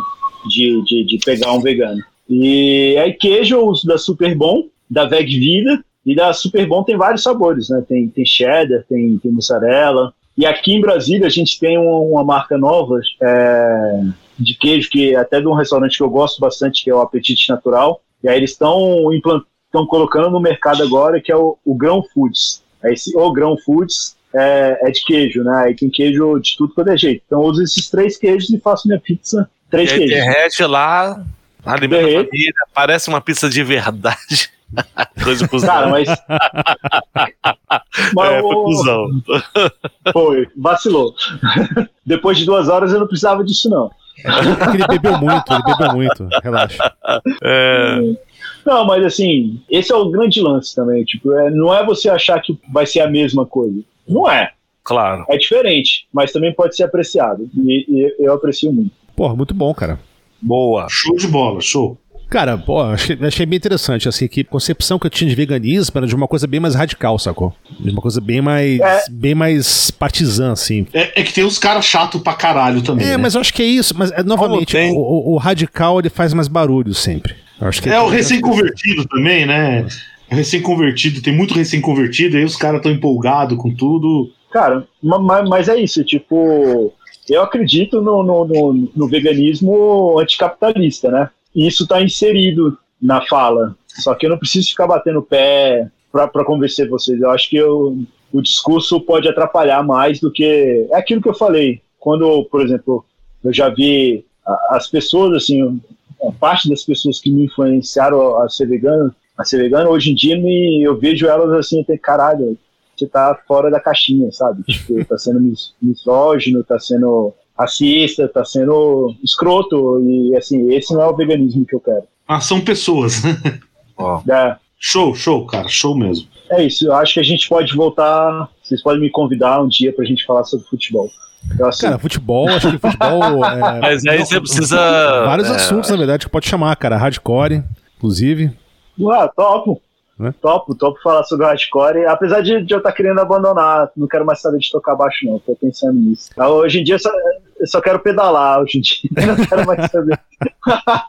de, de, de pegar um vegano. E aí queijo eu uso da Super Bom, da Veg Vida, e da Super Bom tem vários sabores, né? Tem, tem cheddar, tem, tem mussarela. E aqui em Brasília a gente tem uma, uma marca nova é, de queijo, que até de um restaurante que eu gosto bastante, que é o Apetite Natural. E aí eles estão estão colocando no mercado agora, que é o, o Grão Foods. Esse, o Grão Foods é, é de queijo, né? Aí tem queijo de tudo quanto é jeito. Então eu uso esses três queijos e faço minha pizza E três aí queijos. derrete lá, alimenta a família, parece uma pizza de verdade. Coisa cuzão. Cara, mas. mas é, foi o- cuzão. foi, vacilou. Depois de duas horas eu não precisava disso, não. É que ele bebeu muito, ele bebeu muito. Relaxa. É, Não, mas assim, esse é o grande lance também. Tipo, é, não é você achar que vai ser a mesma coisa. Não é. claro. É diferente, mas também pode ser apreciado. E, e eu aprecio muito. Porra, muito bom, cara. Boa. show de bola, show. Cara, pô, achei, achei bem interessante, assim, que a concepção que eu tinha de veganismo era de uma coisa bem mais radical, sacou? De uma coisa bem mais, É. bem mais partizã, assim. É, é que tem uns caras chatos pra caralho também. É, né? mas eu acho que é isso, mas é, novamente, tem? o, o- o radical ele faz mais barulho sempre. Eu acho que É o recém-convertido também, né? Recém-convertido, tem muito recém-convertido, aí os caras estão empolgados com tudo. Cara, ma- ma- mas é isso, tipo, eu acredito no, no, no- no veganismo anticapitalista, né? E isso está inserido na fala. Só que eu não preciso ficar batendo o pé para convencer vocês. Eu acho que eu- o discurso pode atrapalhar mais do que. É aquilo que eu falei. Quando, por exemplo, eu já vi as pessoas, assim, parte das pessoas que me influenciaram a ser vegano, a ser vegano, hoje em dia me, eu vejo elas assim, até caralho, você tá fora da caixinha, sabe? Tipo, tá sendo mis- misógino, tá sendo racista, tá sendo escroto, e assim, esse não é o veganismo que eu quero. Ah, são pessoas. Ó. É, show, show, cara, show mesmo. é isso, eu acho que a gente pode voltar, vocês podem me convidar um dia pra gente falar sobre futebol. Eu, assim, Cara, futebol, acho que futebol. é, Mas aí não- você precisa. Vários é, assuntos, na verdade, que pode chamar, cara. Hardcore, inclusive. ah, topo. Né? Topo, topo falar sobre hardcore, apesar de, de eu estar querendo abandonar, não quero mais saber de tocar baixo não, tô pensando nisso. Hoje em dia só, eu só quero pedalar, hoje em dia eu não quero mais saber.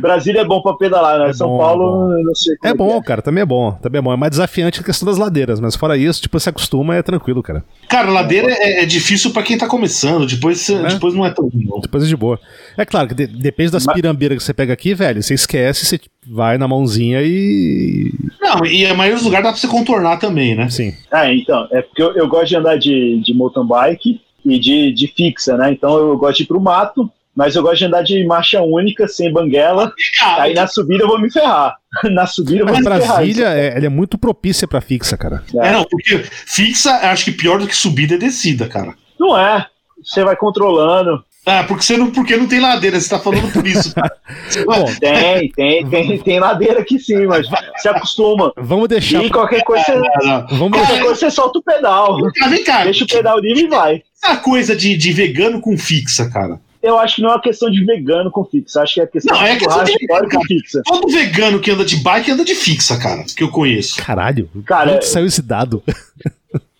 Brasília é bom pra pedalar, né? É São bom, Paulo, eu não sei como É bom, que cara, também é bom. Também é bom. É mais desafiante a questão das ladeiras, mas fora isso, tipo, se acostuma, é tranquilo, cara. Cara, ladeira é, é difícil pra quem tá começando, depois, depois não é tão não. Depois é de boa. É claro que de- depende das Mas- pirambeiras que você pega aqui, velho. Você esquece, você vai na mãozinha e. Não, e a maioria dos lugares dá pra você contornar também, né? Sim. É, então, é porque eu, eu gosto de andar de, de mountain bike e de, de fixa, né? Então eu gosto de ir pro mato mas eu gosto de andar de marcha única, sem banguela. Cara, Aí na subida eu vou me ferrar. Na subida eu vou Mas me ferrar. Brasília, é, ela é muito propícia pra fixa, cara. É, não, porque fixa, acho que pior do que subida é descida, cara. Não é. Você vai controlando. Ah, porque você não, porque não tem ladeira, você tá falando por isso. Bom, Tem, tem, tem, tem ladeira aqui sim, mas se acostuma. vamos deixar. E qualquer coisa, você, Ah. Vamos qualquer deixar. coisa você solta o pedal. Ah, vem cá, Deixa o pedal livre e vai. essa coisa de, de vegano com fixa, cara. Eu acho que não é uma questão de vegano com fixa. Acho que é questão Não, de é questão de- fora com fixa. Todo vegano que anda de bike anda de fixa, cara, que eu conheço. Caralho, Cara, onde saiu esse dado?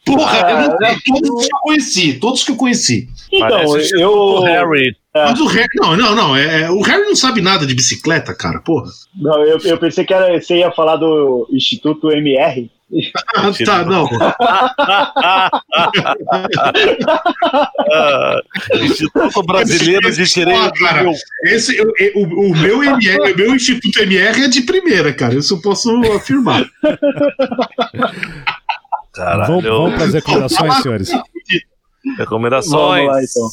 Porra, Ah, eu não sei, é- todos que eu conheci, todos que eu conheci. Então, Parece eu. o Harry. É. Mas o Harry, não, não, não, é, é- o Harry não sabe nada de bicicleta, cara, porra. Não, eu, eu pensei que era, você ia falar do Instituto MR. Ah, tá, não. Ah, Instituto Brasileiro de Direito. Ah, cara, Esse, eu- eu- o, o meu MR, o meu Instituto MR é de primeira, cara, isso eu posso afirmar. Caralho. Vamos, vamos para as recomendações, senhores. Recomendações. Vamos lá, então.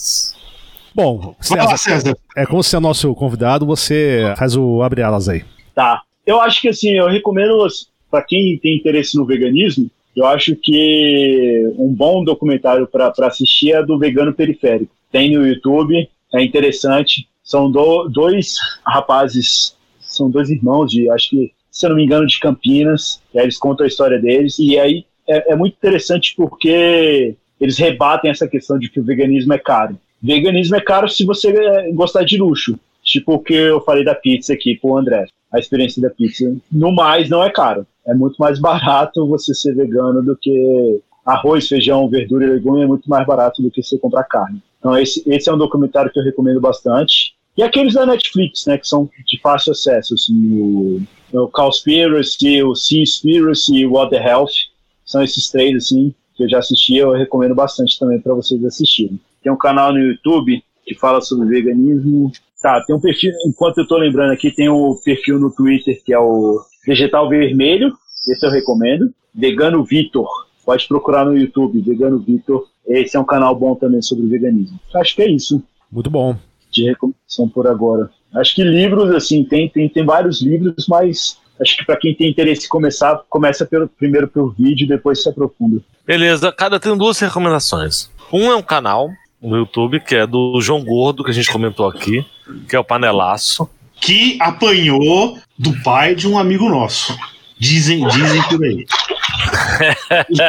Bom, Vai lá, César, César. é como você é nosso convidado, você faz o abre alas aí. Tá. Eu acho que assim, eu recomendo para quem tem interesse no veganismo, eu acho que um bom documentário para assistir é do Vegano Periférico. Tem no YouTube, é interessante. São do- dois rapazes, são dois irmãos de, acho que, se eu não me engano, de Campinas. E aí eles contam a história deles. E aí é, é muito interessante porque eles rebatem essa questão de que o veganismo é caro. Veganismo é caro se você eh, gostar de luxo. Tipo o que eu falei da pizza aqui pro André. A experiência da pizza. No mais, não é caro. É muito mais barato você ser vegano do que arroz, feijão, verdura e legume. É muito mais barato do que você comprar carne. Então, esse, esse é um documentário que eu recomendo bastante. E aqueles da Netflix, né, que são de fácil acesso, assim, o, o Cowspiracy, o Seaspiracy o What the Health. São esses três, assim, que eu já assisti, eu recomendo bastante também para vocês assistirem. Tem um canal no YouTube que fala sobre veganismo. Tá, tem um perfil, enquanto eu tô lembrando aqui, tem um perfil no Twitter que é o Vegetal Vermelho, esse eu recomendo. Vegano Vitor, pode procurar no YouTube, Vegano Vitor. Esse é um canal bom também sobre veganismo. Acho que é isso Muito bom. de recomendação por agora. Acho que livros, assim, tem, tem, tem vários livros, mas acho que para quem tem interesse em começar, começa pelo, primeiro pelo vídeo, depois se aprofunda. Beleza, cada tem duas recomendações. Um é um canal no YouTube que é do João Gordo, que a gente comentou aqui, que é o Panelaço. Que apanhou do pai de um amigo nosso. Dizem, dizem por aí.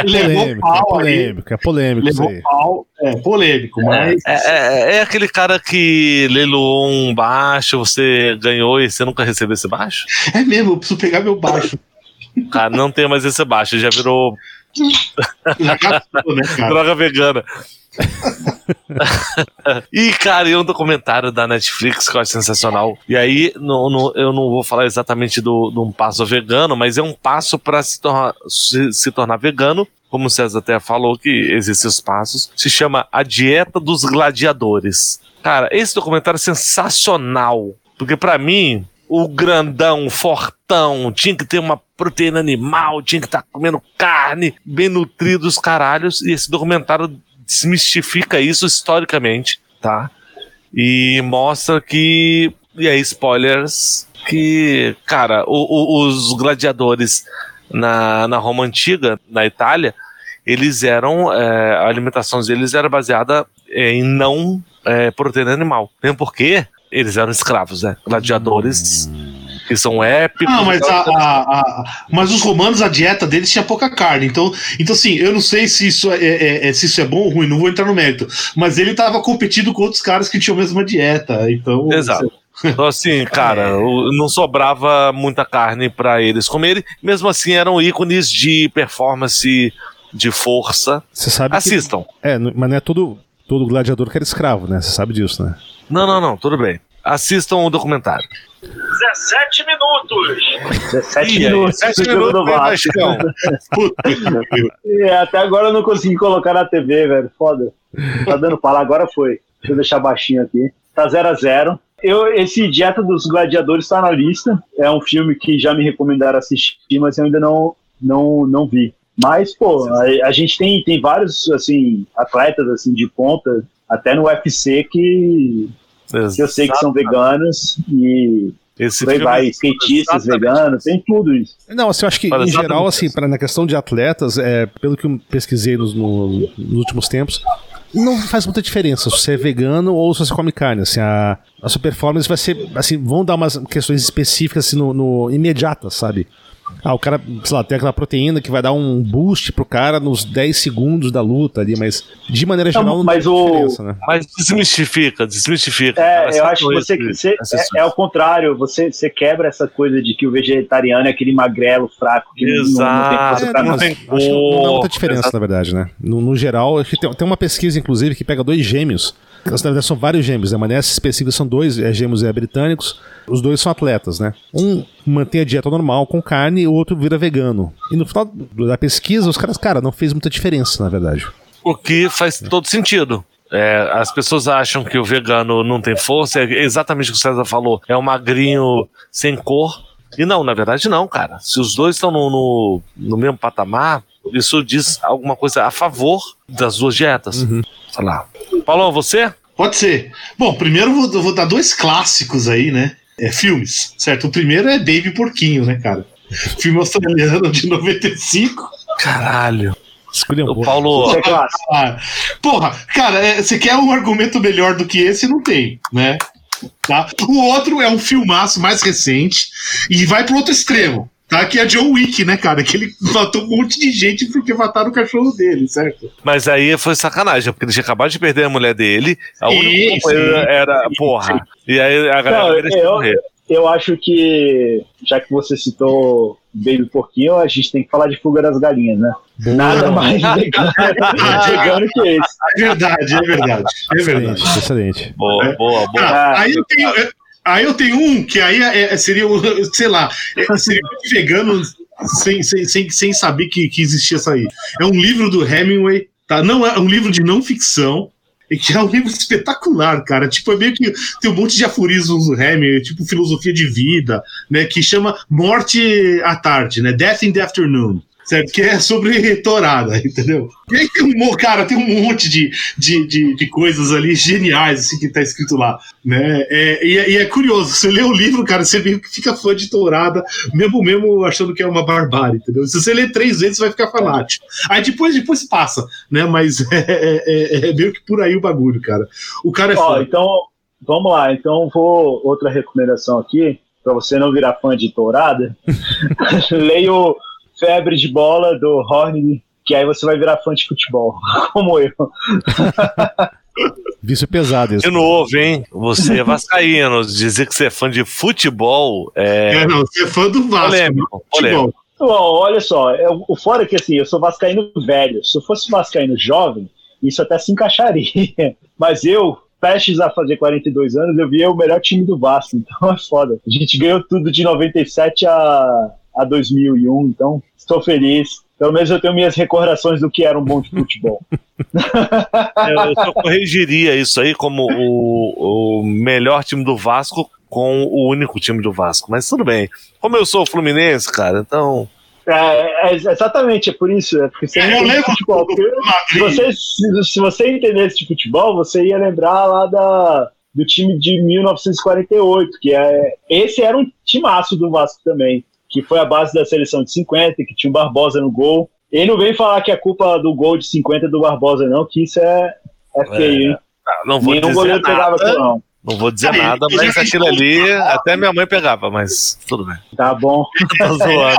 Levou Polêmico, é pau aí. polêmico, é polêmico isso Levou aí. pau. É polêmico, É, mas. é- é- é aquele cara que leiloou um baixo, você ganhou e você nunca recebeu esse baixo? É mesmo, eu preciso pegar meu baixo. Cara, não tem mais esse baixo, já virou Já gastou, né, cara? droga vegana. e, cara, e um documentário da Netflix que eu acho sensacional. E aí, no- no- eu não vou falar exatamente do- de um passo vegano, mas é um passo para se, tornar- se, se tornar vegano. Como o César até falou que existem os passos, se chama A Dieta dos Gladiadores. Cara, esse documentário é sensacional. Porque pra mim, o grandão, fortão, tinha que ter uma proteína animal, tinha que estar comendo carne, bem nutrido os caralhos. E esse documentário desmistifica isso historicamente, tá? E mostra que. E aí, spoilers. Que, cara, o- o- os gladiadores na, na Roma Antiga, na Itália, eles eram. é, a alimentação deles era baseada é, em não é, proteína animal. Mesmo porque eles eram escravos, né? Gladiadores que são épicos. Não, mas, a, a- a- mas os romanos, a dieta deles tinha pouca carne. Então, então assim, eu não sei se isso é, é- é- se isso é bom ou ruim, não vou entrar no mérito. Mas ele tava competindo com outros caras que tinham a mesma dieta. Então, Exato. Então, assim, cara, o- não sobrava muita carne pra eles comerem. Mesmo assim, eram ícones de performance, de força. Você sabe que. Assistam. É, n- mas não é todo, todo gladiador que era escravo, né? Você sabe disso, né? Não, não, não, tudo bem. Assistam o documentário. 17 minutos. 17 Ih, aí, minutos. sete do jogo minutos, do Vasco. Puta. É, até agora eu não consegui colocar na TV, velho. Foda. Tá dando pra lá, agora foi. Deixa eu deixar baixinho aqui. Tá 0 a 0 eu, Esse Dieta dos Gladiadores tá na lista. É um filme que já me recomendaram assistir, mas eu ainda não, não, não vi. Mas, pô, a, a gente tem, tem vários, assim, atletas, assim, de ponta, até no UFC, que que eu sei que são veganos e Esse vai, skatistas Exatamente. veganos, tem tudo isso. Não, assim, eu acho que Fala em geral, assim, pra, na questão de atletas, é, pelo que eu pesquisei nos, no- nos últimos tempos, não faz muita diferença se você é vegano ou se você come carne. Assim, a, a sua performance vai ser. Assim, vão dar umas questões específicas assim, no, no imediatas, sabe? Ah, o cara, sei lá, tem aquela proteína que vai dar um boost pro cara nos 10 segundos da luta ali, mas de maneira Não, geral não, mas tem o- diferença, né? Mas desmistifica, desmistifica. É, Cara, eu acho que você, você é, é o contrário, você, você quebra essa coisa de que o vegetariano é aquele magrelo fraco que não- não, não tem Exato. força É, pra não, não não dá cor, muita diferença, exato. na verdade, né? No, no geral, acho que tem, tem uma pesquisa, inclusive, que pega dois gêmeos. Na verdade, são vários gêmeos, né? Mas nessa específica são dois é, gêmeos é, britânicos. Os dois são atletas, né? Um mantém a dieta normal com carne e o outro vira vegano. E no final da pesquisa, os caras, cara, não fez muita diferença, na verdade. O que faz todo sentido. É, as pessoas acham que o vegano não tem força, é exatamente o que o César falou. É um magrinho sem cor. E não, na verdade não, cara. Se os dois estão no, no, no mesmo patamar, isso diz alguma coisa a favor das duas dietas. Sei lá. Paulão, você? Pode ser. Bom, primeiro eu vou, eu vou dar dois clássicos aí, né? É, filmes, certo? O primeiro é Baby Porquinho, né, cara? Filme australiano de 95. Caralho. Escolha um O. Paulo. É. Ah, porra, cara, é, você quer um argumento melhor do que esse? Não tem, né? Tá? O outro é um filmaço mais recente e vai pro outro extremo, tá? Que é John Wick, né, cara? Que ele matou um monte de gente porque mataram o cachorro dele, certo? Mas aí foi sacanagem, porque ele tinha acabado de perder a mulher dele. A única companheira sim. era, porra. E aí a galera Não, eu- morrer. Eu acho que, já que você citou Baby Porquinho, a gente tem que falar de Fuga das Galinhas, né? Nada mais vegano, vegano que esse. É verdade, é verdade. É verdade. Excelente, excelente. Boa, boa, boa. Ah, aí, eu tenho, é- aí eu tenho um que aí é- é- seria, sei lá, é- seria muito vegano sem, sem, sem, sem saber que, que existia isso aí. É um livro do Hemingway, tá? Não é um livro de não ficção. Que é um livro espetacular, cara. Tipo, é meio que tem um monte de aforismos do Hemingway, tipo filosofia de vida, né? Que chama Morte à Tarde, né? Death in the Afternoon. Certo? Que é sobre tourada, entendeu? E aí tem um, cara, tem um monte de, de, de, de coisas ali geniais, assim, que tá escrito lá, né? É, e, é- e é curioso, você lê o livro, cara, você meio que fica fã de tourada, mesmo mesmo achando que é uma barbárie, entendeu? Se você ler três vezes, você vai ficar fanático. Aí depois, depois passa, né? Mas é, é- é- é meio que por aí o bagulho, cara. O cara é Ó, foda. então, vamos lá. Então, vou outra recomendação aqui, para você não virar fã de tourada. Leio Febre de Bola do Horn, que aí você vai virar fã de futebol, como eu. Vício pesado isso. De novo, hein? Você é vascaíno. Dizer que você é fã de futebol é É, não, você é fã do Vasco. polêmico. polêmico. Bom, olha só, é, o fora é que assim, eu sou vascaíno velho. Se eu fosse vascaíno jovem, isso até se encaixaria. Mas eu, prestes a fazer 42 anos, eu via o melhor time do Vasco, então é foda. A gente ganhou tudo de 97 a, a 2001, então estou feliz. Pelo menos eu tenho minhas recordações do que era um bom de futebol. Eu só corrigiria isso aí como o, o melhor time do Vasco com o único time do Vasco. Mas tudo bem. Como eu sou Fluminense, cara, então. É, é exatamente, é por isso. É porque você É, eu lembro futebol. Do se, você, se, se você entendesse de futebol, você ia lembrar lá da, do time de 1948, que é esse era um timaço do Vasco também, que foi a base da seleção de 50, que tinha o Barbosa no gol. Ele não vem falar que é culpa do gol de 50 do Barbosa, não, que isso é, é feio, hein? ah, Não vou Nenhum dizer goleiro pegava nada. aquilo, não. Não vou dizer nada, mas aquilo ali, até minha mãe pegava, mas tudo bem. Tá bom. Tô zoando.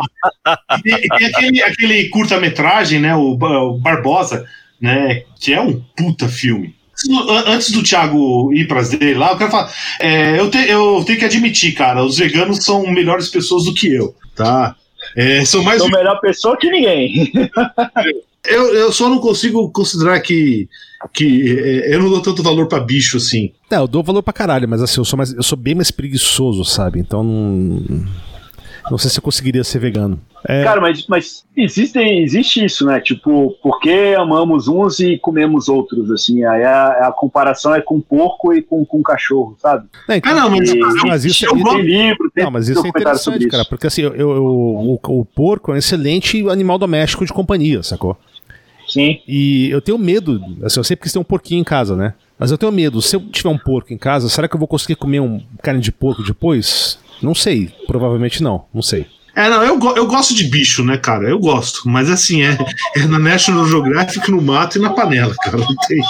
E tem, aquele, aquele curta-metragem, né? O, o Barbosa, né? Que é um puta filme. An- Antes do Thiago ir pras dele lá, eu quero falar. é, eu, te- eu tenho que admitir, cara, os veganos são melhores pessoas do que eu, tá? É, são mais. Sou melhor pessoa que ninguém. Eu, eu só não consigo considerar que, que é, eu não dou tanto valor pra bicho assim. Não, eu dou valor pra caralho, mas assim, eu sou, mais, eu sou bem mais preguiçoso, sabe? Então não. Não sei se eu conseguiria ser vegano. É, Cara, mas, mas existem, existe isso, né? Tipo, por que amamos uns e comemos outros, assim? Aí a, a comparação é com porco e com, com cachorro, sabe? né, então- Ah, não, mas, E- mas isso, eu gosto- Tem livro, tem Não, mas isso é interessante, cara, porque assim, eu, eu- o, o porco é um excelente animal doméstico de companhia, sacou? Sim. E eu tenho medo, assim, eu sei porque você tem um porquinho em casa, né? Mas eu tenho medo. Se eu tiver um porco em casa, será que eu vou conseguir comer um carne de porco depois? Não sei. Provavelmente não. Não sei. É, não, eu, eu gosto de bicho, né, cara? Eu gosto. Mas assim, é, é na National Geographic, no mato e na panela, cara. Não tem.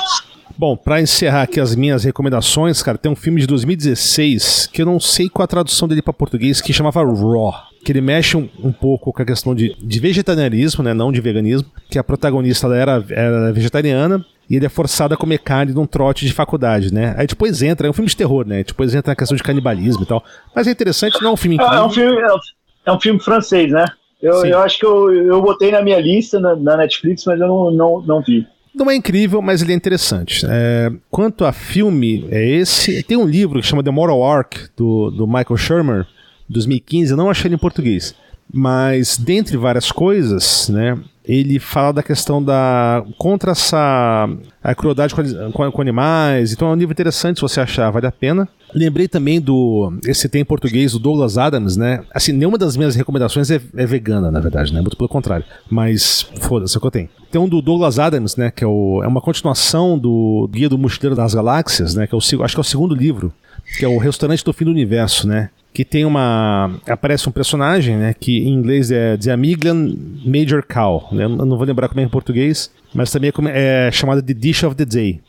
Bom, pra encerrar aqui as minhas recomendações, cara, tem um filme de 2016 que eu não sei qual a tradução dele pra português, que chamava Raw. Que ele mexe um, um pouco com a questão de, de vegetarianismo, né? Não de veganismo. Que a protagonista era, era vegetariana e ele é forçado a comer carne num trote de faculdade, né? Aí depois entra, é um filme de terror, né? Depois entra na questão de canibalismo e tal. Mas é interessante, não é um filme É, é um incrível. filme, é um- é um filme francês, né? Eu, Sim. eu acho que eu, eu botei na minha lista na, na Netflix, mas eu não, não, não vi. Não é incrível, mas ele é interessante. É, quanto a filme, é esse. Tem um livro que chama The Moral Arc, do, do Michael Shermer, 2015. Eu não achei ele em português. Mas, dentre várias coisas, né, ele fala da questão da. contra essa. a crueldade com, com- animais. Então é um livro interessante, se você achar, vale a pena. Lembrei também do. Esse tem em português, do Douglas Adams, né? Assim, nenhuma das minhas recomendações é, é vegana, na verdade, né? Muito pelo contrário. Mas, foda-se, é o que eu tenho. Tem um do Douglas Adams, né? Que é, o, é uma continuação do Guia do Mochileiro das Galáxias, né? Que é o, acho que é o segundo livro. Que é o Restaurante do Fim do Universo, né? Que tem uma. Aparece um personagem, né? Que em inglês é The Amiglian Major Cow. Né? Eu não vou lembrar como é em português, mas também é, é chamada de Dish of the Day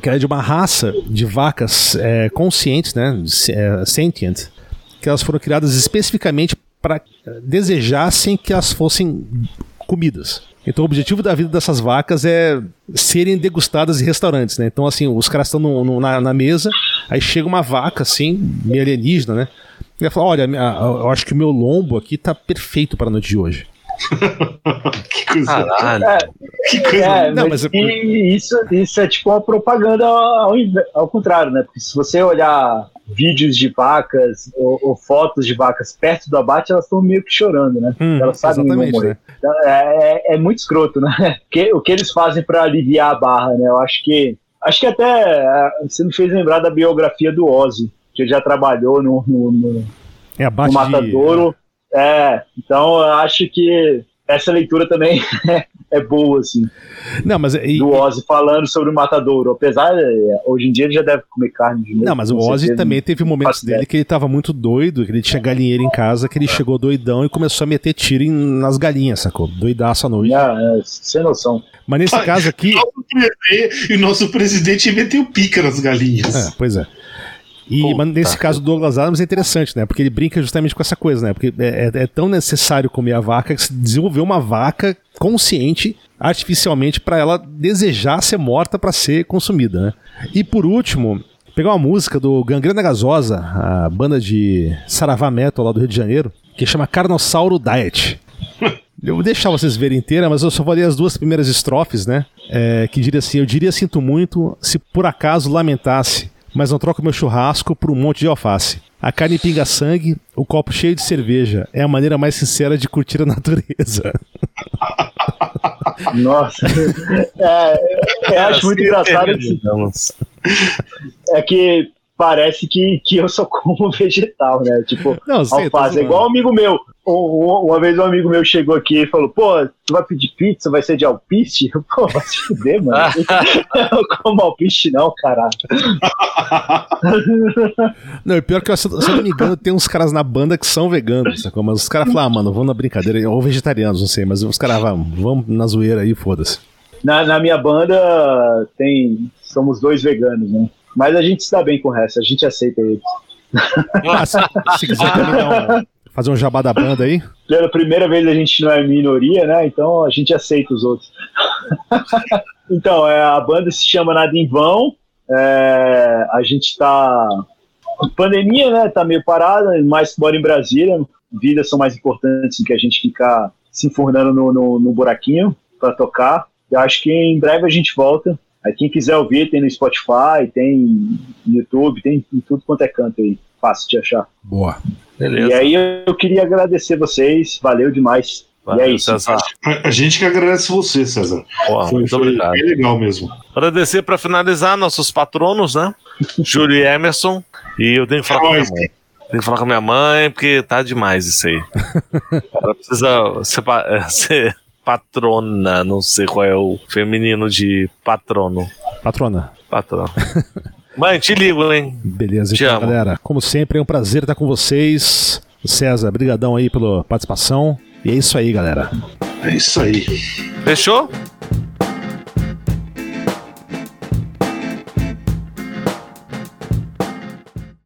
que é de uma raça de vacas é, conscientes, né, é, sentient, que elas foram criadas especificamente para desejassem que elas fossem comidas. Então o objetivo da vida dessas vacas é serem degustadas em restaurantes, né? Então assim, os caras estão na, na mesa, aí chega uma vaca assim, meio alienígena, né? E ela fala, olha, eu acho que o meu lombo aqui tá perfeito para a noite de hoje. Que coisa. Caralho. É, Que coisa. É, Não, mas, mas- e isso, isso é tipo uma propaganda ao, ao contrário, né? Porque se você olhar vídeos de vacas ou, ou fotos de vacas perto do abate, elas estão meio que chorando, né? Hum, elas sabem que vão morrer. né? É, é- é muito escroto, né? Que- o que eles fazem para aliviar a barra, né? Eu acho que. Acho que até é, você me fez lembrar da biografia do Ozzy, que ele já trabalhou no, no, no- É no abate de... Matadouro. É, então eu acho que essa leitura também é boa, assim Não, mas e- do Ozzy falando sobre o Matadouro. Apesar, é, hoje em dia ele já deve comer carne de novo. Não, mas o Ozzy também teve momentos dele que ele tava muito doido, que ele tinha galinheiro em casa, que ele chegou doidão e começou a meter tiro em- nas galinhas, sacou? Doidaço à noite. Ah, é, sem noção. Mas nesse Ai, caso aqui. Presidente- E nosso presidente meteu pica nas galinhas. É, pois é. E Puta nesse caso do Douglas Adams é interessante, né? Porque ele brinca justamente com essa coisa, né? Porque é, é- é tão necessário comer a vaca que se desenvolveu uma vaca consciente artificialmente para ela desejar ser morta para ser consumida, né? E por último, pegar uma música do Gangrena Gasosa, a banda de Saravá Metal lá do Rio de Janeiro, que chama Carnossauro Diet. Eu vou deixar vocês verem inteira, mas eu só vou ler as duas primeiras estrofes, né? É, que diria assim: Eu diria sinto muito se por acaso lamentasse, mas não troco meu churrasco por um monte de alface. A carne pinga sangue, o copo cheio de cerveja. É a maneira mais sincera de curtir a natureza. Nossa. É, eu acho muito engraçado esse- é que parece que, que eu só como vegetal, né? Tipo, Não, sei, alface. É igual um amigo meu. Um- um- Uma vez um amigo meu chegou aqui e falou: Pô, tu vai pedir pizza? Vai ser de alpiste? Eu, Pô, vai se fuder, mano. eu como alpiste, não, caralho. Não, e pior que, eu, se eu não me engano, tem uns caras na banda que são veganos, sacou? Mas os caras falam, ah, mano, vamos na brincadeira, ou vegetarianos, não sei, mas os caras vão, vamos na zoeira aí, foda-se. Na, na minha banda tem. Somos dois veganos, né? Mas a gente se dá bem com o resto, a gente aceita eles. Ah, se, se quiser também um- fazer um jabá da banda aí, Pela primeira vez a gente não é minoria, né? Então a gente aceita os outros. então, é, a banda se chama Nada em Vão. É, a gente tá. Pandemia, né? Tá meio parada, mas mora em Brasília. Vidas são mais importantes do que a gente ficar se enfurnando no, no, no buraquinho para tocar. Eu acho que em breve a gente volta. Aí quem quiser ouvir, tem no Spotify, tem no YouTube, tem em tudo quanto é canto aí. Fácil de achar. boa. Beleza. E aí eu queria agradecer vocês, valeu demais. Valeu, e é isso. César. A, a gente que agradece você, César. Porra, Foi, muito foi obrigado. bem legal mesmo. Agradecer pra finalizar nossos patronos, né? Júlio e Emerson. E eu tenho que falar com a minha mãe. Tenho que falar com a minha mãe, porque tá demais isso aí. Ela precisa eh, ser patrona, não sei qual é o feminino de patrono. Patrona. patrão. Mãe, te ligo, hein? Beleza, Te então, amo. galera. Como sempre, é um prazer estar com vocês. César, brigadão aí pela participação. E é isso aí, galera. É isso aí. Fechou?